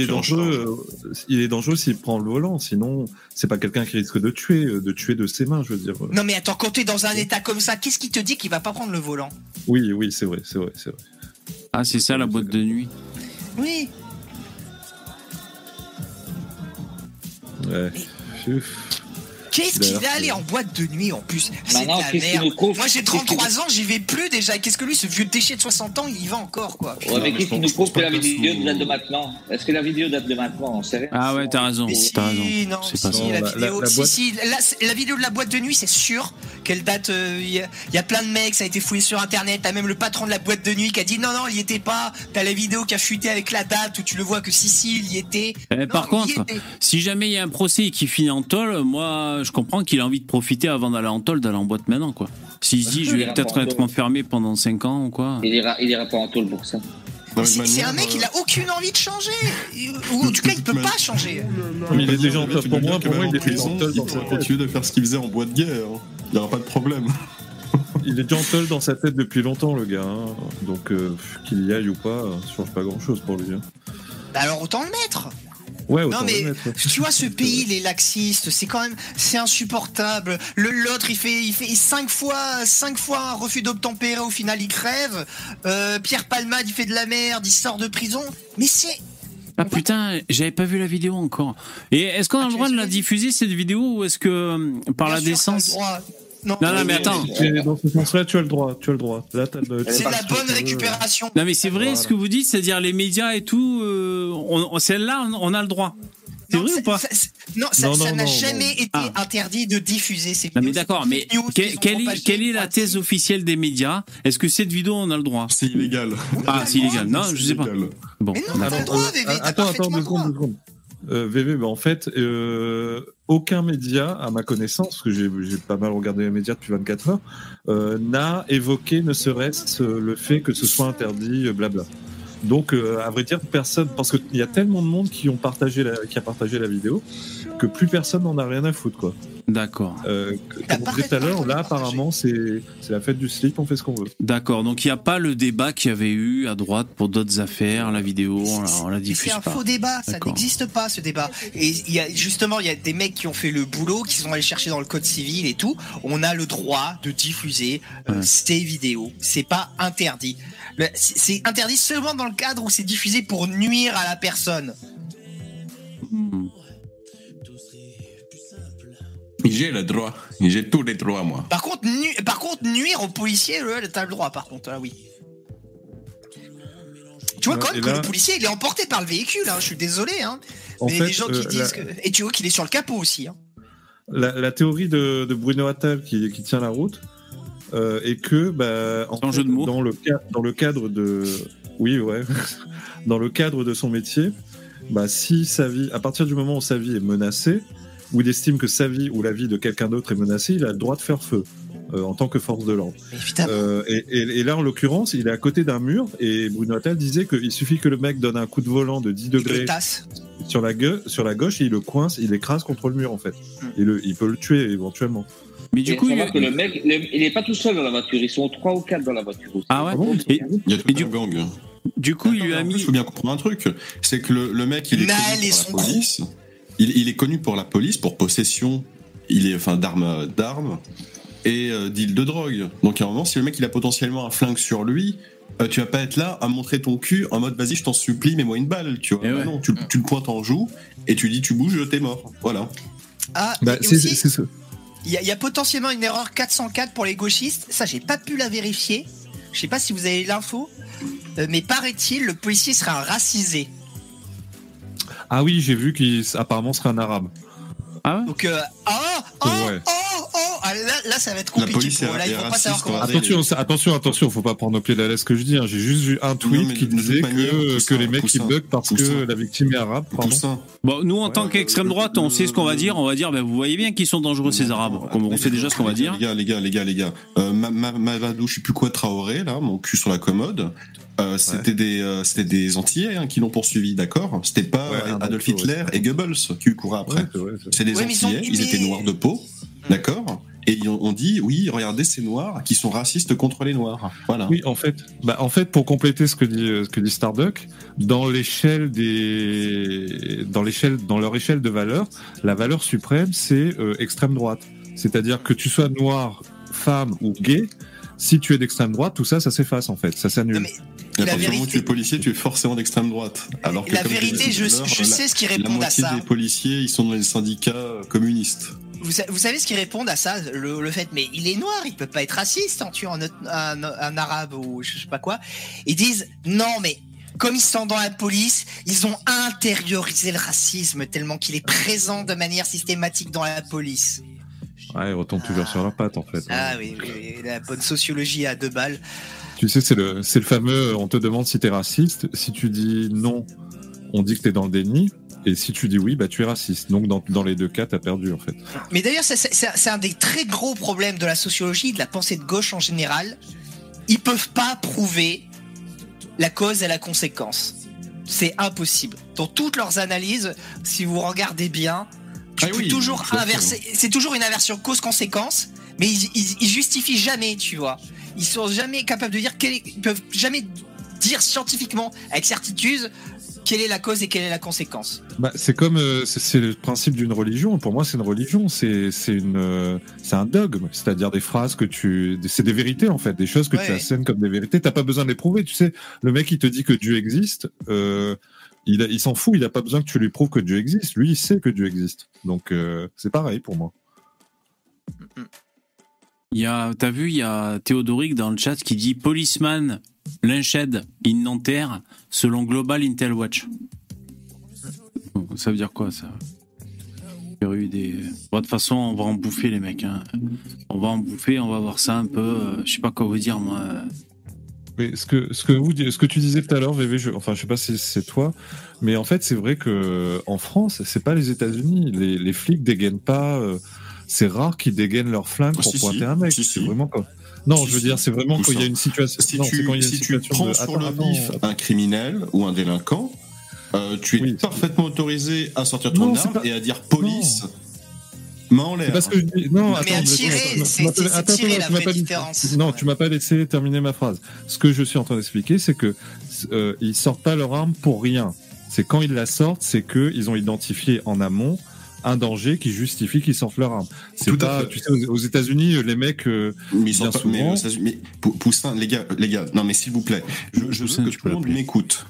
est dangereux, il est s'il prend le volant. Sinon, c'est pas quelqu'un qui risque de tuer, euh, de tuer de ses mains, je veux dire. Non mais attends, quand t'es dans un état comme ça, qu'est-ce qui te dit qu'il va pas prendre le volant? Oui, oui, c'est vrai, c'est vrai, c'est vrai. Ah, c'est ça la boîte de nuit. Oui. Ouais. tu- Qu'est-ce qu'il va aller en boîte de nuit en plus? C'est de Maintenant, la merde. prouve Moi j'ai Qu'est-ce qu'il 33 ans, j'y vais plus déjà. Qu'est-ce que lui, ce vieux déchet de 60 ans, il y va encore quoi? Ouais, mais mais qu'est-ce qui nous prouve que la vidéo sous- date de maintenant? Est-ce que la vidéo date de maintenant? On sait rien. Ah ouais, t'as raison. Mais si, T'as raison. non, C'est si, pas la, vidéo, la- la si, boîte- si, la, c'est- la vidéo de la boîte de nuit, c'est sûr qu'elle date. euh, Il y, a- il y a plein de mecs, ça a été fouillé sur internet. T'as même le patron de la boîte de nuit qui a dit non, non, il y était pas. T'as la vidéo qui a fuité avec la date où tu le vois que si, si, il y était. Eh, par contre, si jamais il y a un procès qui finit en tôle, moi, je comprends qu'il a envie de profiter avant d'aller en tôle, d'aller en boîte maintenant, quoi. S'il se dit, je Il vais peut-être être enfermé pendant 5 ans ou quoi. Il ira, il ira pas en tôle pour ça. C'est un mec, il euh, a aucune envie de changer. Ou en tout cas, il peut pas changer. Mais il est déjà en Pour moi, pour moi, il est en déjà en prison, tôle il pourra continuer de faire ce qu'il faisait en boîte guerre. hein. Il n'y aura pas de problème. Il est déjà en tôle dans sa tête depuis longtemps, le gars. hein. Donc, euh, qu'il y aille ou pas, euh, ça change pas grand-chose pour lui. hein. Bah alors autant le mettre. Ouais, Non mais tu vois ce pays les laxistes c'est quand même c'est insupportable. Le l'autre il fait il fait cinq fois cinq fois un refus d'obtempérer au final il crève. Euh, Pierre Palmade il fait de la merde il sort de prison. Mais c'est Ah putain, j'avais pas vu la vidéo encore. Et est-ce qu'on a Ah, le droit de la diffuser cette vidéo ou est-ce que euh, par bien la sûr, décence. Non, Non, non, mais attends. dans ce sens-là, tu as le droit. Tu as le droit. Là, t'as le- c'est de la bonne récupération Non mais c'est vrai Voilà. ce que vous dites, c'est-à-dire les médias et tout, euh, on, on- celle-là on, on a le droit. C'est Non, vrai ou pas ça- Non, ça Non, ça non, n'a non, jamais été Ah. interdit de diffuser ces Non vidéos. mais d'accord, mais quelle, est, propagés, quelle est la thèse officielle des médias? Est-ce que cette vidéo on a le droit? C'est illégal. Ah c'est illégal, non je sais pas. Bon, Mais non, t'as d'accord. le droit, attends, attends, deux secondes, deux secondes. Euh, VV, bah, en fait, euh, aucun média, à ma connaissance, parce que j'ai pas mal regardé les médias depuis 24 heures, euh, n'a évoqué ne serait-ce euh, le fait que ce soit interdit, euh, blabla. Donc, euh, à vrai dire, personne, parce qu'il y a tellement de monde qui ont partagé qui a partagé la vidéo, que plus personne n'en a rien à foutre, quoi. D'accord, Euh, comme on disait tout à l'heure, là, apparemment, c'est c'est la fête du slip, on fait ce qu'on veut. d'accord. Donc il n'y a pas le débat qu'il y avait eu à droite pour d'autres affaires, la vidéo, on la, on la Mais diffuse C'est un pas. faux débat, ça n'existe pas ce débat. Et il y a justement, il y a des mecs qui ont fait le boulot, qui sont allés chercher dans le code civil et tout. On a le droit de diffuser euh, Ouais. ces vidéos. C'est pas interdit. C'est interdit seulement dans le cadre où c'est diffusé pour nuire à la personne. Hmm. J'ai le droit. J'ai tous les droits, moi. Par contre, nu- par contre nuire aux policiers, le- t'as le droit. Par contre, ah oui. Tu vois quand même que là- le policier il est emporté par le véhicule. Hein, je suis désolé. Hein. En Mais fait, les gens qui euh, disent la- que et tu vois qu'il est sur le capot aussi. Hein. la, la théorie de, de Bruno Attal qui, qui tient la route euh, est que bah, en jeu de mots. dans le ca- dans le cadre de oui ouais dans le cadre de son métier bah, si sa vie à partir du moment où sa vie est menacée ou il estime que sa vie ou la vie de quelqu'un d'autre est menacée il a le droit de faire feu euh, en tant que force de l'ordre Évidemment. Euh, et, et- et là en l'occurrence il est à côté d'un mur et Bruno Attal disait qu'il suffit que le mec donne un coup de volant de 10 Il le degrés sur la, gueule, sur la gauche et il le coince, il l'écrase contre le mur en fait. Mm. Et le, il peut le tuer éventuellement. Mais du Et coup, il- que le mec, le- il est pas tout seul dans la voiture. Ils sont trois ou quatre dans la voiture. aussi. ah ouais. Ah bon Et Il y a tout Et du- gang. du coup il lui a mis. Il faut bien comprendre un truc. C'est que le, le mec, il est Naël connu et son la police. Il, il est connu pour la police, pour possession il est, enfin, d'armes d'armes et euh, deal de drogue. Donc à un moment, si le mec il a potentiellement un flingue sur lui, euh, tu vas pas être là à montrer ton cul en mode vas-y, je t'en supplie, mets-moi une balle. Tu vois Eh Bah ouais. non, tu, tu le pointes en joue et tu dis tu bouges, t'es mort. Voilà. Ah, Bah, et c'est- ce- il y, a- il y a potentiellement une erreur 404 pour les gauchistes. Ça, j'ai pas pu la vérifier. Je sais pas si vous avez l'info. Euh, mais paraît-il, le policier sera un racisé. Ah oui, j'ai vu qu'il apparemment serait un arabe. Ah ouais Donc, euh, oh, oh, Ouais. oh, oh, ah, là, là, ça va être La compliqué police pour Là, est vont pas raciste, savoir comment. regardez. Attention, attention, attention, faut pas prendre au pied de la lettre ce que je dis. hein. J'ai juste vu un tweet qui disait manière, que, les mecs ils bug parce que la victime est arabe. Bon, nous en Ouais, tant qu'extrême droite, on sait ce qu'on va dire. On va dire, ben, vous voyez bien qu'ils sont dangereux ces Arabes. On sait déjà ce qu'on va dire. Les gars, les gars, les gars, les gars. Euh, ma, ma, Mamadou, je sais plus quoi, Traoré, là, mon cul sur la commode. Euh, c'était des, euh, c'était des Antillais hein, qui l'ont poursuivi, d'accord C'était pas Ouais, Adolf Hitler ouais. et Goebbels qui couraient après. Ouais, c'est vrai, Ouais, ils aimé- étaient noirs de peau, d'accord Et ils ont, on dit, oui, regardez ces noirs qui sont racistes contre les noirs. Voilà. Oui, en fait, bah, en fait, pour compléter ce que dit, euh, ce que dit Starduck, dans l'échelle des, dans l'échelle, dans leur échelle de valeur, la valeur suprême, c'est euh, extrême droite. C'est-à-dire que tu sois noir, femme ou gay, si tu es d'extrême droite, tout ça, ça s'efface en fait, ça s'annule. Mais À la partir du moment où tu es policier, tu es forcément d'extrême droite. Alors que La comme vérité, je- la- sais ce qu'ils La répondent à moitié ça. des policiers, ils sont dans les syndicats euh, communistes. Vous, sa- vous savez ce qu'ils répondent à ça le, le fait, mais il est noir, il peut pas être raciste en tuant un, autre- un, un arabe ou je sais pas quoi. Ils disent non, mais comme ils sont dans la police, ils ont intériorisé le racisme tellement qu'il est présent de manière systématique dans la police. Ouais, ils retombent toujours sur leurs pattes en fait. Ah oui, oui, oui, la bonne sociologie à deux balles. Tu sais, c'est le, c'est le fameux, on te demande si t'es raciste. Si tu dis non, on dit que t'es dans le déni. Et si tu dis oui, bah tu es raciste. Donc dans, dans les deux cas, t'as perdu en fait. Mais d'ailleurs, c'est- c'est c'est- c'est un des très gros problèmes de la sociologie, de la pensée de gauche en général. Ils peuvent pas prouver la cause et la conséquence. C'est impossible. Dans toutes leurs analyses, si vous regardez bien, tu Ah peux oui, toujours inverser. C'est toujours une inversion cause-conséquence, mais ils, ils, ils justifient jamais, tu vois. Ils sont jamais capables de dire quel est- ils peuvent jamais dire scientifiquement avec certitude quelle est la cause et quelle est la conséquence. Bah, c'est comme, euh, c'est- le principe d'une religion. Pour moi, c'est une religion. C'est, c'est une, euh, c'est un dogme. C'est-à-dire des phrases que tu, c'est des vérités en fait, des choses que Ouais, tu assènes comme des vérités. T'as pas besoin de les prouver. Tu sais, le mec il te dit que Dieu existe. Euh, il, il s'en fout. Il a pas besoin que tu lui prouves que Dieu existe. Lui, il sait que Dieu existe. Donc c'est pareil pour moi. Il y a, t'as vu, il y a Théodoric dans le chat qui dit Policeman, Lynched, in Nanterre, selon Global Intel Watch. Ça veut dire quoi ça? Il y aurait eu des. De toute façon, on va en bouffer les mecs. hein. On va en bouffer, on va voir ça un peu. euh, Je sais pas quoi vous dire moi. Mais ce que ce que vous ce que tu disais tout à l'heure, VV, je, enfin je sais pas si c'est toi, mais en fait c'est vrai que en France c'est pas les États-Unis, les, les flics dégainent pas. euh, c'est rare qu'ils dégainent leur flingue pour si, pointer si. un mec. Si, c'est si. vraiment quoi. Non, Si, je veux dire, c'est vraiment quand il y a une situation. Si non, c'est tu, quand il y a une si tu situation prends de- sur Attends, le vif un criminel ou un délinquant, euh, tu es Oui. parfaitement autorisé à sortir ton Non, arme pas- et à dire police, main en C'est l'air. parce que je non, Mais attends, tirer, non, c'est- tirer la vraie différence. Non, Ouais. tu m'as pas laissé terminer ma phrase. Ce que je suis en train d'expliquer, c'est que euh, ils sortent pas leur arme pour rien. C'est quand ils la sortent, c'est que ils ont identifié en amont un danger qui justifie qu'ils sortent leur arme. C'est Tout à pas, fait. tu sais, aux, aux États-Unis, les mecs, euh, Mais ils sont Bien pas, souvent. mais, Poussin, les gars, les gars, non mais s'il vous plaît, je, je Poussin, veux que tout le monde m'écoute.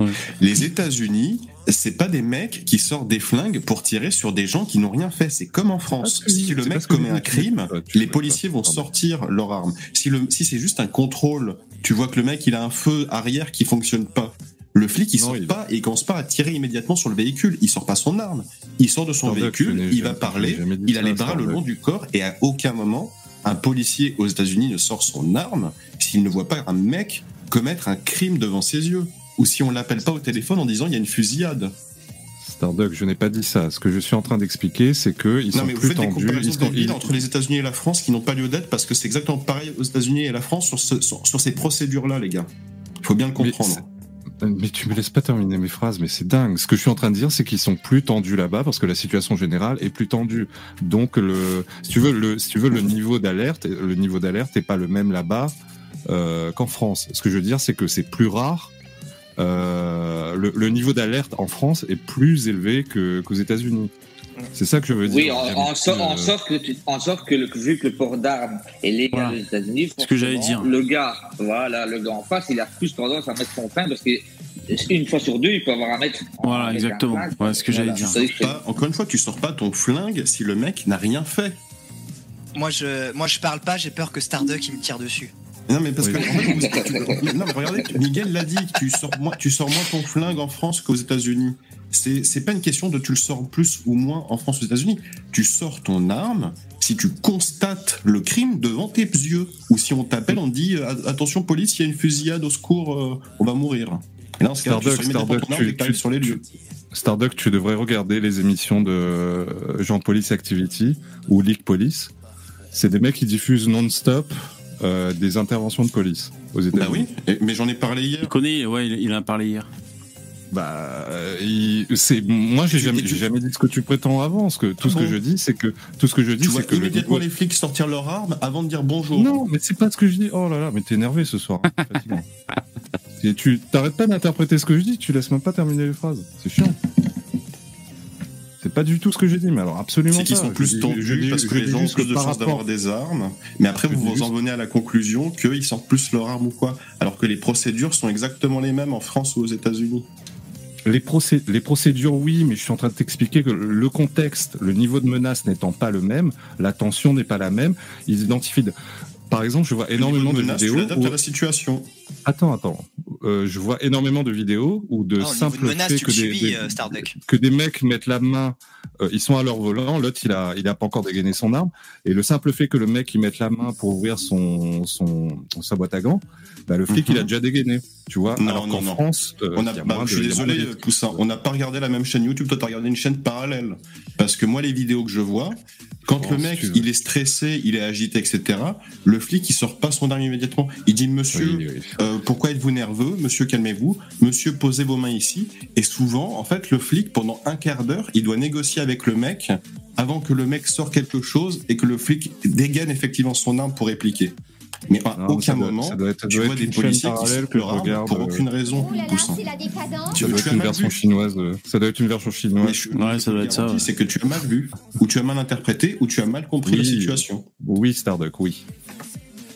Ouais. Les États-Unis, c'est pas des mecs qui sortent des flingues pour tirer sur des gens qui n'ont rien fait. C'est comme en France. Ah, si le mec commet un crime, les policiers pas, vont sortir leur arme. Si le, si c'est juste un contrôle, tu vois que le mec il a un feu arrière qui fonctionne pas. Le flic il Non, sort il- pas et il commence pas à tirer immédiatement sur le véhicule. Il sort pas son arme. Il sort de son véhicule, il va parler, il a les bras le long du corps et à aucun moment un policier aux États-Unis ne sort son arme s'il ne voit pas un mec commettre un crime devant ses yeux. Ou si on l'appelle pas au téléphone en disant il y a une fusillade. Starduck, je n'ai pas dit ça. Ce que je suis en train d'expliquer, c'est que ils non sont mais vous plus des tendus. comparaisons ils sont- débiles ils- entre les États-Unis et la France qui n'ont pas lieu d'être parce que c'est exactement pareil aux États-Unis et la France sur, ce- sur, sur ces procédures-là, les gars. Faut bien le comprendre. Mais tu me laisses pas terminer mes phrases, mais c'est dingue. Ce que je suis en train de dire, c'est qu'ils sont plus tendus là-bas parce que la situation générale est plus tendue. Donc si tu veux, le, niveau d'alerte, le niveau d'alerte est pas le même là-bas euh, qu'en France. Ce que je veux dire, c'est que c'est plus rare. Euh, le, niveau d'alerte en France est plus élevé qu'aux États-Unis. C'est ça que je veux dire. Oui, en, en, so- en sorte que, tu- en sorte que le, vu que le port d'armes est légal Voilà. aux États-Unis, Ce que j'allais forcément, dire. Le gars, voilà, le gars en face, il a plus tendance à mettre son frein parce que une fois sur deux, il peut avoir à mettre. Voilà, exactement. un flingue. Ouais, ce que j'allais Voilà. dire. Pas- encore une fois, tu sors pas ton flingue si le mec n'a rien fait. Moi je, moi je parle pas, j'ai peur que Starduck il me tire dessus. Non mais parce Oui. que en fait, vous- tu- non, mais regardez, Miguel l'a dit, tu sors moins, tu sors moins ton flingue en France qu'aux États-Unis. C'est pas une question de tu le sors plus ou moins en France ou aux États-Unis. Tu sors ton arme si tu constates le crime devant tes yeux ou si on t'appelle, on te dit euh, attention police, il y a une fusillade au secours, euh, on va mourir. Et là, ce cas, tu Starduck, sors immédiatement Starduck, ton arme tu- dès que t'arrives tu- sur les lieux. Starduck, tu devrais regarder les émissions de Jean Police Activity ou League Police. C'est des mecs qui diffusent non-stop euh, des interventions de police aux États-Unis. Bah oui, mais j'en ai parlé hier. Il connaît, ouais, il, il en a parlé hier. Bah, euh, il- c'est moi j'ai jamais, j'ai jamais dit ce que tu prétends avant. Ce que tout ce que je dis, c'est que tout ce que je dis, Tu vois c'est que immédiatement les flics sortir leur arme avant de dire bonjour. Non, mais c'est pas ce que je dis. Oh là là, mais t'es énervé ce soir. hein. Et tu t'arrêtes pas d'interpréter ce que je dis. Tu laisses même pas terminer les phrases. C'est chiant. C'est pas du tout ce que j'ai dit, mais alors absolument C'est qu'ils sont plus tendus parce que les gens ont plus de chances d'avoir des armes. Mais après, Je vous vous en venez à la conclusion qu'ils sortent plus leur arme ou quoi. Alors que les procédures sont exactement les mêmes en France ou aux États-Unis. Les, procé- les procédures, oui, mais je suis en train de t'expliquer que le contexte, le niveau de menace n'étant pas le même, la tension n'est pas la même, ils identifient. de- Par exemple, je vois énormément de, menace, vidéos. Tu où- à la situation. Attends, attends. Euh, je vois énormément de vidéos où de simples faits tu que des, subis, des- euh, que des mecs mettent la main, euh, ils sont à leur volant, l'autre il a, il a pas encore dégainé son arme, et le simple fait que le mec il mette la main pour ouvrir son, son, sa boîte à gants, bah, le flic Mhm. il a déjà dégainé, tu vois. Non, Alors non, qu'en non. France, euh, On a, il y a bah, je suis de- désolé. Poussin. On n'a pas regardé la même chaîne YouTube. Toi, t'as regardé une chaîne parallèle. Parce que moi, les vidéos que je vois, quand Bon, le mec, il est stressé, il est agité, etc., le flic, il sort pas son arme immédiatement. Il dit, monsieur, Oui, oui. Euh, pourquoi êtes-vous nerveux Monsieur, calmez-vous. Monsieur, posez vos mains ici. Et souvent, en fait, le flic, pendant un quart d'heure, il doit négocier avec le mec avant que le mec sorte quelque chose et que le flic dégaine effectivement son arme pour répliquer. Mais à Non, aucun ça doit- moment, ça doit être- tu vois être des policiers qui sortent que regarde, pour euh, aucune raison. Oh là là, Poussin. c'est la décadence. Ça doit tu être une version vu. chinoise. Ça doit être une version chinoise. je- Ouais, ça doit être ça, garantis, ouais. C'est que tu as mal vu, ou tu as mal interprété, ou tu as mal compris la situation. Oui, Starduck, oui.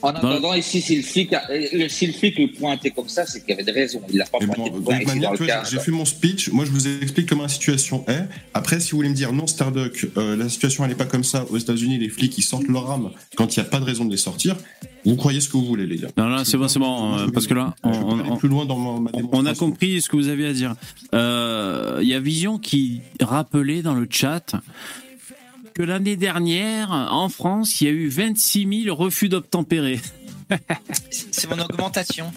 En attendant, ici, si le flic, a- si le flic le pointait comme ça, c'est qu'il y avait des raisons. Il l'a pas pointé bon, de de point toute ici manière, dans tu le vois, cas. j'ai fait mon speech. Moi, je vous explique comment la situation est. Après, si vous voulez me dire non, Starduck, euh, la situation elle est pas comme ça. Aux États-Unis, les flics ils sortent leur arme quand il n'y a pas de raison de les sortir. Vous croyez ce que vous voulez, les gars. Non, là, c'est bon, c'est bon, euh, parce que là, on, on- plus loin dans ma, ma on a compris ce que vous aviez à dire. Euh, Il y a Vision qui rappelait dans le chat que l'année dernière, en France, il y a eu 26 000 refus d'obtempérer. C'est mon augmentation.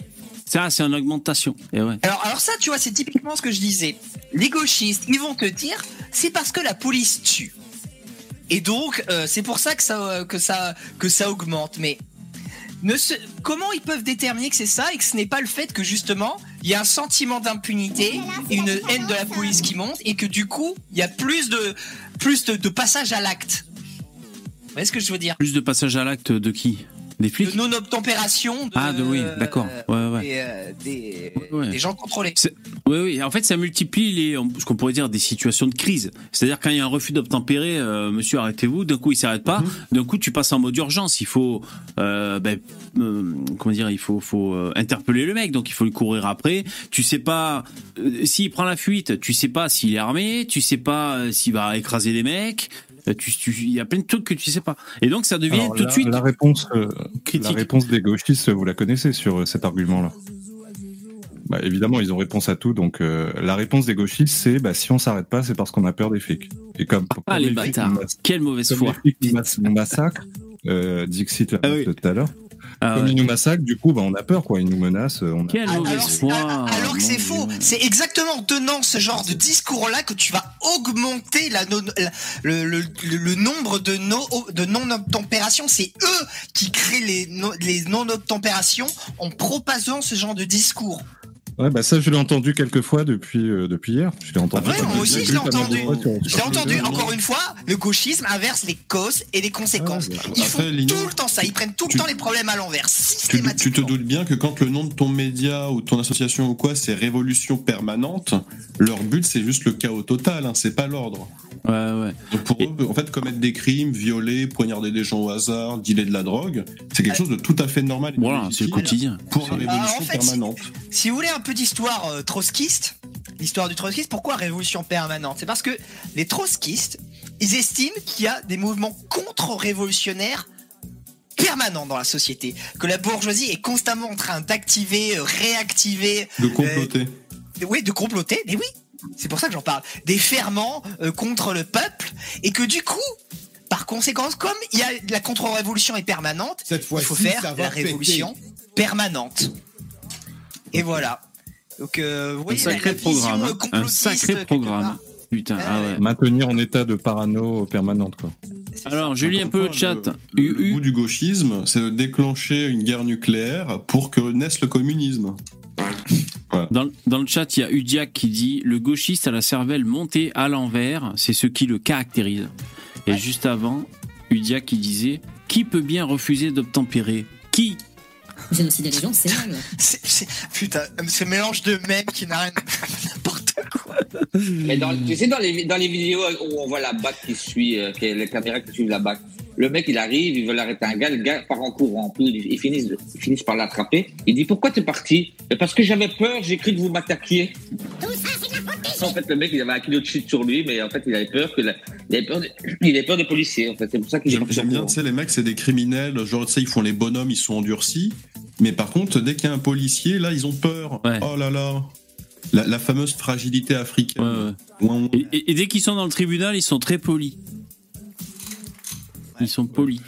Ça, c'est une augmentation. Et ouais. Alors, alors ça, tu vois, c'est typiquement ce que je disais. Les gauchistes, ils vont te dire, c'est parce que la police tue. Et donc, euh, c'est pour ça que ça, euh, que ça, que ça augmente. Mais ne se- comment ils peuvent déterminer que c'est ça et que ce n'est pas le fait que justement, il y a un sentiment d'impunité et une haine de la police qui monte et que du coup, il y a plus de, plus de, passage à l'acte. Vous voyez ce que je veux dire Plus de passage à l'acte de qui? Des De flics non-obtempération. de- Ah, de oui, d'accord. Ouais, ouais. Des, euh, des, Ouais. des gens contrôlés. Oui, oui. En fait, ça multiplie les, ce qu'on pourrait dire des situations de crise. C'est-à-dire quand il y a un refus d'obtempérer, euh, monsieur, arrêtez-vous. D'un coup, il s'arrête pas. D'un coup, tu passes en mode urgence. Il faut, euh, ben, euh, comment dire, il faut, faut euh, interpeller le mec. Donc, il faut lui courir après. Tu sais pas euh, s'il prend la fuite. Tu sais pas s'il est armé. Tu sais pas euh, s'il va écraser des mecs. Euh, Il y a plein de trucs que tu sais pas. Et donc, ça devient Alors, tout la, de suite la réponse, euh, critique. la réponse des gauchistes, vous la connaissez sur euh, cet argument-là. Bah, évidemment, ils ont réponse à tout. Donc, euh, la réponse des gauchistes, c'est bah, si on s'arrête pas, c'est parce qu'on a peur des flics. Et comme, Ah, comme les bâtards. Quelle mauvaise comme foi. les flics nous mass- nous massacrent, euh, Dixit l'a Ah oui. tout à l'heure. Ah comme ouais. ils nous massacrent, du coup, bah, on a peur, quoi. Ils nous menacent. euh, On a... Quelle Alors, mauvaise foi. alors que c'est faux. C'est exactement en tenant ce genre de discours-là que tu vas augmenter la le, le- le- le nombre de, no- de non-obtempérations. C'est eux qui créent les, no- les non-obtempérations en propageant ce genre de discours. Ouais, bah ça, je l'ai entendu quelques fois depuis, euh, depuis hier. Je l'ai entendu. Ah pas mal moi aussi, j'ai je l'ai entendu. Je l'ai entendu, encore une fois, le gauchisme inverse les causes et les conséquences. Ah, Ils après, font Lino, tout le temps ça. Ils prennent tout tu- le temps les problèmes à l'envers, Tu, tu te doutes bien que quand le nom de ton média ou ton association ou quoi, c'est révolution permanente, leur but c'est juste le chaos total, hein, c'est pas l'ordre. Ouais, ouais. Donc pour eux, en fait, commettre des crimes, violer, poignarder des gens au hasard, dealer de la drogue, c'est quelque chose de tout à fait normal. Voilà, c'est le quotidien. Pour la C'est- révolution Ah, en fait, permanente. Si vous voulez un peu d'histoire euh, trotskiste, l'histoire du trotskiste, pourquoi révolution permanente? C'est parce que les trotskistes, ils estiment qu'il y a des mouvements contre-révolutionnaires permanents dans la société, que la bourgeoisie est constamment en train d'activer, euh, réactiver, De comploter. oui, de comploter, mais oui, c'est pour ça que j'en parle, des ferments euh, contre le peuple, et que du coup, par conséquent, comme il y a la contre-révolution est permanente, Cette il fois-ci, faut faire la révolution permanente. Et voilà. Donc, euh, vous Un voyez, la- sacré la vision, programme. hein. Un sacré programme. part. Putain, ah ouais. Maintenir en état de parano permanente, quoi. Alors, je lis un peu le chat. Le, le U- goût du gauchisme, c'est de déclencher une guerre nucléaire pour que naisse le communisme. Dans, dans le chat, il y a Udiac qui dit Le gauchiste à la cervelle montée à l'envers, c'est ce qui le caractérise. Et juste avant, Udiac qui disait Qui peut bien refuser d'obtempérer? Qui? Génocider les gens, c'est mal. C'est- c'est- Putain, ce mélange de mèmes qui n'a rien. N'importe quoi. Mais dans, tu sais, dans les, dans les vidéos où on voit la BAC qui suit, euh, qui est les caméras qui suivent la BAC, le mec il arrive, il veut l'arrêter un gars, le gars part en courant, puis ils, ils finissent, ils finissent par l'attraper. Il dit Pourquoi t'es parti? Parce que j'avais peur, j'ai cru que vous m'attaquiez. En fait, le mec il avait un kilo de shit sur lui, mais en fait il avait peur, que la- il, avait peur de- il avait peur des policiers. En fait, c'est pour ça qu'il est J'aime bien, tu sais, les mecs, c'est des criminels, genre, tu sais, ils font les bonhommes, ils sont endurcis. Mais par contre, dès qu'il y a un policier, là, ils ont peur. Ouais. Oh là là. La, la fameuse fragilité africaine. Ouais, ouais. Et, et- et dès qu'ils sont dans le tribunal, ils sont très polis. Ils sont polis.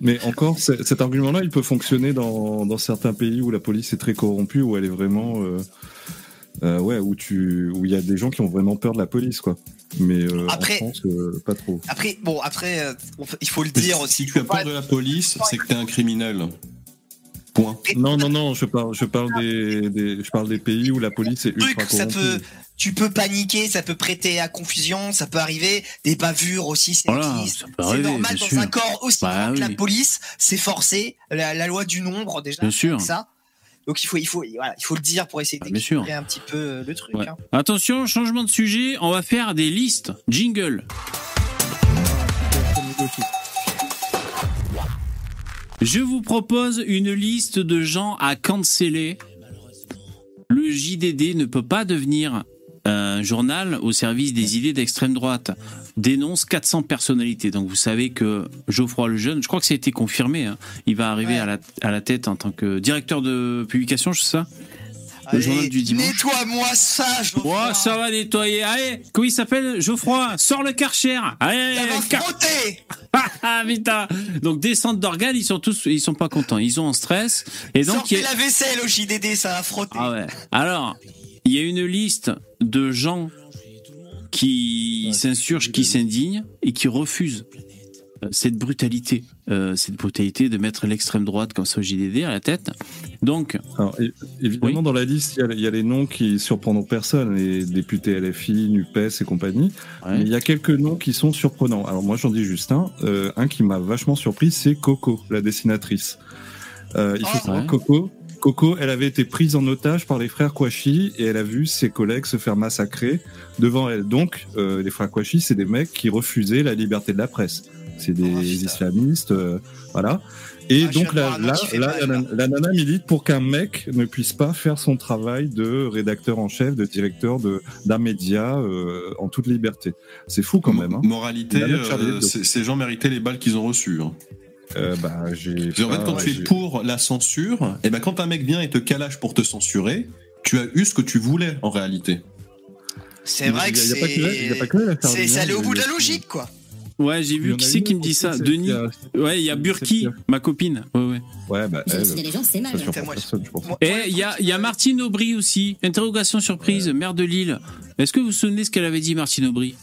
Mais encore, cet argument-là, il peut fonctionner dans, dans certains pays où la police est très corrompue, où elle est vraiment, euh, euh, ouais, où tu, où il y a des gens qui ont vraiment peur de la police, quoi. Mais euh, Après- en France, euh, pas trop. Après, bon, après, euh, il faut le Mais dire si aussi. tu as peur de la police, c'est que t'es un criminel. Point. Non, non, non, je parle, je parle des, des- je parle des pays où la police est ultra ça peut, tu peux paniquer, ça peut prêter à confusion, ça peut arriver, des bavures aussi, c'est Voilà, normal bien dans sûr. un corps aussi Bah grand que la police, c'est forcé, la, la loi du nombre déjà, Bien sûr. ça. Donc il faut, il faut, voilà, il faut le dire pour essayer Ah, d'équilibrer un petit peu euh, le truc. Ouais. hein. Attention, changement de sujet, on va faire des listes. Jingle. Je vous propose une liste de gens à canceller. Le JDD ne peut pas devenir un journal au service des idées d'extrême droite. Dénonce 400 personnalités. Donc vous savez que Geoffroy Lejeune, je crois que ça a été confirmé, hein, il va arriver Ouais. à, la, à la tête en tant que directeur de publication, je sais ça? Le Allez, journal du dimanche. Nettoie-moi ça, Geoffroy. Oh, ça va nettoyer. Allez, comment il s'appelle Geoffroy, sors le karcher. Allez, Ça va car-. Ah. Donc descente d'organes, ils sont tous, ils sont pas contents, ils sont en stress. Et donc il Sortez y a- la vaisselle au JDD, ça va frotter. ah ouais. Alors, il y a une liste de gens qui s'insurgent, qui s'indignent et qui refusent euh, cette brutalité, euh, cette brutalité de mettre l'extrême droite comme ça au JDD à la tête. Donc, Alors, évidemment, dans la liste, il y, a- il y a les noms qui surprendront personne, les députés LFI, NUPES et compagnie. ouais. Mais il y a quelques noms qui sont surprenants. Alors moi, j'en dis juste un. Euh, un qui m'a vachement surpris, c'est Coco, la dessinatrice. Euh, il faut Ah, savoir ouais. Coco. Coco, elle avait été prise en otage par les frères Kouachi et elle a vu ses collègues se faire massacrer devant elle. Donc, euh, les frères Kouachi, c'est des mecs qui refusaient la liberté de la presse. C'est des Oh, islamistes, euh, voilà. Et Ah, donc là, la, nana milite pour qu'un mec ne puisse pas faire son travail de rédacteur en chef, de directeur de d'un média euh, en toute liberté. C'est fou quand même. Hein. Moralité, euh, ces gens méritaient les balles qu'ils ont reçues. hein. Euh, bah, j'ai. En fait, quand tu es j'ai- pour la censure, et ben quand un mec vient et te calache pour te censurer, tu as eu ce que tu voulais en réalité. C'est vrai que Il y a- il y a pas que elle- il y a pas c'est. C'est aller au bout de la logique, quoi. ouais, j'ai vu qui c'est qui me dit ça. Denis. Ouais, il y a Burki, ma copine. Ouais, ouais. Ouais, bah, elle, Génocider les gens, c'est mal. Et moi, il y a, il y a Martine Aubry aussi. Interrogation surprise, maire de Lille. Est-ce que vous vous souvenez ce qu'elle avait dit, Martine Aubry?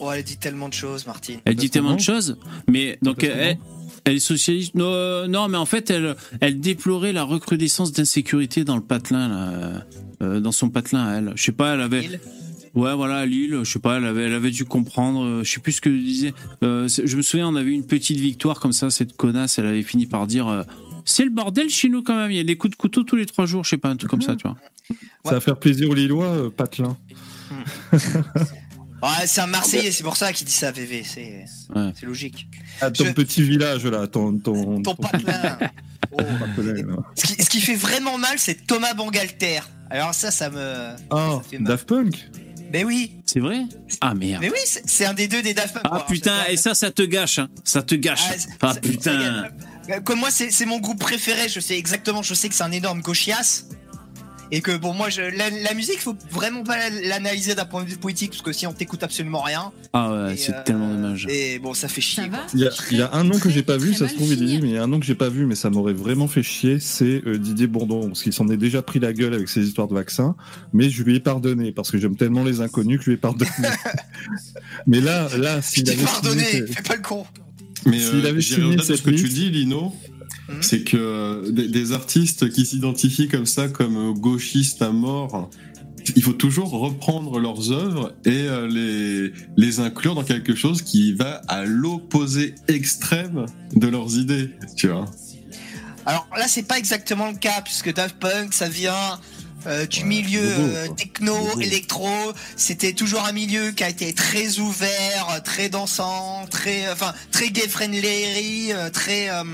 Oh, elle dit tellement de choses, Martine. Elle dit tellement de choses, mais donc elle, est socialiste. Non, euh, non, mais en fait, elle, elle déplorait la recrudescence d'insécurité dans le patelin, là, euh, dans son patelin. à Elle, je sais pas, elle avait. Ouais, voilà, à Lille, je sais pas, elle avait, elle avait dû comprendre. euh, je sais plus ce que je disais. Euh, je me souviens, on avait eu une petite victoire comme ça. Cette connasse, elle avait fini par dire. euh, c'est le bordel chez nous quand même. Il y a des coups de couteau tous les trois jours, je sais pas, un truc comme ça, tu vois. Ça va faire plaisir aux Lillois, euh, Patelin. Ouais, c'est un Marseillais, c'est pour ça qu'il dit ça, VV. C'est Ouais. logique. Ah, ton Je- petit village là, ton ton. Ton patelin. Oh. patelin, là. Ce qui, ce qui fait vraiment mal, c'est Thomas Bangalter. Alors ça, ça me. Ah, ça fait mal. Daft Punk. Mais oui, C'est vrai? Ah merde. mais oui, c'est un des deux des Daft Punk. Ah putain, et ça, ça te gâche, hein. Ça te gâche. Ah, Ah putain. Comme moi, c'est c'est mon groupe préféré. Je sais exactement. Je sais que c'est un énorme gauchias. Et que bon, moi, je, la, la musique, faut vraiment pas l'analyser d'un point de vue politique parce que si on t'écoute absolument rien. Ah ouais, c'est euh, tellement dommage. Et bon, ça fait chier. Ça quoi. va Il y, a, il y a un nom que j'ai pas vu, ça se trouve, il est mais il y a un nom que j'ai pas vu, mais ça m'aurait vraiment fait chier, c'est euh, Didier Bourdon, parce qu'il s'en est déjà pris la gueule avec ses histoires de vaccins, mais je lui ai pardonné, parce que j'aime tellement les inconnus que je lui ai pardonné. mais là, là, s'il avait pardonné. signé- Fais pas le con. Mais S'il euh, avait signé cette ce que tu dis, Lino, Mhm. c'est que euh, des, des artistes qui s'identifient comme ça, comme euh, gauchistes à mort, il faut toujours reprendre leurs œuvres et euh, les, les inclure dans quelque chose qui va à l'opposé extrême de leurs idées, tu vois. Alors là, c'est pas exactement le cas puisque Daft Punk, ça vient euh, du Ouais, milieu euh, techno, Bobo. électro. C'était toujours un milieu qui a été très ouvert, très dansant, très, enfin, très gay friendly, euh, très euh,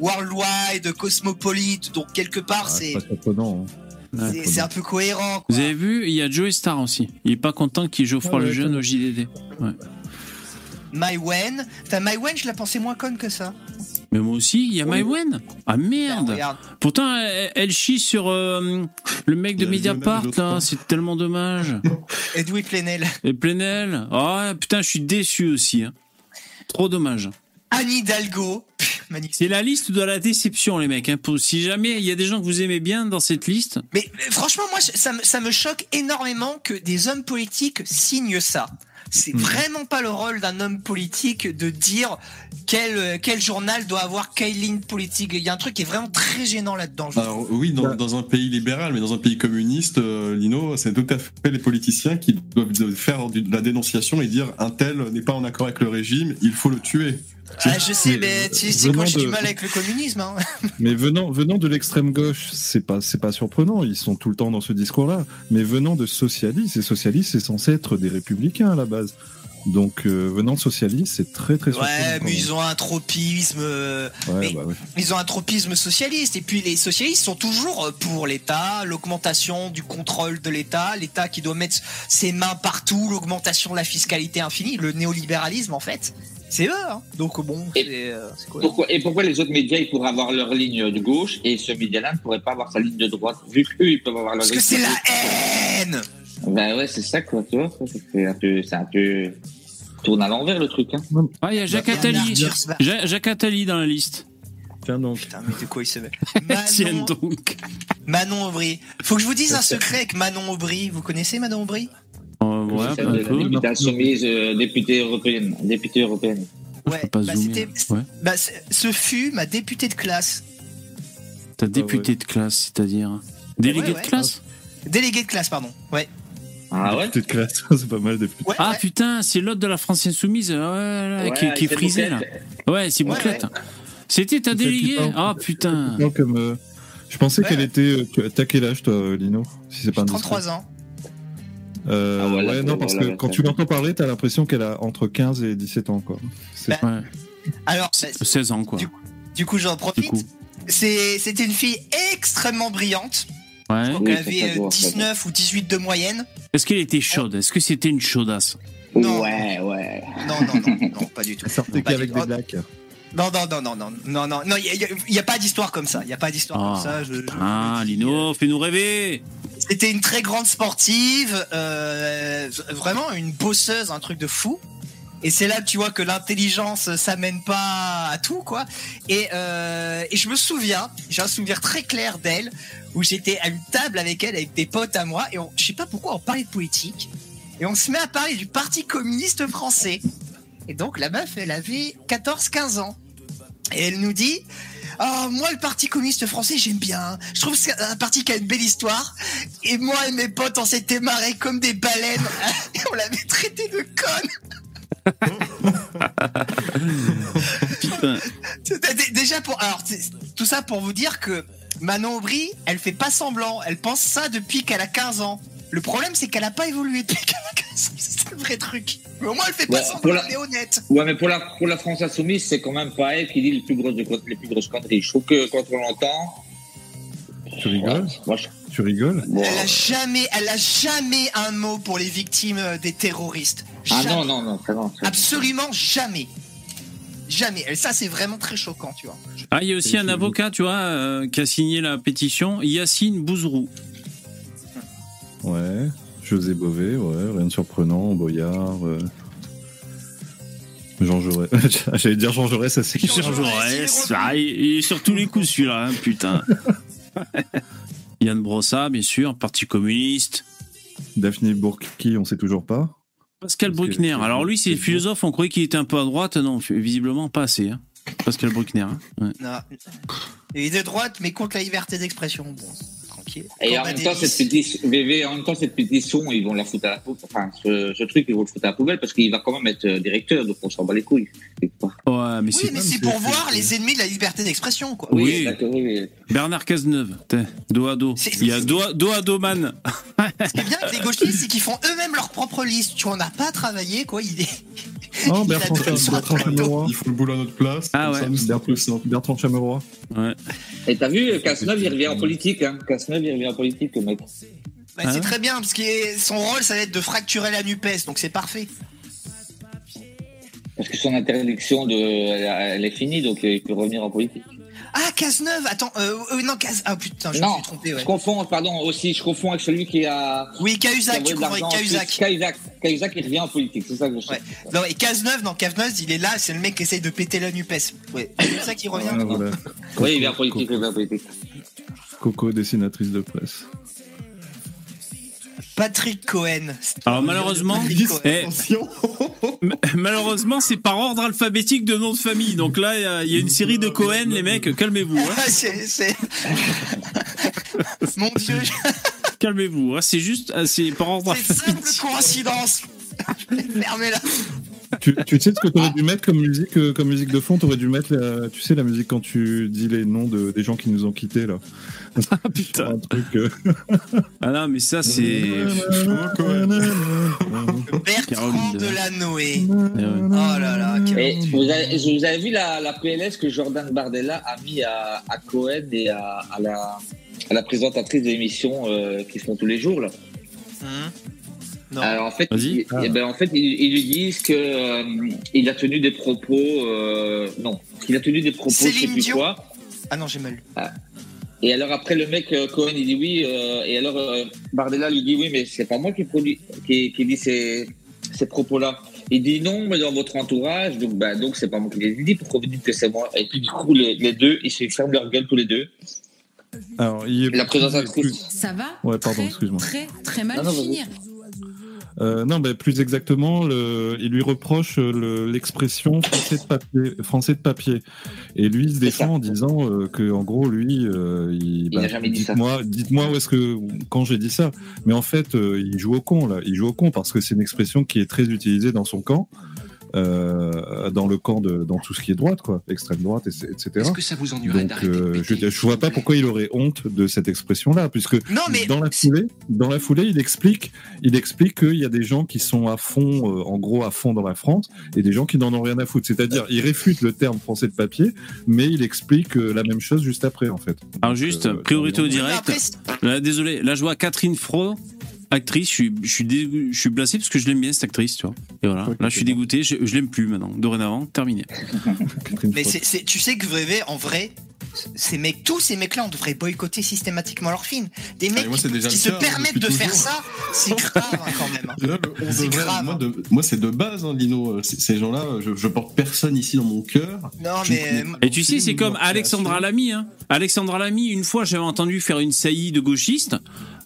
worldwide, cosmopolite. Donc quelque part, Ah, c'est pas surprenant. hein. c'est- c'est un peu cohérent. quoi. Vous avez vu, il y a Joey Star aussi. Il est pas content qu'il Geoffroy Ah ouais, le jeune au JDD. Ouais. My Wen, Putain, My Wen, je la pensais moins conne que ça. Mais moi aussi, il y a Oui. Maïwen. Ah merde. Regarde. Pourtant, elle, elle chie sur euh, le mec de Mediapart, là. C'est tellement dommage. Edoui Plenel. Et Plenel. Ah putain, je suis déçu aussi. hein. Trop dommage. Anne Hidalgo. C'est la liste de la déception, les mecs. hein. Si jamais il y a des gens que vous aimez bien dans cette liste, Mais euh, franchement, moi, ça me choque énormément que des hommes politiques signent ça. C'est Mhm. vraiment pas le rôle d'un homme politique de dire quel, quel journal doit avoir quelle ligne politique. Il y a un truc qui est vraiment très gênant là-dedans. Alors oui, dans, dans un pays libéral, mais dans un pays communiste, euh, Lino, c'est tout à fait les politiciens qui doivent faire de la dénonciation et dire un tel n'est pas en accord avec le régime, il faut le tuer. Ah, je sais, mais, mais tu sais quoi, j'ai du mal avec le communisme. Hein. Mais venant, venant de l'extrême gauche, c'est pas, c'est pas surprenant. Ils sont tout le temps dans ce discours-là. Mais venant de socialistes, et socialistes, c'est censé être des républicains la base. Donc, euh, venant de socialistes, c'est très très. Ouais, mais même. ils ont un tropisme. euh, Ouais, mais- bah ouais. Ils ont un tropisme socialiste. Et puis les socialistes sont toujours pour l'État, l'augmentation du contrôle de l'État, l'État qui doit mettre ses mains partout, l'augmentation de la fiscalité infinie, le néolibéralisme en fait. C'est eux, hein. Donc bon, Et- c'est euh, c'est quoi? Pourquoi, et pourquoi les autres médias ils pourraient avoir leur ligne de gauche et ce média-là ne pourrait pas avoir sa ligne de droite vu qu'eux ils peuvent avoir leur Parce que ligne c'est de la gauche? haine Ben ouais, c'est ça quoi, tu vois. ça, C'est un peu. C'est un peu. Tourne à l'envers le truc. Hein. ah, il y a Jacques Bah, Attali. Ja- Jacques Attali dans la liste. Tiens donc. Putain, mais de quoi il se met Tiens Manon, donc. Manon Aubry. Faut que je vous dise un secret avec Manon Aubry. Vous connaissez Manon Aubry? Euh, ouais, C'est un la peu. députée insoumise, euh, députée européenne. Députée européenne. Ouais, bah, c'était- ouais. bah, ce fut ma députée de classe. T'as député de classe, c'est-à-dire délégué Ouais, ouais. de classe? Déléguée de classe, pardon. Ouais. Ah ouais Petite classe, c'est pas mal des putes. Ouais, Ah ouais. putain, c'est l'autre de la France Insoumise, ouais, là, qui, Ouais, qui est frisé là. Ouais, c'est Ouais, bouclette. C'était ta déléguée. Ah putain. Non, comme, euh, je pensais Ouais, qu'elle ouais. était. euh, T'as quel âge, toi, Lino Si c'est pas indiscret. 33 ans. Euh, Ah, voilà, ouais, non, parce voilà, que quand tu l'entends parler, t'as l'impression qu'elle a entre 15 et 17 ans, quoi. C'est- Bah, Ouais, Alors, bah, 16 ans quoi. Du Du coup, j'en Du profite. coup. C'est- C'était une fille extrêmement brillante. Ouais. Je crois Oui, qu'elle ça, avait ça euh, doit, ça 19 ou 18 de moyenne. Est-ce qu'elle était chaude? Est-ce que c'était une chaudasse? Non. Ouais, ouais. Non, non, non, non, pas du tout. Elle sortait Pas qu'avec des blacks. Non, non, non, non, non, non, non, non, il y, a- pas d'histoire comme ça. Il y a pas d'histoire Ah, comme ça. je- je- Ah, Lino, fais-nous rêver C'était une très grande sportive, euh, vraiment une bosseuse, un truc de fou. Et c'est là que tu vois que l'intelligence, ça mène pas à tout, quoi. Et, euh, et je me souviens, j'ai un souvenir très clair d'elle, où j'étais à une table avec elle, avec des potes à moi, et on, je sais pas pourquoi on parlait de politique, et on se met à parler du Parti communiste français. Et donc la meuf, elle avait 14-15 ans. Et elle nous dit, oh, moi le Parti communiste français, j'aime bien. Je trouve que c'est un parti qui a une belle histoire. Et moi et mes potes, on s'était marrés comme des baleines. On l'avait traité de conne. Putain. Déjà pour, alors tout ça pour vous dire que Manon Aubry, elle fait pas semblant. Elle pense ça depuis qu'elle a 15 ans. Le problème, c'est qu'elle a pas évolué depuis qu'elle a 15 ans. C'est le vrai truc. Mais au moins, elle fait pas Ouais, semblant. pour la- Elle est honnête. Ouais, mais pour la, pour la France Insoumise, c'est quand même pas elle qui dit les plus grosses, les plus grosses conneries. Je trouve que quand on l'entend. Tu rigoles Moi, je- Tu rigoles bon, Elle a jamais, elle a jamais un mot pour les victimes euh, des terroristes. Ah non, non, non, vraiment. Absolument jamais. Jamais. Et ça, c'est vraiment très choquant, tu vois. Ah, il y a aussi un avocat, tu vois, euh, qui a signé la pétition, Yacine Bouzrou. Ouais. José Bové, ouais, rien de surprenant, Boyard. euh, Jean Jaurès. J'allais dire Jean Jaurès, ça c'est Jean Jean Jaurès, Jaurès. il est Ah, il est sur tous les coups celui-là, hein, putain. Yann Brossa, bien sûr, Parti communiste. Daphné Bourki, on sait toujours pas. Pascal Bruckner. Alors lui, c'est philosophe, on croyait qu'il était un peu à droite. Non, visiblement pas assez. hein. Pascal Bruckner. hein. Ouais. Non. Il est de droite, mais contre la liberté d'expression. Bon, tranquille. Et en même temps, cette pétition, VV, en même temps, cette pétition, ils vont la foutre à la poubelle. Enfin, ce, ce truc, ils vont le foutre à la poubelle parce qu'il va quand même être euh, directeur, donc on s'en bat les couilles. Ouais, mais Oui, c'est mais c'est pour voir les ennemis de la liberté d'expression, quoi. Oui, oui. Bernard Cazeneuve, dos à dos. Il y a dos à dos, à dos man. Ce qui est bien avec les gauchistes, c'est qu'ils font eux-mêmes leur propre liste. Tu on n'a pas travaillé, quoi. Il est... Oh, Il Bertrand, Bertrand. Chameroy. Ils font le boulot à notre place. Ah ouais. Bertrand Chameroy. Ouais. Et t'as vu, Cazeneuve, il revient en politique, hein. Cazeneuve, il revient en politique, le mec. Bah, Ah c'est ouais très bien, parce que son rôle, ça va être de fracturer la NUPES, donc c'est parfait. Parce que son interdiction, de, elle, elle est finie, donc euh, il peut revenir en politique. Cazeneuve, attends, euh, euh, non, Caz... Ah putain, je me non, suis trompé, ouais. je confonds, pardon, aussi, je confonds avec celui qui a. Oui, Cahuzac, tu comprends Cahuzac. Cahuzac. Cahuzac, il revient en politique, c'est ça que je sais. Ouais. Non, et Cazeneuve, non, Cazeneuve, il est là, c'est le mec qui essaye de péter la NUPES. Ouais, c'est ça qui revient. Ah, voilà. Oui, il vient en politique, il vient en politique. Coco, dessinatrice de presse. Patrick Cohen. Alors malheureusement, eh, malheureusement, c'est par ordre alphabétique de nom de famille. Donc là, il y a- il y, a une série de Cohen, les mecs, calmez-vous. hein. C'est. Mon dieu, Calmez-vous. hein. C'est juste, euh, c'est par ordre c'est simple coïncidence. Je vais fermer là. Tu, tu sais ce que t'aurais dû mettre comme musique, euh, comme musique de fond? T'aurais dû mettre, la, tu sais, la musique quand tu dis les noms de, des gens qui nous ont quittés là. Ah putain. Un truc. euh, Ah non, mais ça, c'est. Bertrand. Eh ouais. Oh là là. Et vous avez, vous avez vu la, la PLS que Jordan Bardella a mis à, à Cohen et à, à la, à la présentatrice de l'émission euh, qu'ils font tous les jours là? Hum. Non. Alors en fait, eh ben, en fait, ils, ils lui disent que euh, il a tenu des propos, euh, non, qu'il a tenu des propos, je sais plus Dion. quoi. Ah non, j'ai mal lu. Et alors après le mec euh, Cohen il dit oui euh, et alors euh, Bardella lui dit oui mais c'est pas moi qui produit qui, qui dit ces, ces propos là. Il dit non mais dans votre entourage donc bah donc c'est pas moi qui les ai dit pourquoi vous dites que c'est moi? Et puis du coup les, les deux ils se ferment leur gueule tous les deux. Alors, il est La plus- présentatrice. Ça va Ouais, pardon, très, excuse-moi. Très, très mal Non, non, finir. Euh, non, mais plus exactement, le, il lui reproche euh, le- l'expression français de papier, français de papier. Et lui il se défend ça. en disant euh, que, en gros, lui, euh, il, Il n'a jamais dit ça. dites-moi, dites-moi où est-ce que, quand j'ai dit ça. Mais en fait, euh, il joue au con là. Il joue au con parce que c'est une expression qui est très utilisée dans son camp, euh, dans le camp de, dans tout ce qui est droite, quoi, extrême droite, et- etc. Est-ce que ça vous ennuierait Donc, d'arrêter euh, je, je vois pas pourquoi il aurait honte de cette expression-là, puisque Non, mais dans la foulée, dans la foulée, il explique, il explique qu'il y a des gens qui sont à fond, euh, en gros à fond dans la France, et des gens qui n'en ont rien à foutre. C'est-à-dire, il réfute le terme français de papier, mais il explique euh, la même chose juste après, en fait. Alors juste, euh, priorité au direct. Là, désolé, là je vois Catherine Fro, actrice, je suis, je suis, dé- je suis blessé parce que je l'aime bien cette actrice, tu vois. Et voilà, là je suis dégoûté, je, je l'aime plus maintenant. Dorénavant, terminé. Mais Frotte. c'est, c'est- tu sais que VV, en vrai, ces mecs, tous ces mecs-là, on devrait boycotter systématiquement leur film. Des mecs Ah, moi, qui, déjà se cas, hein, permettent de faire ça, c'est grave hein, quand même. hein. Là, le on C'est devrait- grave. Moi, de- moi, c'est de base, hein, Lino. C- Ces gens-là, je, je porte personne ici dans mon cœur. Non, Je mais euh, Et tu sais, c'est comme Alexandra. Lamy. Hein. Alexandra Lamy, une fois, j'avais entendu faire une saillie de gauchiste,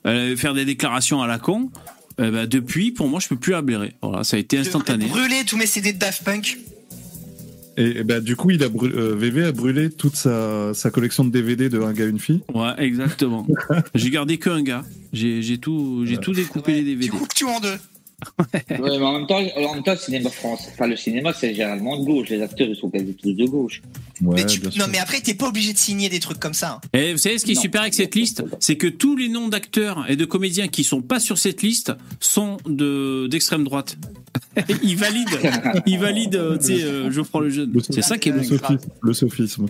euh, faire des déclarations à la con. Euh, bah, depuis, pour moi, je peux plus la blairer. Voilà, ça a été instantané. brûler tous mes CD de Daft Punk. Et, et ben, du coup, il a brû- euh, VV a brûlé toute sa, sa collection de DVD de Un gars, une fille. Ouais, exactement. j'ai gardé que un gars. J'ai j'ai tout, j'ai tout découpé Ouais, les DVD. Tu coupes tout en deux. Ouais, mais en même temps, en même temps, le cinéma France, enfin le cinéma c'est généralement de gauche, les acteurs ils sont quasi tous de gauche. Ouais, mais tu- bien non, sûr. mais après, t'es pas obligé de signer des trucs comme ça. hein. Et vous savez ce qui est Non. super avec cette liste, c'est que tous les noms d'acteurs et de comédiens qui sont pas sur cette liste sont de d'extrême droite. ils valident, ils valident. euh, Tu sais, euh, je prends le jeune. C'est ça qui est le bon. sophisme. Le sophisme.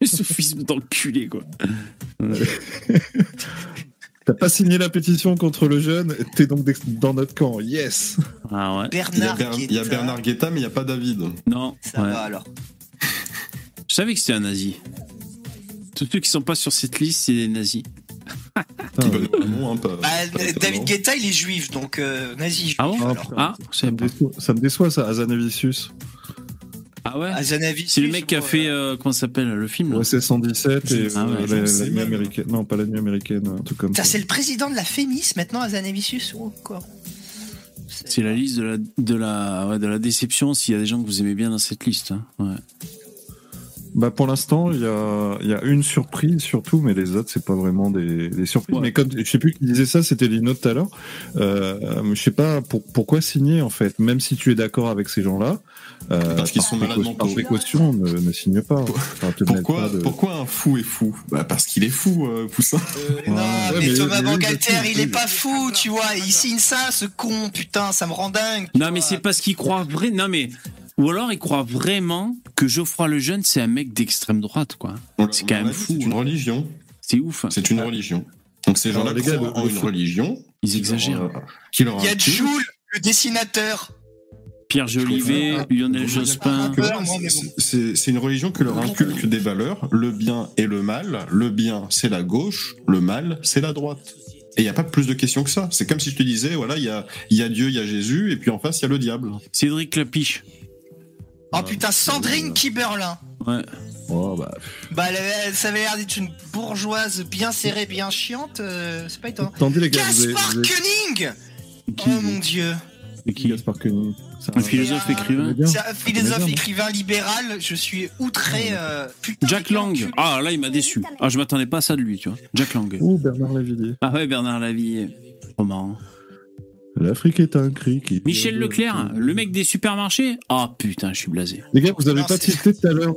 Le sophisme d'enculé quoi. T'as pas signé la pétition contre le jeune, t'es donc dans notre camp. Yes. Ah ouais. Il y, a Bernard Ber- il y a Guetta, Bernard Guetta, mais il n'y a pas David. Non. Ça ouais. va alors. Je savais que c'était un nazi. Tous ceux qui sont pas sur cette liste, c'est des nazis. Putain, non, hein, pas- Bah, pas étonnant. David Guetta, il est juif, donc euh, nazi juif. Ah bon Ah, alors. Ah, ça me déçoit, ça, Azanavicius. Ah ouais. Azanavicius, C'est le mec qui a ouais. fait euh, comment ça s'appelle le film là OSS 117 et Ah ouais, euh, la, nuit américaine. Non, pas la nuit américaine, un truc comme Ça, ça. c'est le président de la Fémis maintenant, Azanavicius ou quoi C'est la liste de la de la ouais, de la déception. S'il y a des gens que vous aimez bien dans cette liste. hein. Ouais. Bah pour l'instant, il y a, il y a une surprise surtout, mais les autres c'est pas vraiment des, des surprises. Ouais. Mais comme je sais plus qui disait ça, c'était Lino tout à l'heure. Euh, je sais pas pour, pourquoi signer en fait, même si tu es d'accord avec ces gens-là. Euh, Parce qu'ils sont malades. Par précaution, ne, ne signe pas. Enfin, Pourquoi, pas de- pourquoi un fou est fou? Bah Parce qu'il est fou, euh, Poussin. non, Ouais, mais, mais- Thomas Bangalter, il- il est pas fou, tu vois. Il signe ça, ce con, putain, ça me rend dingue. Non, mais c'est parce qu'il croit vrai. Non, mais. Ou alors il croit vraiment que Geoffroy Lejeune, c'est un mec d'extrême droite, quoi. C'est quand On même fou, C'est une hein. religion. C'est ouf. C'est une religion. Donc ces gens-là croient en une fou- religion. Ils qui exagèrent. Qui leur Il y a. Jules, le dessinateur. Pierre Jolivet, Lionel Jospin. C'est une religion que leur inculque des valeurs, le bien et le mal. Le bien, c'est la gauche, le mal, c'est la droite. Et il n'y a pas plus de questions que ça. C'est comme si je te disais, voilà, il y a, il y a Dieu, il y a Jésus, et puis en face, il y a le diable. Cédric Lapiche. Oh putain, Sandrine Kiberlin. Ouais. Oh, bah, Bah, elle avait- ça avait l'air d'être une bourgeoise bien serrée, bien chiante. euh, c'est pas étonnant. attendez les gars, vous avez, Gaspard vous avez- Koenig Qui, Oh mon dieu. c'est qui Gaspard Koenig. C'est Un philosophe un- écrivain. C'est un philosophe, écrivain libéral. Je suis outré. euh, putain, Jack quel Lang. enculé. Ah, là, il m'a déçu. Ah, je m'attendais pas à ça de lui, tu vois. Jack Lang. Ou Bernard Lavillier. Ah ouais, Bernard Lavie. Trop marrant. L'Afrique est un cri qui. Michel Leclerc, le mec des supermarchés? Ah putain, je suis blasé. Les gars, vous avez Non, pas tilté tout à l'heure.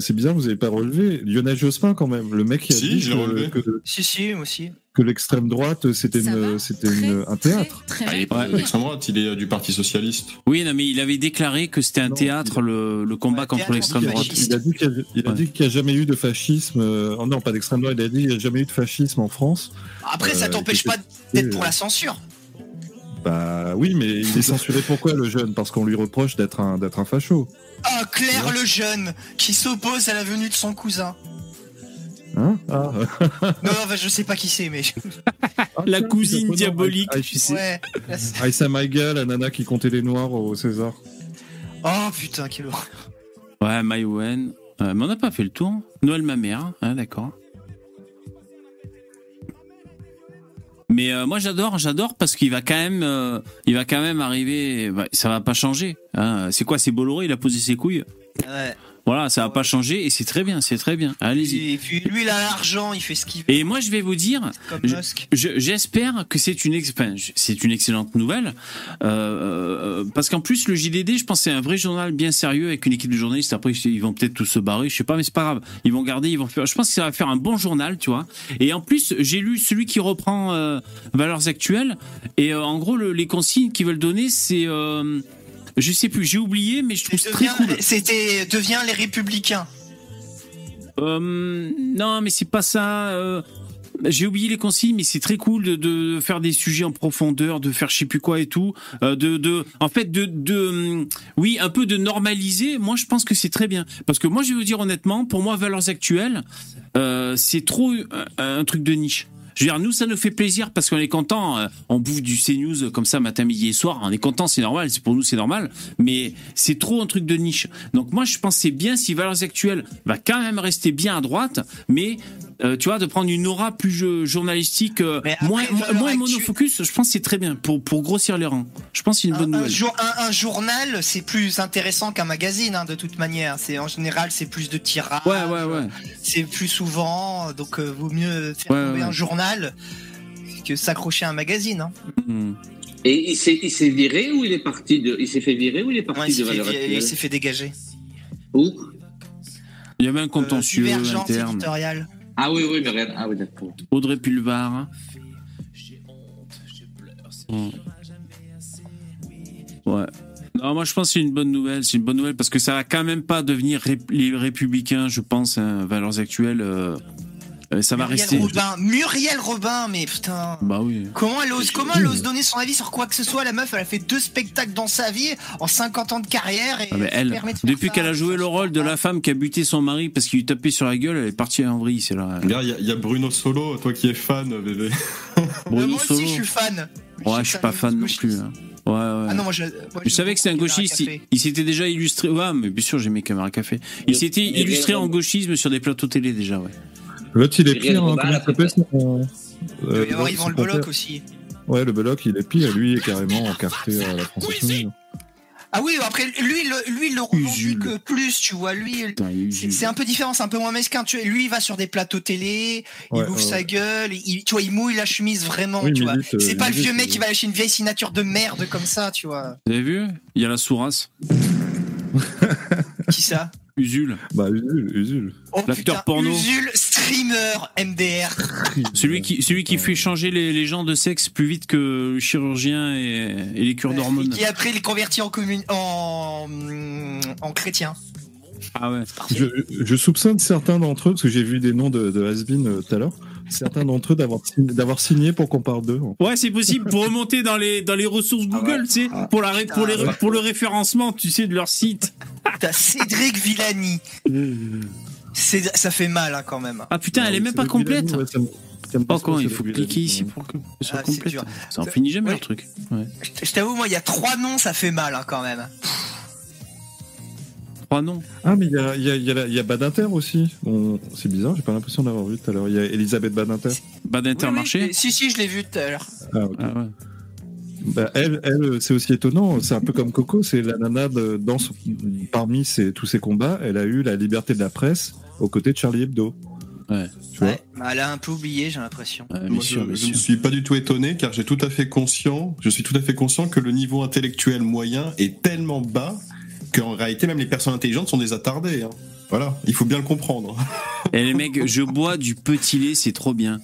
C'est bizarre, vous avez pas relevé. Lionel Jospin, quand même. Le mec qui a Si, dit que, relevé. que, Si, si, moi aussi. que l'extrême droite, c'était Ça un théâtre. Très, Ah, très d'extrême droite, il est euh, du Parti Socialiste. Oui, non, mais il avait déclaré que c'était un Non, théâtre, le, le combat Ouais, contre l'extrême droite. Il a dit qu'il y a, Ouais. jamais eu de fascisme. euh, oh non, pas d'extrême droite. Il a dit qu'il n'y a jamais eu de fascisme en France. Après, ça Euh, t'empêche il pas d'être pour la censure. Bah oui, mais il est censuré pourquoi le jeune Parce qu'on lui reproche d'être un, d'être un facho. Ah, Claire le jeune, qui s'oppose à la venue de son cousin. Hein ah. Non, non, enfin, je sais pas qui c'est, mais. La cousine japonais. diabolique, Ah, tu sais. Ouais. Aïssa Maïga, la nana qui comptait les noirs au César. Oh putain, quelle horreur. Ouais, Maïwen. Euh, mais on n'a pas fait le tour. Noël ma mère, hein, d'accord. Mais euh, moi j'adore, j'adore parce qu'il va quand même, euh, il va quand même arriver. bah, ça va pas changer. hein. C'est quoi C'est Bolloré, il a posé ses couilles? Voilà, ça va pas changer et c'est très bien, c'est très bien. Allez-y. Et puis lui, il a l'argent, il fait ce qu'il veut, Et moi je vais vous dire, je- j'espère que c'est une, c'est une excellente nouvelle. Euh, euh, parce qu'en plus, le JDD, je pense c'est un vrai journal bien sérieux avec une équipe de journalistes. Après, ils vont peut-être tous se barrer, je sais pas, mais c'est pas grave. Ils vont garder, ils vont faire. Je pense que ça va faire un bon journal, tu vois. Et en plus, j'ai lu celui qui reprend euh, Valeurs Actuelles. Et euh, en gros, le- les consignes qu'ils veulent donner, c'est. Je sais plus, j'ai oublié, mais je trouve ça très cool. C'était devient les républicains. Euh, non, mais c'est pas ça. euh, J'ai oublié les consignes, mais c'est très cool de, de faire des sujets en profondeur, de faire je sais plus quoi et tout, euh, de, de, en fait, de, de, oui, un peu de normaliser. Moi, je pense que c'est très bien, parce que moi, je vais vous dire honnêtement, pour moi, valeurs actuelles, c'est trop un, un truc de niche. Je veux dire, nous, ça nous fait plaisir parce qu'on est content. euh, on bouffe du CNews comme ça matin, midi et soir. On est content, c'est normal. Pour nous, c'est normal. Mais c'est trop un truc de niche. Donc moi, je c'est bien si Valeurs Actuelles va quand même rester bien à droite, mais euh, tu vois, de prendre une aura plus jo- journalistique, euh, après, moins, moins monofocus. Je pense que c'est très bien pour pour grossir les rangs. Je pense que c'est une bonne Un, nouvelle. un- un journal, c'est plus intéressant qu'un magazine, hein, de toute manière. C'est en général, c'est plus de tirages. Ouais, ouais, ouais. C'est plus souvent, donc euh, vaut mieux faire Ouais, tomber ouais. un journal que s'accrocher à un magazine. Hein. Hmm. Et il s'est, il s'est viré ou il est parti de, il s'est fait virer ou il est parti Ouais, il de s'est fait, valeur il s'est fait dégager. Où? Il y avait un Euh, contentieux divergence interne. éditoriale. Ah oui, oui, rien. Ah oui, d'accord. Audrey Pulvar. Ouais. Non, moi je pense que c'est une bonne nouvelle. C'est une bonne nouvelle parce que ça va quand même pas devenir les républicains, je pense, hein, valeurs actuelles. euh, euh, ça va Muriel rester. Robin, Muriel Robin, mais putain. Bah oui. Comment elle ose, comment elle ose donner son avis sur quoi que ce soit La meuf, elle a fait deux spectacles dans sa vie en 50 ans de carrière et Ah, elle, de depuis qu'elle a joué le rôle de la femme qui a buté son mari parce qu'il lui tapait sur la gueule, elle est partie en vrille, c'est là. Regarde, il y a- il y, a Bruno Solo, toi qui es fan, bébé. Euh, Bruno moi aussi, Solo. je suis fan. Ouais, je suis pas fan non plus. hein. Ouais, ouais. Ah non, moi je. moi, Je savais que c'était un gauchiste. Il, s'était déjà illustré. Ouais, mais bien sûr, j'aimais Caméra Café. Il s'était illustré en gauchisme sur des plateaux télé déjà, ouais. L'autre, il est pire. Hein, comment s'appelle son- Il euh, y avoir Yvan Le compère aussi. Ouais, le Bolloc, il est pire. Lui, il est carrément encarté à la France Insoumise. Ah oui, après lui, le, lui, il le revendique plus, tu vois. Lui, c'est un peu différent, c'est un peu moins mesquin. Tu vois, lui, il va sur des plateaux télé, il ouvre ouais, sa gueule, il, tu vois, il mouille la chemise vraiment, Oui, tu vois. milite, euh, C'est pas le vieux mec euh. qui va lâcher une vieille signature de merde comme ça, tu vois. Vous avez vu Il y a la sourasse. Qui ça? Usul. Bah, Usul, Usul. Oh, L'acteur porno. Usul, streamer, MDR. Celui qui, celui qui fait changer les, les gens de sexe plus vite que le chirurgien et, et les cures Et d'hormones. qui après il est converti en commun... en, en chrétien. Ah ouais. Je, je soupçonne certains d'entre eux, parce que j'ai vu des noms de, de has-been, euh, tout à l'heure, certains d'entre eux d'avoir signé, d'avoir signé pour qu'on parle d'eux. Ouais, c'est possible pour remonter dans les, dans les ressources Google, tu sais, pour, la, pour, les, Ah, pour le référencement, tu sais, de leur site. T'as Cédric Villani. C'est- Ça fait mal hein, quand même. Ah putain, elle est même pas complète. Ouais, ça me- Oh, pas, il faut cliquer ici pour que ce soit Ah, c'est complète. dur. Ça en finit jamais Ouais. leur truc. Ouais. Je t'avoue, moi, il y a trois noms, ça fait mal hein, quand même. Trois noms. Ah, mais il y a, il y, a, il y, a la- il y a Badinter aussi. Bon, c'est bizarre, j'ai pas l'impression d'avoir vu tout à l'heure. Il y a Elisabeth Badinter. Bas d'intermarché. Oui, oui, si, si, je l'ai vu tout à l'heure. Ah, ok. Ah ouais. Bah, elle, elle c'est aussi étonnant. C'est un peu comme Coco. C'est la nana de- dans son- parmi ses- tous ses combats. Elle a eu la liberté de la presse aux côtés de Charlie Hebdo. Ouais. Tu vois Ouais, bah, elle a un peu oublié, j'ai l'impression. Ouais, je, ne suis pas du tout étonné car j'ai tout à fait conscient, je suis tout à fait conscient que le niveau intellectuel moyen est tellement bas qu'en réalité même les personnes intelligentes sont des attardés. hein. Voilà, il faut bien le comprendre. Et les mecs, je bois du petit lait, c'est trop bien.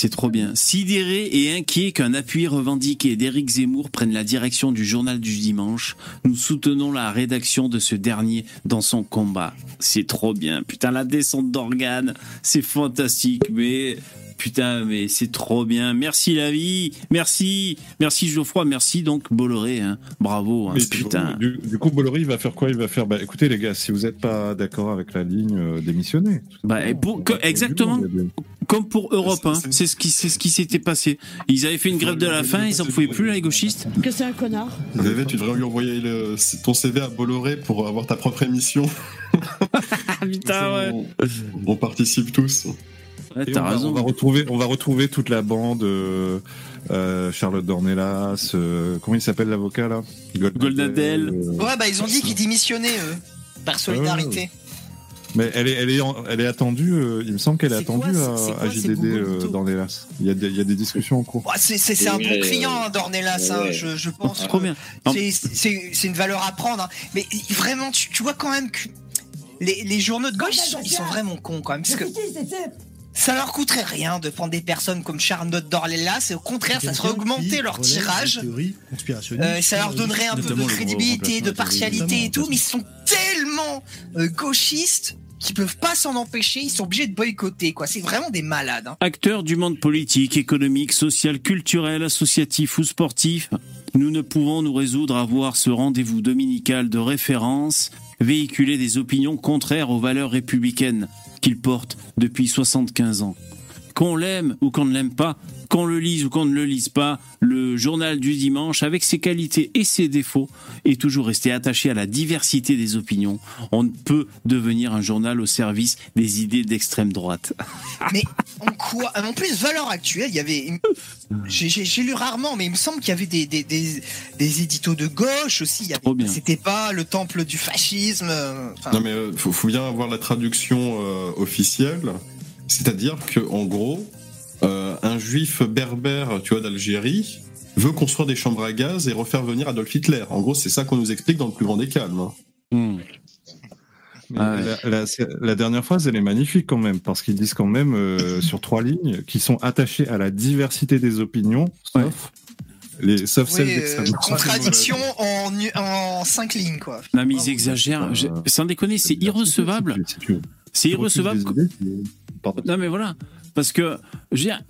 C'est trop bien. Sidéré et inquiet qu'un appui revendiqué d'Éric Zemmour prenne la direction du journal du dimanche, nous soutenons la rédaction de ce dernier dans son combat. C'est trop bien. Putain, la descente d'organes, c'est fantastique, mais putain, mais c'est trop bien. Merci la vie, merci, merci Geoffroy, merci donc Bolloré, hein. bravo, hein. Mais putain. Du, du coup, Bolloré, il va faire quoi? Il va faire. Bah, écoutez, les gars, si vous n'êtes pas d'accord avec la ligne, euh, démissionnez. Bah, et pour- que- exactement. Comme pour Europe, hein. c'est ce qui c'est ce qui s'était passé. Ils avaient fait une grève de la faim, ils en pouvaient plus les gauchistes. Que c'est un connard. Vévé, tu devrais lui envoyer le- ton CV à Bolloré pour avoir ta propre émission. Ah putain ouais. on, on participe tous. Ouais, Et t'as on, va, raison. on va retrouver, on va retrouver toute la bande. euh, euh, Charlotte Dornelas, euh, comment il s'appelle l'avocat là? Goldadel. euh, Ouais, bah ils ont dit qu'ils démissionnaient, eux. Par solidarité. mais elle est, elle est, elle est attendue. euh, il me semble qu'elle est attendue à, quoi à ces JDD euh, Dornelas. Il y a, des, il y a des discussions en cours. Ouais, c'est un bon client, euh, hein, Dornelas, hein, ouais. je, je pense. C'est trop bien. Une valeur à prendre. hein. Mais vraiment, tu, tu vois quand même que les, les journaux de gauche, ils sont, ils sont vraiment cons quand même. Parce que ça leur coûterait rien de prendre des personnes comme Charlotte Dornelas. Et au contraire, ça serait augmenter leur tirage. Euh, ça leur donnerait un peu de crédibilité, de de partialité et tout, mais ils sont tellement euh, gauchistes qu'ils peuvent pas s'en empêcher, ils sont obligés de boycotter, quoi. C'est vraiment des malades. hein. Acteurs du monde politique, économique, social, culturel, associatif ou sportif, nous ne pouvons nous résoudre à voir ce rendez-vous dominical de référence véhiculer des opinions contraires aux valeurs républicaines qu'il porte depuis 75 ans. Qu'on l'aime ou qu'on ne l'aime pas, qu'on le lise ou qu'on ne le lise pas, le journal du dimanche, avec ses qualités et ses défauts, est toujours resté attaché à la diversité des opinions. On ne peut devenir un journal au service des idées d'extrême droite. Mais en quoi En plus, valeur actuelle, il y avait. J'ai lu rarement, mais il me semble qu'il y avait des, des, des, des éditos de gauche aussi. il avait- bien. C'était pas le temple du fascisme. euh, enfin, Non mais euh, faut, faut bien avoir la traduction euh, officielle, c'est-à-dire que en gros, euh, un juif berbère, tu vois, d'Algérie, veut construire des chambres à gaz et refaire venir Adolf Hitler. En gros, c'est ça qu'on nous explique dans le plus grand des calmes. hein. Hmm. Mais Ah ouais. la, la- c'est- la dernière phrase, elle est magnifique quand même, parce qu'ils disent quand même euh, sur trois lignes qu'ils sont attachés à la diversité des opinions, sauf, les, sauf oui, celles euh, d'extrême droite. contradiction en, en cinq lignes, quoi. Non mais ils exagèrent. Je- sans déconner, c'est irrecevable. C'est irrecevable. Non mais voilà. Parce que, je veux dire,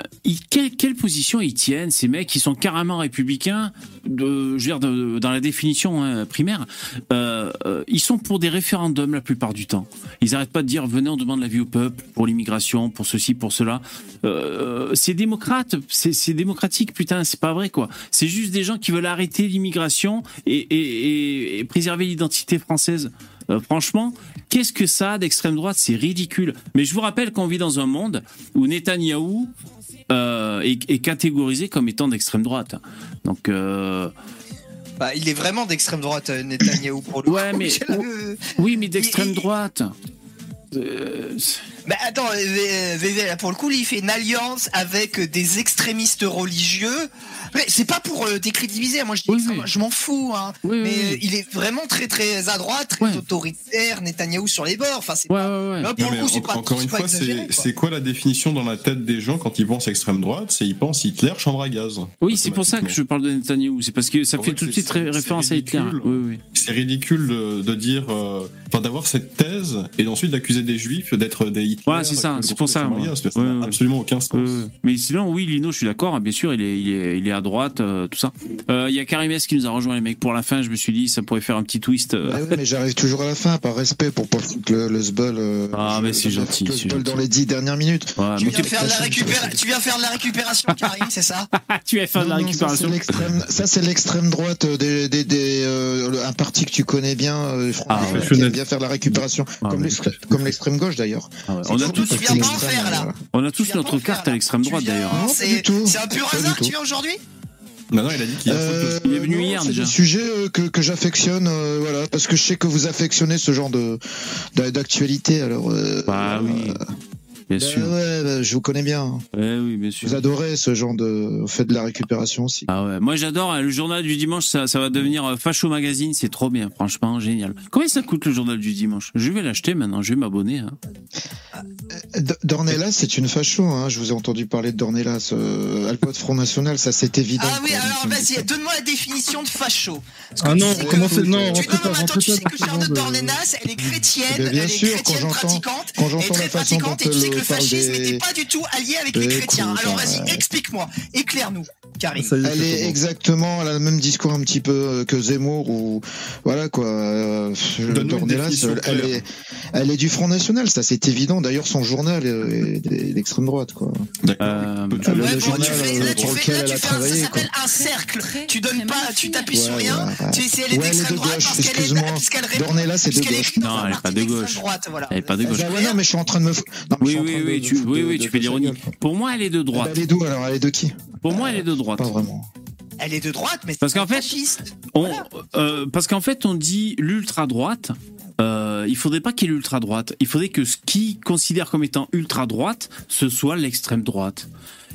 quelle, position ils tiennent, ces mecs? Qui sont carrément républicains, je veux dire, dans la définition hein, primaire, euh, euh, ils sont pour des référendums la plupart du temps. Ils n'arrêtent pas de dire, venez, on demande l'avis au peuple, pour l'immigration, pour ceci, pour cela. Euh, c'est démocrate, c'est démocratique, putain, c'est pas vrai quoi. C'est juste des gens qui veulent arrêter l'immigration et préserver l'identité française. Euh, franchement, qu'est-ce que ça a d'extrême droite C'est ridicule. Mais je vous rappelle qu'on vit dans un monde où Netanyahou euh, est, est catégorisé comme étant d'extrême droite. Donc, euh, Bah, il est vraiment d'extrême droite, euh, Netanyahou, pour le Ouais, coup. mais- Oui, mais d'extrême droite. Bah attends, euh, euh, VV, là, pour le coup, il fait une alliance avec euh, des extrémistes religieux. Mais c'est pas pour euh, décrédibiliser, moi je dis Oui, oui. je m'en fous, hein. Oui, mais oui. il est vraiment très très à droite, très Ouais. autoritaire, Netanyahou sur les bords. Enfin, c'est Ouais, ouais, ouais. là pour le coup, c'est pas encore une pas fois, c'est quoi. la définition dans la tête des gens quand ils pensent extrême droite? C'est ils pensent Hitler, chambre à gaz. Oui, c'est pour ça que je parle de Netanyahou. C'est parce que ça En fait tout de suite référence à Hitler. ridicule. Oui, oui. C'est ridicule de, de dire, euh, enfin d'avoir cette thèse et ensuite d'accuser des juifs d'être des Hitler. Ouais, c'est ça, c'est pour ça, n'a absolument aucun sens. Euh, mais sinon, oui, Lino, je suis d'accord. hein, Bien sûr, il est, il est, il est à droite, euh, tout ça. Euh, Il y a Karim S qui nous a rejoint, les mecs. Pour la fin, je me suis dit, ça pourrait faire un petit twist. euh. Ouais, ouais, mais j'arrive toujours à la fin, par respect, pour pas foutre le, le euh, Ah, je- mais c'est gentil, Le gentil. dans les dix dernières minutes. Ouais, Tu mais viens, tu, faire de la récupéra- tu viens faire de la récupération, Karim, c'est ça tu vas faire de la récupération. Ça, c'est l'extrême droite euh, des, des, euh, un parti que tu connais bien, euh, Ah, qui aime bien faire de la récupération, Ah, comme l'extrême- comme l'extrême gauche d'ailleurs. On a tous, tu viens pas en faire, là. on a Tu tous viens notre carte à l'extrême droite, d'ailleurs. C'est du tout. c'est un pur hasard, tu viens aujourd'hui Non, non, il a dit qu'il Euh, est venu non, hier, c'est déjà. des sujets euh, que, que j'affectionne, euh, voilà, parce que je sais que vous affectionnez ce genre de d'actualité. Alors, euh, Bah oui, bien bah sûr. ouais, bah, je vous connais bien. Ouais, oui, bien sûr. Vous adorez ce genre de, vous faites de la récupération aussi. Ah ouais, moi j'adore hein, le journal du dimanche, ça, ça va devenir euh, Facho Magazine, c'est trop bien, franchement, génial. Combien ça coûte le journal du dimanche? Je vais l'acheter maintenant, je vais m'abonner. hein. D- Dornelas, c'est une facho. Hein. Je vous ai entendu parler de Dornelas. Euh, elle peut être Front National, ça c'est évident. Ah oui, alors vas-y, donne-moi la définition de facho. Ah tu non, comment c'est Non, Tu, non, non, attends, tu sais que Charlotte Dornelas, elle est chrétienne, bien elle est sûr, quand chrétienne pratiquante, quand elle est très la façon dont pratiquante, et tu sais que le fascisme des- n'était pas du tout allié avec les chrétiens. Alors vas-y, explique-moi, éclaire-nous, est, Elle est exactement, elle a le même discours un petit peu euh, que Zemmour ou voilà quoi. Euh, Dornelas, elle, est, elle est du Front National, ça c'est évident. D'ailleurs, son journal est d'extrême droite quoi. D'accord. Euh, le nous Ouais, le bon, journal, tu fais, euh, là, tu fais, lequel là, tu fais un, ça travaillé, s'appelle un cercle. Tu donnes pas, tu t'appuies sur rien. ouais, ouais. Tu sais, elle est d'extrême de droite gauche, parce qu'elle est, excuse-moi. parce qu'elle. Dornelas, c'est de gauche. Non, elle est pas de gauche. droite, voilà. Elle est pas de Ah gauche. ouais, non, mais je suis en train de me. f- non, mais je Oui, suis en oui, oui, tu, de- oui, de- oui, de tu fais l'ironie. Pour moi, elle est de droite. Elle est d'où alors Elle est de qui? Pour moi, elle est de droite. Pas vraiment. Elle est de droite, mais Parce c'est qu'en pas fait, fasciste. On, euh, parce qu'en fait, on dit l'ultra droite. Euh, il faudrait pas qu'il y ait l'ultra droite. Il faudrait que ce qui considère comme étant ultra droite, ce soit l'extrême droite.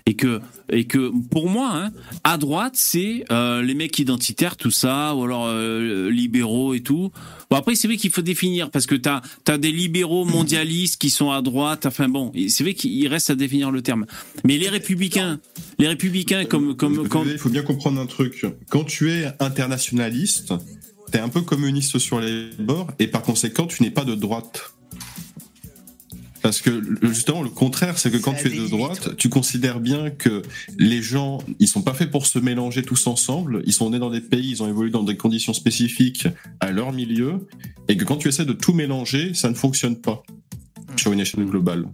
Et que, et que pour moi, hein, à droite, c'est euh, les mecs identitaires, tout ça, ou alors euh, libéraux et tout. Bon après, c'est vrai qu'il faut définir parce que t'as as des libéraux mondialistes qui sont à droite. Enfin bon, c'est vrai qu'il reste à définir le terme. Mais les républicains, les républicains comme comme comme Il faut bien comprendre un truc. Quand tu es internationaliste, t'es un peu communiste sur les bords et par conséquent, tu n'es pas de droite. Parce que justement, le contraire, c'est que quand tu es de limites, droite, ouais. tu considères bien que les gens, ils sont pas faits pour se mélanger tous ensemble. Ils sont nés dans des pays, ils ont évolué dans des conditions spécifiques à leur milieu, et que quand tu essaies de tout mélanger, ça ne fonctionne pas sur une échelle globale.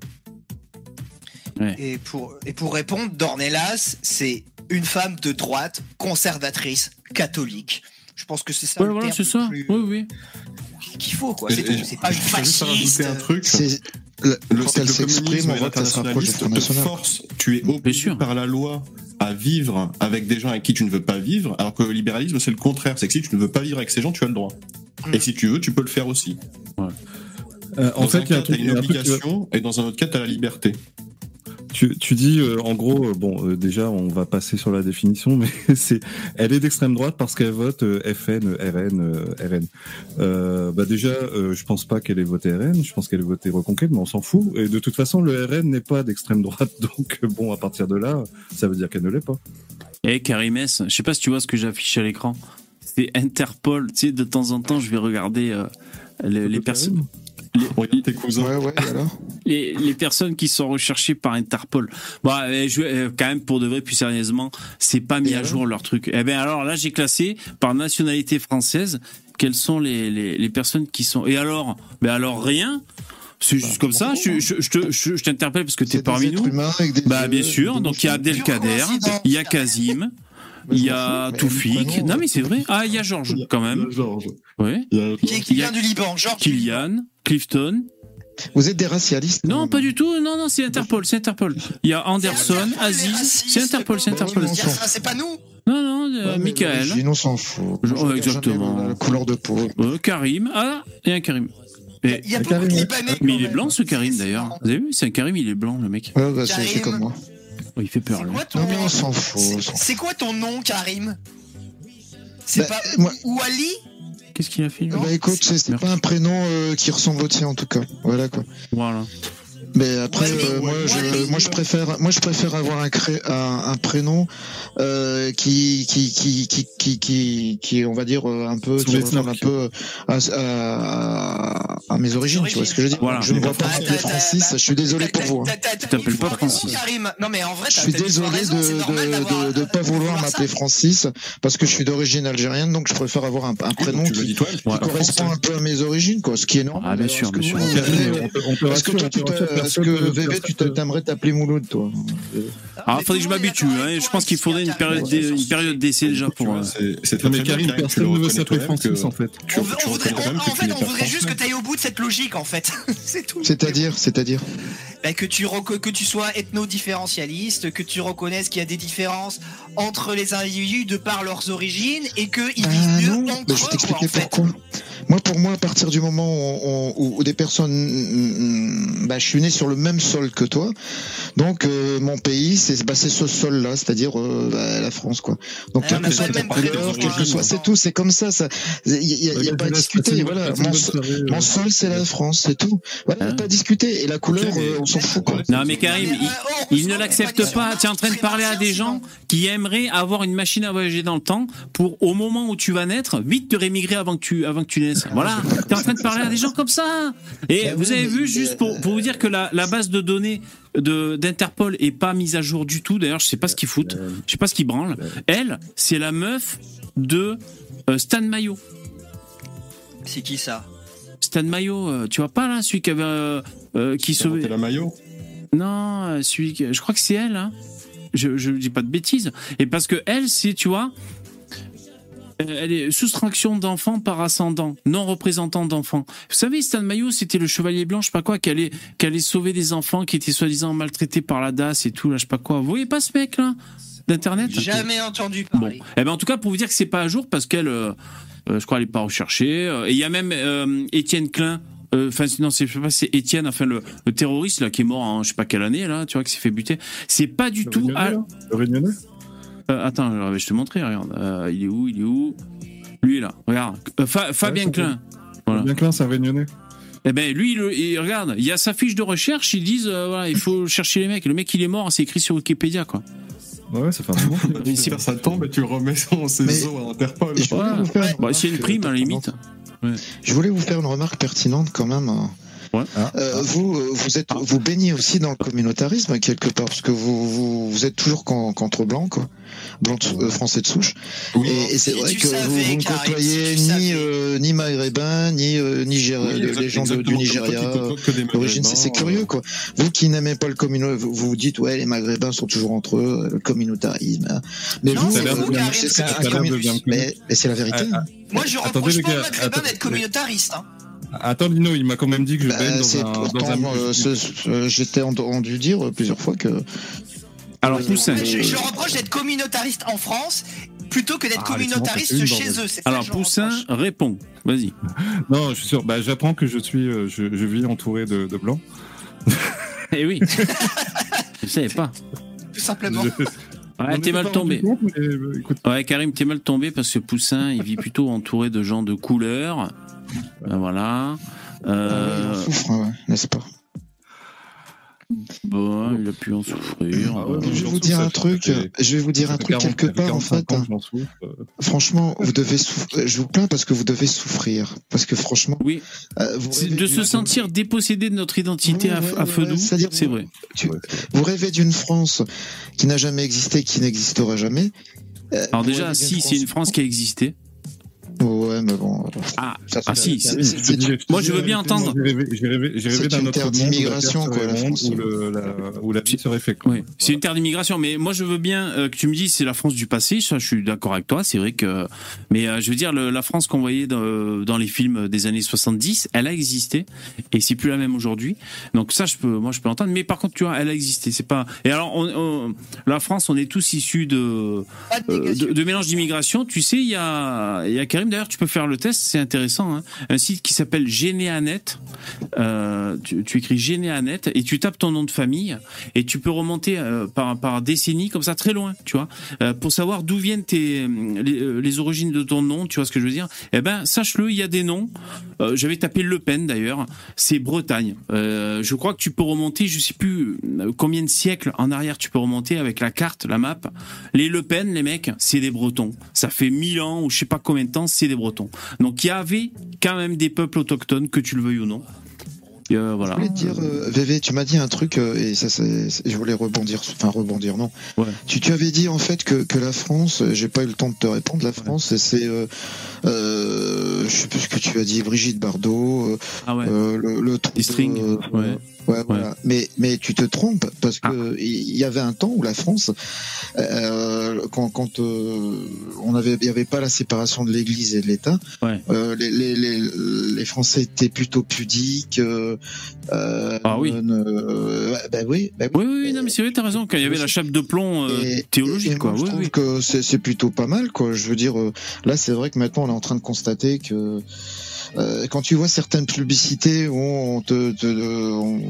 Et pour, et pour répondre, Dornelas, c'est une femme de droite, conservatrice, catholique. Je pense que c'est ça Ouais, le voilà, c'est ça. plus- Oui, oui. qu'il faut, quoi. C'est pas une fasciste. un truc. Le, Le, quand elle le s'exprime, communisme on et voit qu'elle se rapproche du l'internationaliste Front te National. force, tu es obligé par la loi à vivre avec des gens avec qui tu ne veux pas vivre, alors que le libéralisme c'est le contraire, c'est que si tu ne veux pas vivre avec ces gens, tu as le droit. Mm. Et si tu veux, tu peux le faire aussi. Euh, en Dans fait, un il y a un cas, t'as truc, une obligation, et dans un autre cas, tu as la liberté. Tu, tu dis, euh, en gros, euh, bon, euh, déjà, on va passer sur la définition, mais c'est, elle est d'extrême droite parce qu'elle vote FN, RN, RN. Bah déjà, je pense pas qu'elle ait voté RN, je pense qu'elle ait voté Reconquête, mais on s'en fout. Et de toute façon, le RN n'est pas d'extrême droite, donc bon, à partir de là, ça veut dire qu'elle ne l'est pas. Eh Karim S, je sais pas si tu vois ce que j'affiche à l'écran. C'est Interpol. Tu sais, de temps en temps, je vais regarder les, les personnes. Regarde tes cousins. Ouais, ouais, alors les, les personnes qui sont recherchées par Interpol. Bon, je, euh, quand même pour de vrai, plus sérieusement, c'est pas mis Et à jour leur truc. Eh ben alors là, j'ai classé par nationalité française quelles sont les, les, les personnes qui sont. Et alors, ben alors rien. C'est juste comme ça. Je, je, je te- je- je t'interpelle parce que t'es parmi êtres nous. humains avec des Bah bien sûr. Donc il y a. Abdelkader, il y a Kazim, il y a Toufik. Non mais c'est vrai. Ah il y a Georges quand même. Georges. Oui. Il y a- Qui, vient du Liban, Georges. Kylian, Clifton. Vous êtes des racialistes Non, pas du tout. Non, non, c'est Interpol, c'est Interpol. Il y a Anderson, Aziz. C'est Interpol, c'est Interpol. non, Dire ça, C'est pas nous. Non, non, Ouais, euh, Michael. L'origine, on s'en fout. Exactement. La couleur de peau. Euh, Karim. Ah, il y a un Karim. Et- Il y a beaucoup de Libanais. mais il est blanc ce Karim d'ailleurs. Vous avez vu C'est un Karim, il est blannt le mec. Ouais, bah, c'est comme moi. Oh, il fait peur C'est lui. quoi ton Non, mais on s'en fout. c'est- quoi ton nom, Karim C'est Bah, pas moi- Ouali Qu'est-ce qu'il a fait lui Bah écoute, c'est c'est pas un prénom euh, qui ressemble au tien en tout cas. Voilà quoi. Voilà. Mais après, Wally, euh, moi, je, moi, je préfère, moi, je préfère avoir un, cré- un, un prénom euh, qui, qui, qui, qui, qui, qui, qui, on va dire euh, un peu, qui les ressemble un peu à, à, à mes origines. Tu vois ce que je veux dire Voilà. Je ne vois pas Ah, m'appeler t'as- Francis. Je suis désolé pour vous. hein. Tu t'appelles pas Francis. Non mais en vrai, Je suis désolé de de, de, de pas vouloir m'appeler Francis parce que je suis d'origine algérienne, donc je préfère avoir un, un prénom qui, dis correspond un peu à mes origines, quoi. Ce qui est normal. Ah, bien sûr, bien sûr. euh, Est-ce que toi, tu est-ce que VV, tu t'aimerais t'appeler Mouloud, toi Alors, il faudrait que je m'habitue. Hein. Je pense qu'il faudrait une période, d'e- une période d'essai déjà pour. vois, euh, c'est- C'est très bien, tu personne ne veut s'appeler Francis en fait. en, fait, on voudrait juste que tu ailles au bout de cette logique, en fait. c'est tout. C'est-à-dire, c'est-à-dire. Bah, que tu reco- que tu sois ethno-différentialiste, que tu reconnaisses qu'il y a des différences entre les individus de par leurs origines et qu'ils Ah vivent mieux non, entre mais je eux, vais quoi, t'expliquer en fait. pourquoi. Moi, pour moi, à partir du moment où, on- où- où des personnes, bah, je suis né sur le même sol que toi, donc euh, mon pays, c'est bah, c'est ce sol-là, c'est-à-dire euh, bah, la France, quoi. Donc quelle que soit ta couleur, quel hein, que soit, c'est tout, c'est comme ça. Ça, il y, a- il y a pas à discuter. Voilà, mon, sol- mon sol, c'est la France, c'est tout. Voilà, il y a pas à discuter. Et la couleur, euh, on s'en fout, quoi. Non mais Karim, il, euh, il ne l'accepte pas. Tu es en train de parler à des gens qui aimeraient avoir une machine à voyager dans le temps pour au moment où tu vas naître, vite te rémigrer avant que tu avant que tu naisses. Voilà. Tu es en train de parler à des gens comme ça. Et vous oui, avez vu juste pour, pour vous dire que la, la base de données de d'Interpol est pas mise à jour du tout. D'ailleurs, je sais pas ce qu'ils foutent. Je sais pas ce qu'ils branlent. Elle, c'est la meuf de euh, Stan Mayo. C'est qui ça? Stan Mayo, euh, tu vois pas là celui qui avait euh, euh, qui sauvait la maillot Non, euh, celui je crois que c'est elle. Hein. Je, je dis pas de bêtises. Et parce que elle, c'est, tu vois, euh, elle est soustraction d'enfants par ascendant, non représentant d'enfants. Vous savez, Stan Mayo, c'était le chevalier blanc, je sais pas quoi, qui allait, qui allait sauver des enfants qui étaient soi-disant maltraités par la DAS et tout, là, je sais pas quoi. Vous voyez pas ce mec là d'internet? Jamais entendu Bon, parler. eh ben en tout cas pour vous dire que c'est pas à jour parce qu'elle, euh, euh, je crois, elle est pas recherchée. Et il y a même euh, Étienne Klein. Euh, Enfin non, c'est je sais pas, c'est Étienne, enfin le, le terroriste là qui est mort en je sais pas quelle année là, tu vois, qui s'est fait buter. C'est pas du Le tout. Réunionnais, à- Le Réunionnais? Euh, attends, je vais te montrer. Regarde, Euh, il est où Il est où? Lui là, regarde. Euh, Fa- Fabien c'est Klein. Voilà. Bien Klein, c'est un Réunionnais. Eh ben lui, il, il- regarde, il y a sa fiche de recherche. Ils disent euh, voilà, il faut chercher les mecs. Le mec, il est mort. C'est écrit sur Wikipédia quoi. Ouais, ça fait un moment. Mais Tu c'est- ça tombe et tu le remets en os à Interpol. Ouais. Bah, a une prime à la limite. Je voulais vous faire une remarque pertinente quand même. Hein. Ouais. Euh, vous, euh, vous êtes, vous baignez aussi dans le communautarisme quelque part, parce que vous, vous, vous êtes toujours con- contre blanc, quoi, blanc de- euh, français de souche. Oui. Et, et c'est vrai que savais, vous, vous ne côtoyez ni euh, ni maghrébins, ni euh, Nigéri- Oui, les gens de- du Nigeria. D'origine, c'est curieux quoi. Vous qui n'aimez pas le communautarisme, vous vous dites ouais les Maghrébins sont toujours entre eux, le communautarisme. hein. Mais Non, vous, c'est vous, c'est- un commun- mais, mais c'est la vérité. Ah, Moi, je reproche les pas aux Maghrébins d'être communautariste. Hein. Attends, Lino, il m'a quand même dit que je Bah, baigne dans un, un euh, ce- ce- j'étais entendu dire plusieurs fois que Alors Euh, Poussin. Je, je reproche d'être communautariste en France plutôt que d'être Ah, communautariste chez bordel. eux. Alors Poussin répond. Vas-y. Non, je suis sûr. Bah, j'apprends que je suis, euh, je, je vis entouré de, de blancs. Eh oui. Je savais pas. Tout simplement. Je- Ouais, t'es mal tombé. compte, mais, euh, Ouais, Karim, t'es mal tombé parce que Poussin, il vit plutôt entouré de gens de couleur. Ben voilà. euh, il en Euh, souffre, ouais, n'est-ce pas? Bon, il a pu en souffrir. Ah ouais, Euh, Je vais vous dire souffre, un truc. Je vais vous dire un truc 40, quelque part en 45 fait. ans hein. souffre. Franchement, vous devez souffrir. Je vous plains parce que vous devez souffrir. Parce que franchement, Oui, euh, vous c'est rêvez de se sentir dépossédé de notre identité à, ouais, à feu ouais, doux, c'est vrai. tu- vous rêvez d'une France qui n'a jamais existé, qui n'existera jamais. Euh, Alors vous déjà, si, c'est une France qui a existé. Ouais, mais bon. Ah, ah si, moi je veux bien entendre. J'ai rêvé, d'un une autre terre d'immigration, quoi, la France. où, le, la, où la vie serait féconde. Oui, c'est une terre d'immigration, mais moi je veux bien euh, que tu me dises c'est la France du passé. Ça, je suis d'accord avec toi. C'est vrai que, mais euh, je veux dire le- la France qu'on voyait dans, dans les films des années 70, elle a existé et c'est plus la même aujourd'hui. Donc ça, je peux, moi je peux entendre. Mais par contre, tu vois, elle a existé. C'est pas. Et alors, on, on- la France, on est tous issus de Pas de euh, de, de mélange d'immigration. Tu sais, il y a, il y a D'ailleurs, tu peux faire le test. C'est intéressant. Hein. Un site qui s'appelle Généanet. Euh, tu, écris Généanet et tu tapes ton nom de famille et tu peux remonter euh, par par décennie comme ça très loin. Tu vois, euh, pour savoir d'où viennent les, origines de ton nom. Tu vois ce que je veux dire Eh ben, sache-le. Il y a des noms. J'avais tapé Le Pen d'ailleurs. C'est Bretagne. Je crois que tu peux remonter. Je sais plus combien de siècles en arrière tu peux remonter avec la carte, la map. Les Le Pen, les mecs, c'est des Bretons. Ça fait mille ans ou je sais pas combien de temps, c'est des Bretons. Donc il y avait quand même des peuples autochtones, que tu le veuilles ou non. Et, euh, voilà. Je voulais te dire, euh, VV, tu m'as dit un truc euh, et ça, je voulais rebondir, enfin rebondir, non. Ouais. Tu, tu avais dit en fait que, que la France, euh, j'ai pas eu le temps de te répondre, la France, c'est, je sais plus ce que tu as dit, Brigitte Bardot, Ah ouais. le, le ouais. Ouais, voilà. Mais, mais tu te trompes parce Ah. que il y avait un temps où la France, euh, quand, quand euh, on avait, il y avait pas la séparation de l'Église et de l'État, Ouais. euh, les, les, les, les Français étaient plutôt pudiques. Euh, euh, Ah oui. euh, ben oui, ben oui. Oui, oui, non, mais c'est vrai, t'as raison. Quand il y avait la chape de plomb euh, Et- théologique, et quoi. moi, je trouve que c'est c'est plutôt pas mal, quoi. Je veux dire, là, c'est vrai que maintenant, on est en train de constater que euh, quand tu vois certaines publicités où on te, te- on-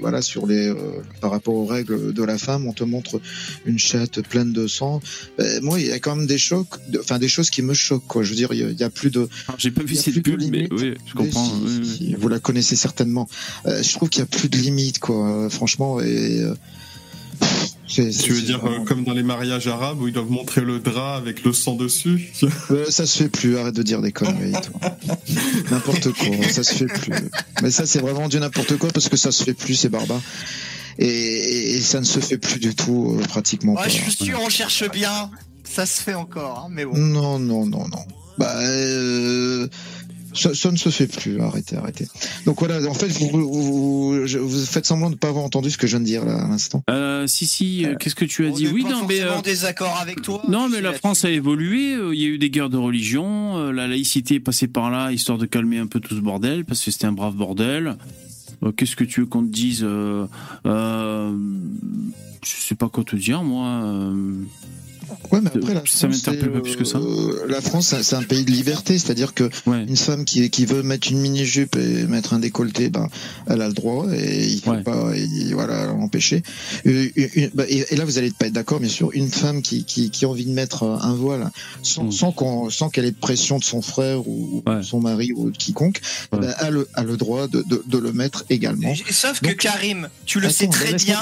voilà, sur les, euh, par rapport aux règles de la femme, on te montre une chatte pleine de sang. Ben, moi, il y a quand même des chocs, de- enfin des choses qui me choquent, quoi. Je veux dire, il y a- il y a plus de, Alors, J'ai pas vu cette pub, mais oui, je comprends. si, oui, oui. si, vous la connaissez certainement. Euh, je trouve qu'il y a plus de limites, quoi. euh, Franchement, et Tu veux dire vraiment- euh, comme dans les mariages arabes où ils doivent montrer le drap avec le sang dessus Euh, ça se fait plus, arrête de dire des conneries, toi. n'importe quoi, ça se fait plus. Mais ça, c'est vraiment du n'importe quoi parce que ça se fait plus, c'est barbare. Et, et- et ça ne se fait plus du tout, euh, pratiquement Ouais, pas. je suis sûr, on cherche bien. Ça se fait encore, hein, mais bon. Non, non, non, non. Bah, euh, ça, ça ne se fait plus. Arrêtez, arrêtez. Donc voilà, en fait, vous, vous, vous- je- vous faites semblant de ne pas avoir entendu ce que je viens de dire là à l'instant. Euh, si, si, euh, qu'est-ce que tu as On dit Oui, pas non, mais. euh, désaccord avec toi. Non, mais la. France a évolué. euh, Il y a eu des guerres de religion. euh, La laïcité est passée par là, histoire de calmer un peu tout ce bordel, parce que c'était un brave bordel. Euh, Qu'est-ce que tu veux qu'on te dise euh, euh, Je sais pas quoi te dire, moi. Euh, Ouais, mais après, la Ça France, m'interpelle c'est, pas plus que ça. euh, la France, c'est- un pays de liberté, c'est-à-dire que Ouais. une femme qui, qui veut mettre une mini-jupe et mettre un décolleté, ben, elle a le droit et il faut Ouais. pas il- voilà, l'empêcher. Une- bah, Et, et là, vous allez pas être d'accord, bien sûr. Une femme qui, qui, qui a envie de mettre un voile sans, Mm. sans, qu'elle ait de pression de son frère ou Ouais. de son mari ou de quiconque, Ouais. ben, a, le, a le droit de, de, de le mettre également. Sauf que Donc- Karim, tu le Attends, sais très bien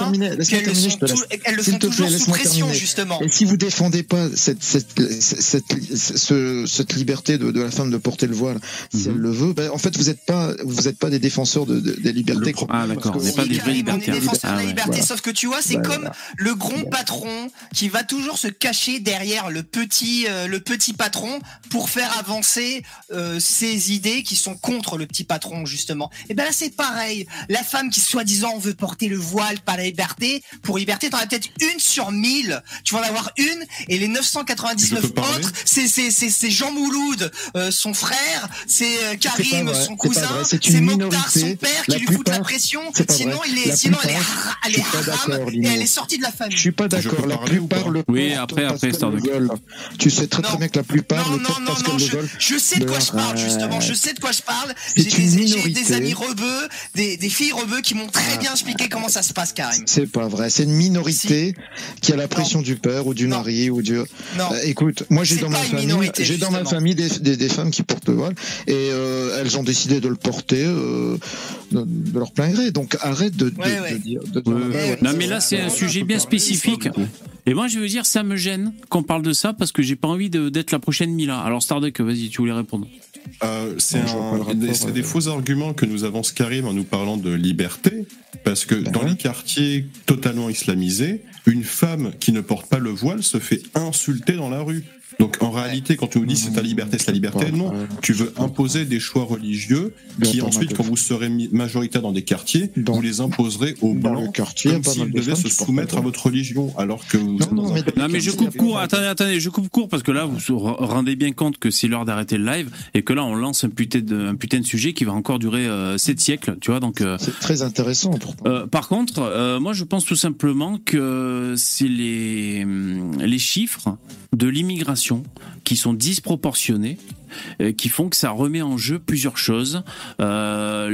qu'elles le sont, tout- elles le toujours sous pression, terminer. justement. Et si vous défendez pas cette, cette, cette, cette, ce- cette liberté de, de la femme de porter le voile, si Mhm. elle le veut, ben, en fait, vous n'êtes pas, vous êtes pas des défenseurs de, de- des libertés. Ah, d'accord, on n'est pas des vrais Karim, on est libertaires. défenseur de Ah la ouais. liberté, Voilà. sauf que tu vois, c'est Bah, comme voilà. le grand patron qui va toujours se cacher derrière le petit, euh, le petit patron pour faire avancer euh, ses idées qui sont contre le petit patron justement. Et ben là c'est pareil. La femme qui soi-disant veut porter le voile par la liberté, pour liberté, t'en as peut-être une sur mille. Tu vas en avoir une et les 999 Je peux parler autres, c'est c'est c'est c'est Jean Mouloud, euh, son frère, c'est euh, Karim, vrai, son cousin, c'est Mokhtar, son père qui lui fout de la pression. Sinon vrai. il est, La sinon elle est, plupart- elle est haram et elle est sortie de la famille. Je suis pas d'accord. La plupart le Oui, après, après, de- veulent. Tu sais très très bien que la plupart Non, le non, parce non, je, je sais de quoi je parle justement, je sais de quoi je parle. C'est J'ai une des, des amis rebeux, des, des filles rebeux qui m'ont très bien expliqué comment ça se passe, Karim. C'est pas vrai. C'est une minorité qui a la pression du père ou du mari ou du. Non, Euh, écoute, moi j'ai dans ma famille, minorité, j'ai dans ma justement. famille des, des, des femmes qui portent le voile et euh, elles ont décidé de le porter euh, de, de leur plein gré. Donc arrête de, de, Ouais, ouais. de dire. de dire- Ouais, Ouais, ouais. ouais. Non, mais là, c'est un sujet bien spécifique. Et moi, je veux dire, ça me gêne qu'on parle de ça parce que j'ai pas envie d'être la prochaine Mila. Alors, Starduck, vas-y, tu voulais répondre. Euh, c'est des, rapport, c'est euh. des faux arguments que nous avance Karim en nous parlant de liberté, parce Parce que dans les quartiers totalement islamisés, une femme qui ne porte pas le voile se fait insulter dans la rue. Donc en réalité, quand tu nous dis c'est ta liberté, c'est la liberté, non. Tu veux imposer des choix religieux qui ensuite, quand vous serez majoritaire dans des quartiers, vous les imposerez aux blancs quartier, comme s'ils de devaient se soumettre à votre religion, alors que vous êtes dans un pays Non mais je coupe court, attendez, attendez, je coupe court parce que là vous vous rendez bien compte que c'est l'heure d'arrêter le live et que là on lance un putain de, un putain de sujet qui va encore durer 7 siècles, tu vois donc. euh, C'est très intéressant pourtant. euh, par contre, euh, moi je pense tout simplement que c'est les, hum, les chiffres de l'immigration frustration qui sont disproportionnés, euh, qui font que ça remet en jeu plusieurs choses. Euh,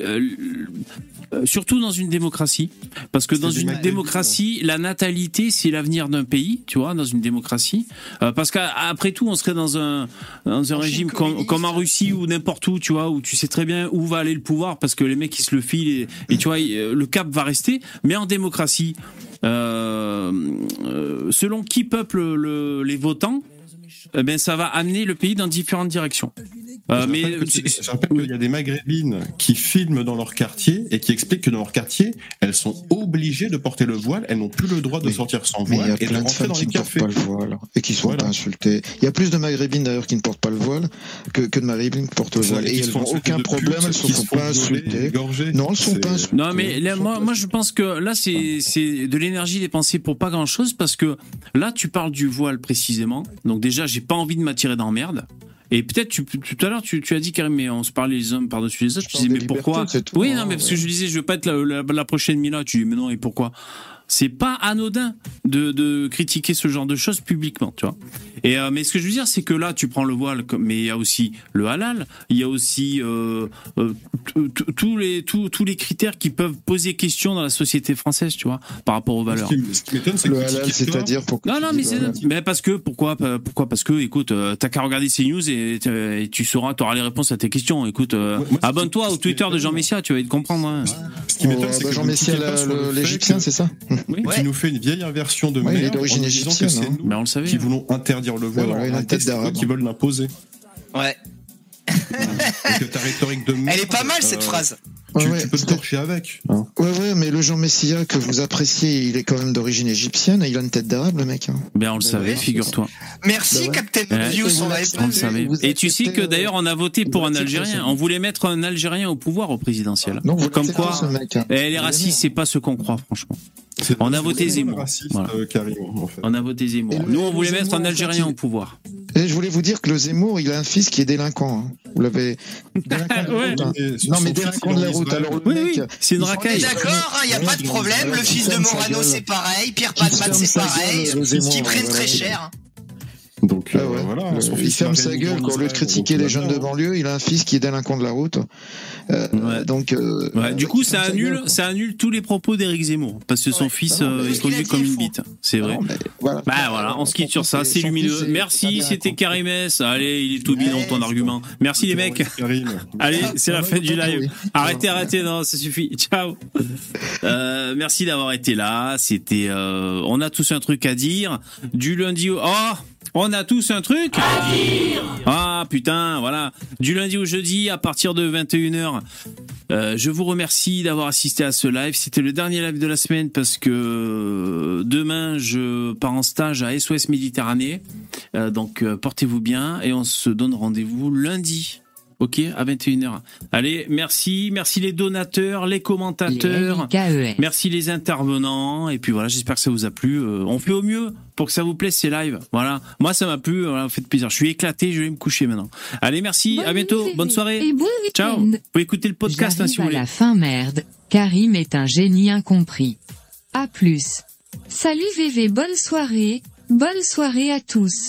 euh, surtout dans une démocratie, parce que dans une démocratie, la natalité c'est l'avenir d'un pays, tu vois, dans une démocratie. Euh, parce qu'après tout, on serait dans un dans un régime comme, comme en Russie ou n'importe où, tu vois, où tu sais très bien où va aller le pouvoir parce que les mecs ils se le filent et, et tu vois le cap va rester. Mais en démocratie, euh, selon qui peuple le- les votants, eh ben ça va amener le pays dans différentes directions. Euh, Je mais je rappelle qu'il y a des maghrébines qui filment dans leur quartier et qui expliquent que dans leur quartier, elles sont obligées de porter le voile, elles n'ont plus le droit de sortir sans voile et de de rentrer femmes dans qui les ne portent cafés. pas le voile et qui sont Voilà. pas insultées. Il y a plus de maghrébines d'ailleurs qui ne portent pas le voile que, que de maghrébines qui portent le voile. qui Et se elles font n'ont aucun de problème, elles ne qui font pas égorger. Non, elles ne sont pas insultées. Non, mais là, moi, moi, je pense que là, c'est c'est de l'énergie dépensée pour pas grand chose parce que là, tu parles du voile précisément. Donc déjà, j'ai pas envie de m'attirer dans merde. Et peut-être tu, tout à l'heure tu, tu as dit Karim mais on se parlait les hommes par-dessus les autres. Tu parle disais mais pourquoi Oui hein, non mais parce que je disais je veux pas être la, la, la prochaine Mila. Tu dis mais non et pourquoi? C'est pas anodin de, de critiquer ce genre de choses publiquement, tu vois. Et euh, mais ce que je veux dire c'est que là tu prends le voile mais il y a aussi le halal, il y a aussi euh, euh, tous les tous tous les critères qui peuvent poser question dans la société française, tu vois, par rapport aux valeurs. Ce qui, m'étonne, c'est Le halal, c'est-à-dire pour Non, non, mais c'est, mais parce que, pourquoi, pourquoi, parce que, écoute, t'as qu'à regarder ces news et, tu sauras, t'auras les réponses à tes questions. Écoute, Ouais, abonne-toi au Twitter de Jean Messia, tu vas te comprendre. hein. Ce qui m'étonne, c'est bah, que Jean vous ne Messia, l'égyptien, c'est ça? Oui, qui nous fait une vieille inversion de merde d'origine en nous disant que égyptienne, c'est hein. nous mais on le savait. qui voulons interdire le voile, en d'arabe. qui veulent l'imposer. Ouais. Donc ta rhétorique de merde, Elle est pas mal cette euh, phrase. Tu, ouais, tu peux te torcher avec. hein. Ouais, ouais, mais le Jean Messia que vous appréciez, il est quand même d'origine égyptienne et il a une tête d'arabe, le mec. hein. Ben, on le Bah savait, ouais. figure-toi. Merci Bah ouais. Captain Ouais. Obvious, on l'avait pas On le vu. Et tu sais que d'ailleurs, on a voté pour un Algérien. On voulait mettre un Algérien au pouvoir au présidentiel. Non, vous Comme quoi, ce mec. hein. eh, les racistes, c'est pas ce qu'on croit, franchement. On a voté Zemmour. raciste, Voilà. euh, carrément, en fait. On a voté Zemmour. Nous, on voulait mettre un Algérien au pouvoir. Et voulais vous dire que le Zemmour, il a un fils qui est délinquant. hein. Vous l'avez. Ouais. route, hein. Non, mais délinquant de la route. Alors, le Oui, mec, oui, c'est une racaille. d'accord, il n'y a pas de problème. Le qui fils de Morano, c'est pareil. Pierre ferme c'est pareil. Zemmour, Qui prennent très cher. Donc Ah euh, voilà, son il fils ferme sa gueule quoi. Au lieu de critiquer donc, les euh, jeunes de voilà. banlieue, il a un fils qui est délinquant de la route. Euh, Ouais. Donc, euh, Ouais, du coup, ça annule, gueule, ça annule tous les propos d'Éric Zemmour, parce que son fils Ah non, euh, mais est conduit comme une bite. C'est vrai. Non, voilà. Bah voilà, on se quitte sur ça, c'est lumineux. Merci, c'était délinquant. Karimès. Allez, il est tout bidon ton Ouais, argument. Merci les mecs. Karim. Allez, c'est la Ouais, fin du ouais, live. Arrêtez, arrêtez, non, ça suffit. Ciao. Euh, merci d'avoir été là. C'était, euh, on a tous un truc à dire. Du lundi au, oh, on a tous un truc à dire. Ah putain, voilà. Du lundi au jeudi à partir de 21h. Euh, je vous remercie d'avoir assisté à ce live. C'était le dernier live de la semaine parce que euh, demain je pars en stage à SOS Méditerranée. Euh, donc euh, portez-vous bien et on se donne rendez-vous lundi. Ok, à 21h. Allez, merci, merci les donateurs, les commentateurs, Les merci les intervenants, et puis voilà, j'espère que ça vous a plu. Euh, on fait au mieux pour que ça vous plaise ces lives. Voilà, moi ça m'a plu, voilà, vous faites plaisir. Je suis éclaté, je vais me coucher maintenant. Allez, merci, à bientôt, bonne soirée. Et bon Ciao. Vous pouvez écouter le podcast hein, si vous J'arrive à voulez. la fin merde. Karim est un génie incompris. À plus. Salut VV, bonne soirée. Bonne soirée à tous.